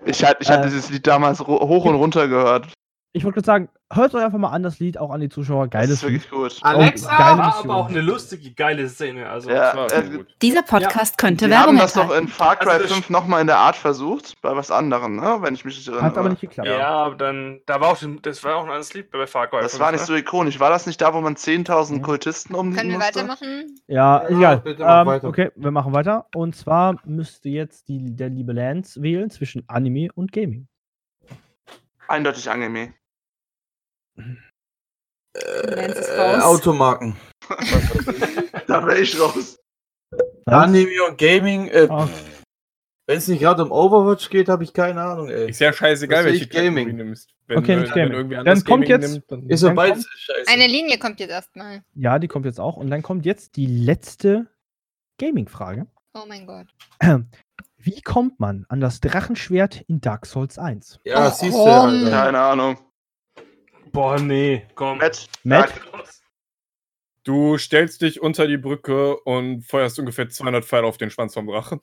Ich, hatte- ich hatte Äh, dieses Lied damals hoch und runter gehört. Ich wollte gerade sagen, hört euch einfach mal an das Lied, auch an die Zuschauer. Das Geiles ist wirklich gut. Alexa, geile War aber auch eine lustige, geile Szene. Also, Ja, Das war äh. Dieser Podcast könnte Wir haben das doch in Far Cry Also das- 5 nochmal in der Art versucht, bei was anderem, ne? wenn ich mich nicht erinnere. Hat aber nicht geklappt. ja, aber dann, da war auch, das war auch ein anderes Lied bei Far Cry. das 5, war nicht ne? so ikonisch. War das nicht da, wo man 10.000 Mhm. Kultisten umlegen Können wir musste? weitermachen? Ja, Ja, egal. bitte mach Ähm, weiter. okay, wir machen weiter. Und zwar müsste jetzt die, der liebe Lance wählen zwischen Anime und Gaming. Eindeutig Anime. Äh. Automarken. [LAUGHS] Da wäre ich raus. Anime und Gaming. Äh, Ah. Wenn es nicht gerade um Overwatch geht, habe ich keine Ahnung, ey. Ist ja scheißegal, welche Gaming. Du nimmst. Wenn, Okay, wenn, nicht wenn Gaming. irgendwie Dann kommt Gaming jetzt- nimmt, dann Ist so Dann beides scheiße. Eine Linie kommt jetzt erstmal. Ja, die kommt jetzt auch. Und dann kommt jetzt die letzte Gaming-Frage. Oh mein Gott. Wie kommt man an das Drachenschwert in Dark Souls 1? ja, Oh, siehst du. Alter. Keine Ahnung. Boah, nee, komm. Matt, Matt? Du stellst dich unter die Brücke und feuerst ungefähr 200 Pfeile auf den Schwanz vom Drachen.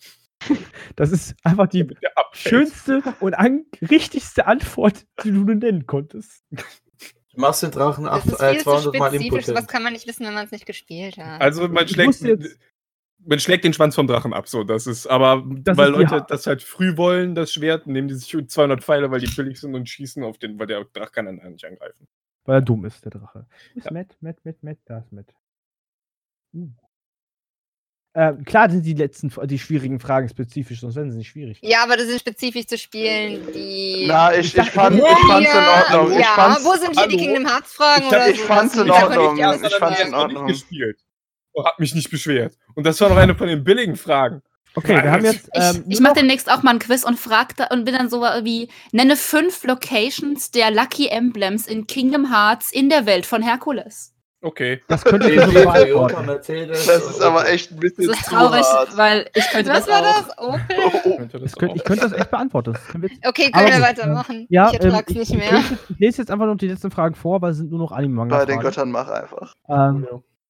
Das ist einfach die schönste und an richtigste Antwort, die du nur nennen konntest. Du machst den Drachen Das ist äh, viel zu 200 Mal spezifisch. Was impotent. kann man nicht wissen, wenn man es nicht gespielt hat? Also man schlägt, man schlägt den Schwanz vom Drachen ab, so das ist, aber Das weil ist Leute das halt früh wollen, das Schwert, nehmen die sich 200 Pfeile, weil die billig sind und schießen auf den, weil der Drache kann dann nicht angreifen. Weil er dumm ist, der Drache. Ist Ja. Matt, Matt, Matt, Matt, da ist Matt. Uh. Ähm, klar sind die letzten, die schwierigen Fragen spezifisch, sonst wären sie nicht schwierig. ja, aber das sind spezifisch zu Spielen, die. Na, ich, ich, fand, ich Ja, fand's in Ordnung. Ich ja, fand's, wo sind hier die Hallo? Kingdom Hearts Fragen Ich oder ich so? fand's in ich Ordnung. was Ich fand's in sagen. noch nicht Ordnung. gespielt. Hab mich nicht beschwert. Und das war noch eine von den billigen Fragen. Okay, wir haben jetzt. Ich, Ähm, ich nur mache demnächst auch mal ein Quiz und frag da und bin dann so wie, nenne fünf Locations der Lucky Emblems in Kingdom Hearts in der Welt von Herkules. Okay. Das könnte ich [LAUGHS] Toyota, beantworten. Das ist aber echt ein bisschen Das ist zu traurig, hart. weil ich könnte Was das war auch. das? Opel? Oh, oh. Könnte das ich könnte das echt beantworten. Das können wir jetzt- Okay, Aber können wir weitermachen? ja, ich ähm, ertrag's ich, nicht ich, mehr. lese- ich lese jetzt einfach noch die letzten Fragen vor, weil es sind nur noch Bei den. Göttern mach einfach. Ähm,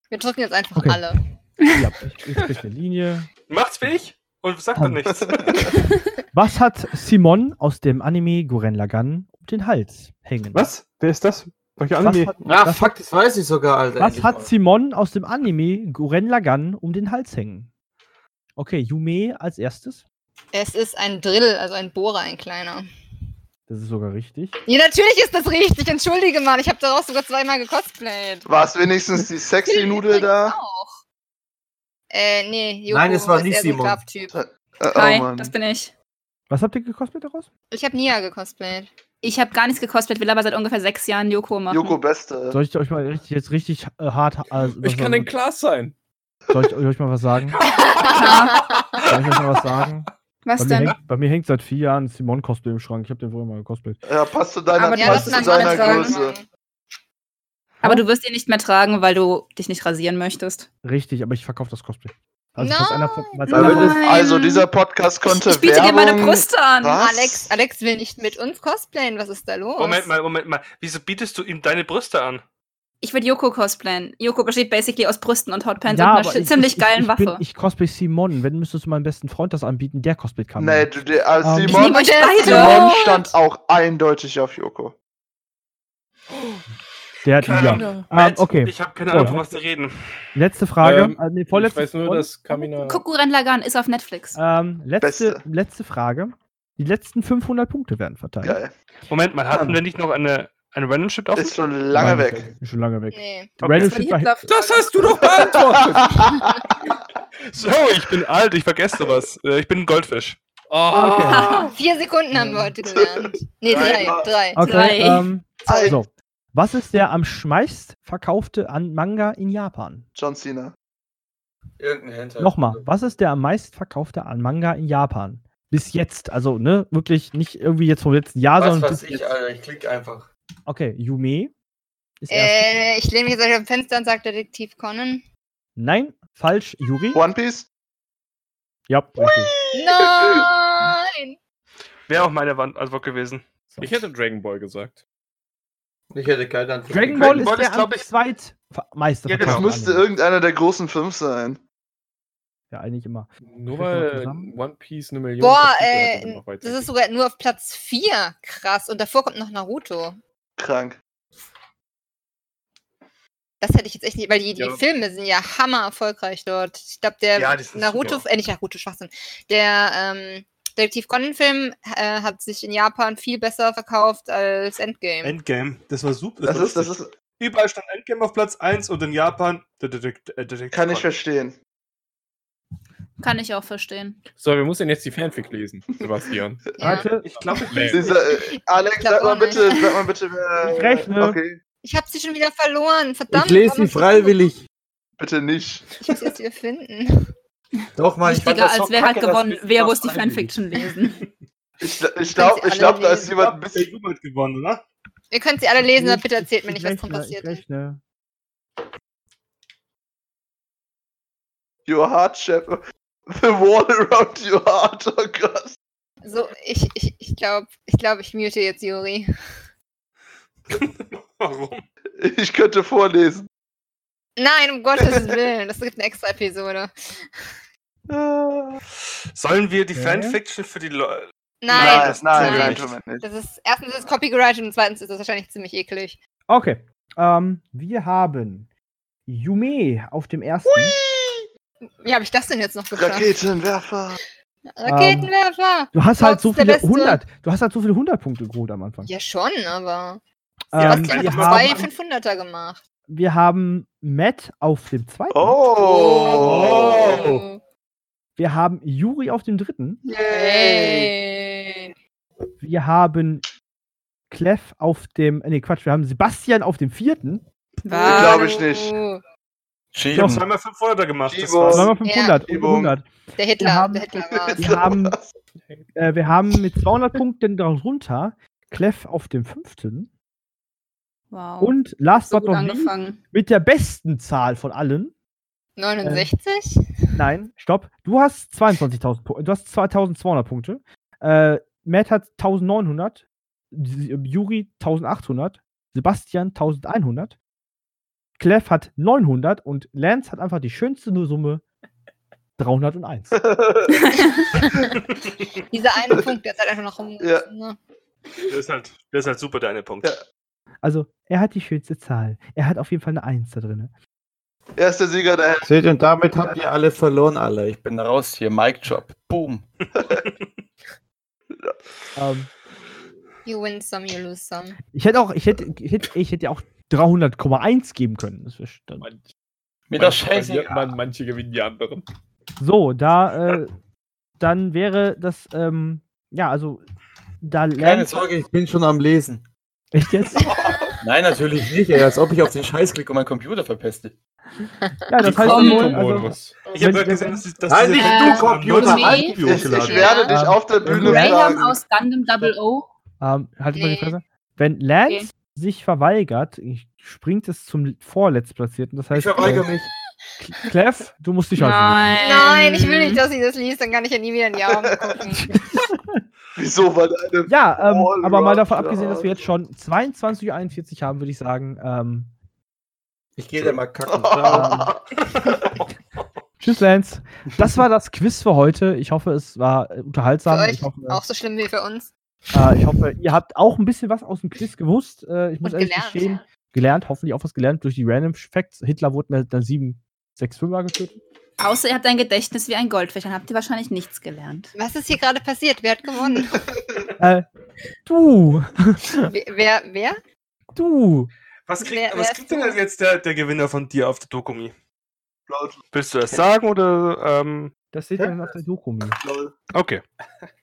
Wir drücken jetzt einfach Okay. alle. [LAUGHS] ja, ich, ich krieg eine Linie. Macht's ich und sagt dann nichts. [LAUGHS] Was hat Simon aus dem Anime Guren Lagann um den Hals hängen? Was? Wer ist das? Welche Was Anime? hat, Ah, was fuck, das weiß ich sogar, Alter. was hat. Simon aus dem Anime Guren Lagann um den Hals hängen? Okay, Yume als erstes. Es ist ein Drill, also ein Bohrer, ein kleiner. Das ist sogar richtig. Ja, natürlich ist das richtig. Entschuldige mal, ich habe daraus sogar zweimal gecosplayt. War es wenigstens die sexy Nudel da? Auch. Äh, nee, Joko Nein, es war nicht Simon. Krafttyp. Äh, oh Hi, Mann. das bin ich. Was habt ihr gekostet daraus? Ich habe Nia gecosplayt. Ich habe gar nichts gekostet, will aber seit ungefähr sechs Jahren Yoko machen. Joko Beste. Soll ich euch mal richtig, jetzt richtig äh, hart. Äh, Ich kann den Klaas sein. Soll ich euch mal was sagen? [LAUGHS] Soll ich euch mal was sagen? Was Bei mir, denn? hängt, bei mir hängt seit vier Jahren Simon Cosplay im Schrank. Ich habe den vorher mal gecosplayt. Ja, passt zu deiner, Aber passt zu ein deiner Größe. Aber du wirst ihn nicht mehr tragen, weil du dich nicht rasieren möchtest. Richtig, aber ich verkaufe das Cosplay. Nein. falls einer Also, also dieser Podcast konnte Ich biete dir meine Werbung- Brüste an. Was? Alex, Alex will nicht mit uns cosplayen. Was ist da los? Moment mal, Moment mal. Wieso bietest du ihm deine Brüste an? Ich würde Yoko cosplayen. Yoko besteht basically aus Brüsten und Hautpants Ja, und aber einer ich- ziemlich ich, geilen ich, ich bin, Waffe. ich cosplay Simon. Wenn müsstest du meinem besten Freund das anbieten, der cosplayt kann. Nee, du, der, äh, Ähm, ich Simon, beide. Simon stand auch eindeutig auf Joko. Der hat ja. Ahnung. Ähm, okay, Ich habe keine. Ahnung, von was zu reden. letzte Frage. Ähm, äh, nee, Ich vorletzte, weiß nur, dass Kamina. Kukuren Lagan ist auf Netflix. ähm, letzte, Beste. letzte Frage. Die letzten 500 Punkte werden verteilt. Geil. Moment mal, hatten Ja. wir nicht noch eine, Ein Random Shit auf? Ist schon lange weg. Ist schon lange weg. Nee. Random Shit war Hitler- Das hast du doch beantwortet! [LAUGHS] So, ich bin alt, ich vergesse sowas. Äh, Ich bin ein Goldfisch. Oh. Vier Sekunden haben wir heute gelernt. Nee, drei. Drei. Okay, Drei. ähm, so. Was ist der am meist verkaufte an Manga in Japan? John Cena. Irgendein Hentai. Nochmal, was ist der am meist verkaufte an Manga in Japan? Bis jetzt, also ne, wirklich nicht irgendwie jetzt vom letzten Jahr, Was sondern weiß bis ich, jetzt. Alter, ich klick einfach. Okay, Yume ist erst. Äh, ich lehne mich jetzt auf dem Fenster und sage Detektiv Conan. Nein, falsch, Yuri. One Piece? Ja, richtig. Nein! [LAUGHS] Wäre auch meine Wand Antwort gewesen. Ich hätte Dragon Ball gesagt. Ich hätte keine Antwort. Dragon Dragon Ball Ball ist der ist, glaub am ich- zweitmeister Ja. Das müsste Anime. irgendeiner der großen fünf sein. Ja, eigentlich immer. Nur weil? One Piece eine Million. Boah, hat, äh, das ist sogar nur auf Platz 4. Krass. Und davor kommt noch Naruto. Krank. Das hätte ich jetzt echt nicht, weil die, die Ja. Filme sind ja hammer erfolgreich dort. Ich glaube, der Ja, Naruto, super. äh, nicht Naruto, Schwachsinn. Der ähm, Detektiv Conan-Film äh, hat sich in Japan viel besser verkauft als Endgame. Endgame. Das war super. Das war ist, das ist, Überall stand Endgame auf Platz 1 und in Japan. Detektiv- äh, Detektiv kann ich Conan. verstehen. Kann ich auch verstehen. So, wir müssen jetzt die Fanfic lesen, [LAUGHS] Sebastian. ja. Warte, Ich glaube, ich lese äh, Alex, Ich glaub sag mal nicht. bitte, sag mal bitte, [LAUGHS] wer. Ich rechne. Okay, Ich habe sie schon wieder verloren. Verdammt. Ich lese sie freiwillig. bitte nicht. Ich muss jetzt wieder finden. Doch, mal, ich fand Wichtiger als wer hat gewonnen, wer muss die Fanfiction lesen. [LAUGHS] Ich, ich glaube, ich glaub, da ist jemand ein bisschen. Hat gewonnen, oder? Ihr könnt sie alle lesen, aber bitte erzählt mir ich nicht, was drin passiert Ich ist. rechne. Your heart, Chef. The wall around your heart, oh Gott. So, ich, ich, ich glaube, ich, glaub, ich mute jetzt Juri. [LAUGHS] Warum? Ich könnte vorlesen. Nein, um Gottes [LAUGHS] Willen. Das gibt eine extra Episode. Sollen wir die Okay. Fanfiction für die Leute. Nein, Nein, das nein, nein, nicht. Das ist erstens ist es copyrighted und zweitens ist das wahrscheinlich ziemlich eklig. Okay. Ähm, wir haben Yume auf dem ersten. Wie habe ich das denn jetzt noch geschafft? Raketenwerfer. Raketenwerfer! Du hast halt so viele Beste. 100. Du hast halt so viele 100 Punkte geholt am Anfang. Ja, schon, aber. Ähm, Sebastian wir, hat zwei haben, 500er gemacht. wir haben Matt auf dem zweiten. Oh. Oh. Wir haben Yuri auf dem dritten. Yay. Wir haben Clef auf dem. Nee, Quatsch. Wir haben Sebastian auf dem vierten. Glaub ich nicht. Wow. Ich habe zweimal 500er gemacht. Zweimal 500 und Übung. 100. Der Hitler, Wir haben- der Hitler [LAUGHS] war's. Wir haben, äh, wir haben mit 200 Punkten darunter Clef auf dem fünften. Wow. Und last so but not least mit der besten Zahl von allen. 69? Nein, stopp. Du hast 22.000 Punkte. Du hast 2.200 Punkte. Äh, Matt hat 1.900. S- Juri 1.800. Sebastian 1.100. Clef hat 900 und Lance hat einfach die schönste Summe 301. [LAUGHS] [LAUGHS] Dieser eine [LAUGHS] Punkt, der ist halt einfach noch rum. Ja. Ne? Der ist halt, der ist halt super, deine Punkt. Ja. Also, er hat die schönste Zahl. Er hat auf jeden Fall eine 1 da drin. Er ist der Sieger der Seht ihr, und damit habt ihr alle verloren, alle. Ich bin raus hier. Mic Drop. Boom. Ähm, You win some, you lose some. ich hätte auch, ich hätte, ich hätte, ich hätte auch 300,1 geben können. Das wär dann. Mir das Manche scheiße. man, manche gewinnen die anderen. So, da, äh, dann wäre das, ähm, ja, also, da Keine. Sorge, ich bin schon am Lesen. Echt jetzt? [LAUGHS] Nein, natürlich nicht, ey, als ob ich auf den Scheiß klicke und meinen Computer verpeste. Ja, das Die heißt wohl, also, Modus. Ich habe gesehen, dass, dass Nein, nicht du, Computer, Nee. halt Ich, ich werde dich Ähm, auf der Bühne Graham aus Gundam Double O. ähm, halt mal die. Fresse. Wenn Lance Okay. Sich verweigert, ich- springt es zum Vorletztplatzierten. Das Ich heißt, verweigere äh, mich. Clef, du musst dich also. Nein. Nein, ich will nicht, dass sie das liest, dann kann ich ja nie wieder in die Augen gucken. [LAUGHS] Wieso? Weil eine. Ja, ähm, aber mal davon abgesehen, dass wir jetzt schon 22.41 Uhr haben, würde ich sagen, ähm, Ich gehe da mal kacken. [LAUGHS] [LAUGHS] tschüss Lance. Das war das Quiz für heute. Ich hoffe, es war äh, Für unterhaltsam. euch Ich hoffe, auch so schlimm wie für uns. Äh, ich hoffe, ihr habt auch ein bisschen was aus dem Quiz gewusst. Äh, ich muss Und ehrlich gelernt. gestehen, gelernt, hoffentlich auch was gelernt durch die Random Facts. Hitler wurde mit einer 765er getötet. Außer ihr habt ein Gedächtnis wie ein Goldfisch, dann habt ihr wahrscheinlich nichts gelernt. Was ist hier gerade passiert? Wer hat gewonnen? [LAUGHS] Äh, du! wer, wer? wer? du. Was kriegt, Wer- was wer kriegt denn du? jetzt der, der Gewinner von dir auf der Dokumi? Willst du das sagen oder? Ähm, Das seht ihr dann auf der Dokumi. lol. okay.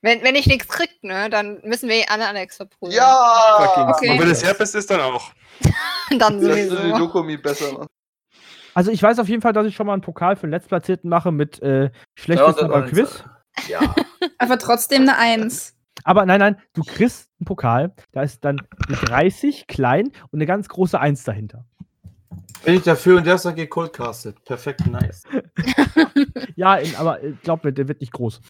Wenn, wenn ich nichts krieg, ne, dann müssen wir alle Alex verprügeln. Ja! Okay. Und wenn es Herpes ist, dann auch. [LAUGHS] Dann ist die sowieso. Dokumi besser machen. Also ich weiß auf jeden Fall, dass ich schon mal einen Pokal für den Letztplatzierten mache mit äh, Ja, beim und- Quiz. Ja. [LAUGHS] Aber trotzdem eine Eins. Aber nein, nein, du kriegst einen Pokal, da ist dann eine 30 klein und eine ganz große 1 dahinter. Bin ich dafür und der ist dann gecoldcastet. Perfekt, nice. [LAUGHS] Ja, in, aber äh, glaub mir, der wird nicht groß.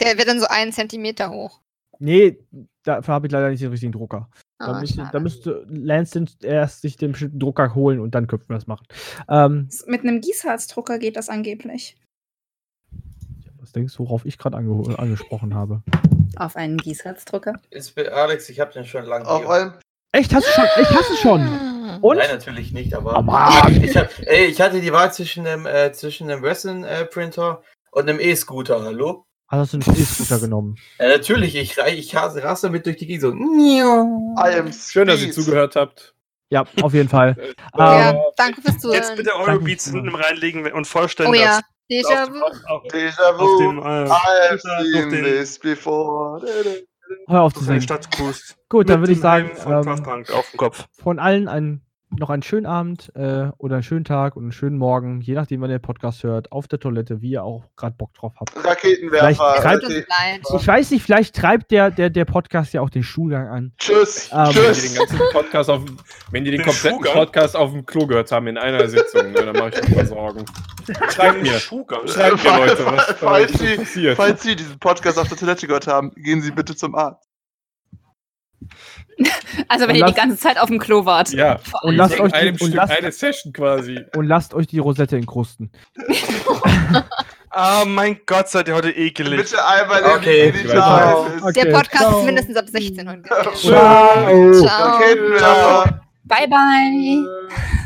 Der wird dann so einen Zentimeter hoch. Nee, dafür habe ich leider nicht den richtigen Drucker. Da, Ah, müsste, da müsste Lance den erst sich den bestimmten Drucker holen und dann köpfen wir das machen. Ähm, Mit einem Gießharzdrucker geht das angeblich. was denkst du, worauf ich gerade ange angesprochen habe? Auf einen Gießharzdrucker. Alex, ich habe den schon lange. Auf einem. Echt, hast du schon? Ich hasse schon. Und? Nein, natürlich nicht, aber. Oh, ich, hab, ey, ich hatte die Wahl zwischen einem, äh, zwischen einem Resin-Printer und einem E-Scooter, hallo? Hast du einen E-Scooter genommen? Ja, natürlich, ich, rei- ich raste damit durch die Gegend so. Schön, dass ihr zugehört habt. Ja, auf jeden Fall. [LAUGHS] Ja, Ähm, danke fürs Zuhören. Jetzt bitte Danke Eurobeats fürs hinten reinlegen und vorstellen, Oh ja, dass Déjà auf vu. dem, auf, Déjà auf vu. dem, äh, I have durch seen den- this before. hör auf zu singen. Stadt cruist. Gut, dann würde ich sagen, ähm, von allen einen, noch einen schönen Abend äh, oder einen schönen Tag und einen schönen Morgen, je nachdem, wann ihr den Podcast hört, auf der Toilette, wie ihr auch gerade Bock drauf habt. Raketenwerfer. Treibt-. Ich weiß nicht, vielleicht treibt der, der, der Podcast ja auch den Schulgang an. Tschüss. Ähm, Wenn die den Tschüss. ganzen Podcast auf, wenn die den Den kompletten Schuhgang? Podcast auf dem Klo gehört haben in einer Sitzung, ne, dann mache ich mir mal Sorgen. Schreibt mir, Schuhgang. schreibt mir Leute, was Falls Sie- passiert. Falls Sie diesen Podcast auf der Toilette gehört haben, gehen Sie bitte zum Arzt. [LAUGHS] Also wenn Und ihr die lasst- ganze Zeit auf dem Klo wart. Ja, Und lasst in euch einem die, und Stück lasst, eine Session quasi. und lasst euch die Rosette inkrusten. Ah, [LAUGHS] mein Gott, seid ihr heute ekelig. Bitte einmal Okay, in die ciao. Scheiße. Der Okay, Podcast ciao. ist mindestens ab 16 heute. Ciao. Ciao. Raketenwerfer. Bye bye.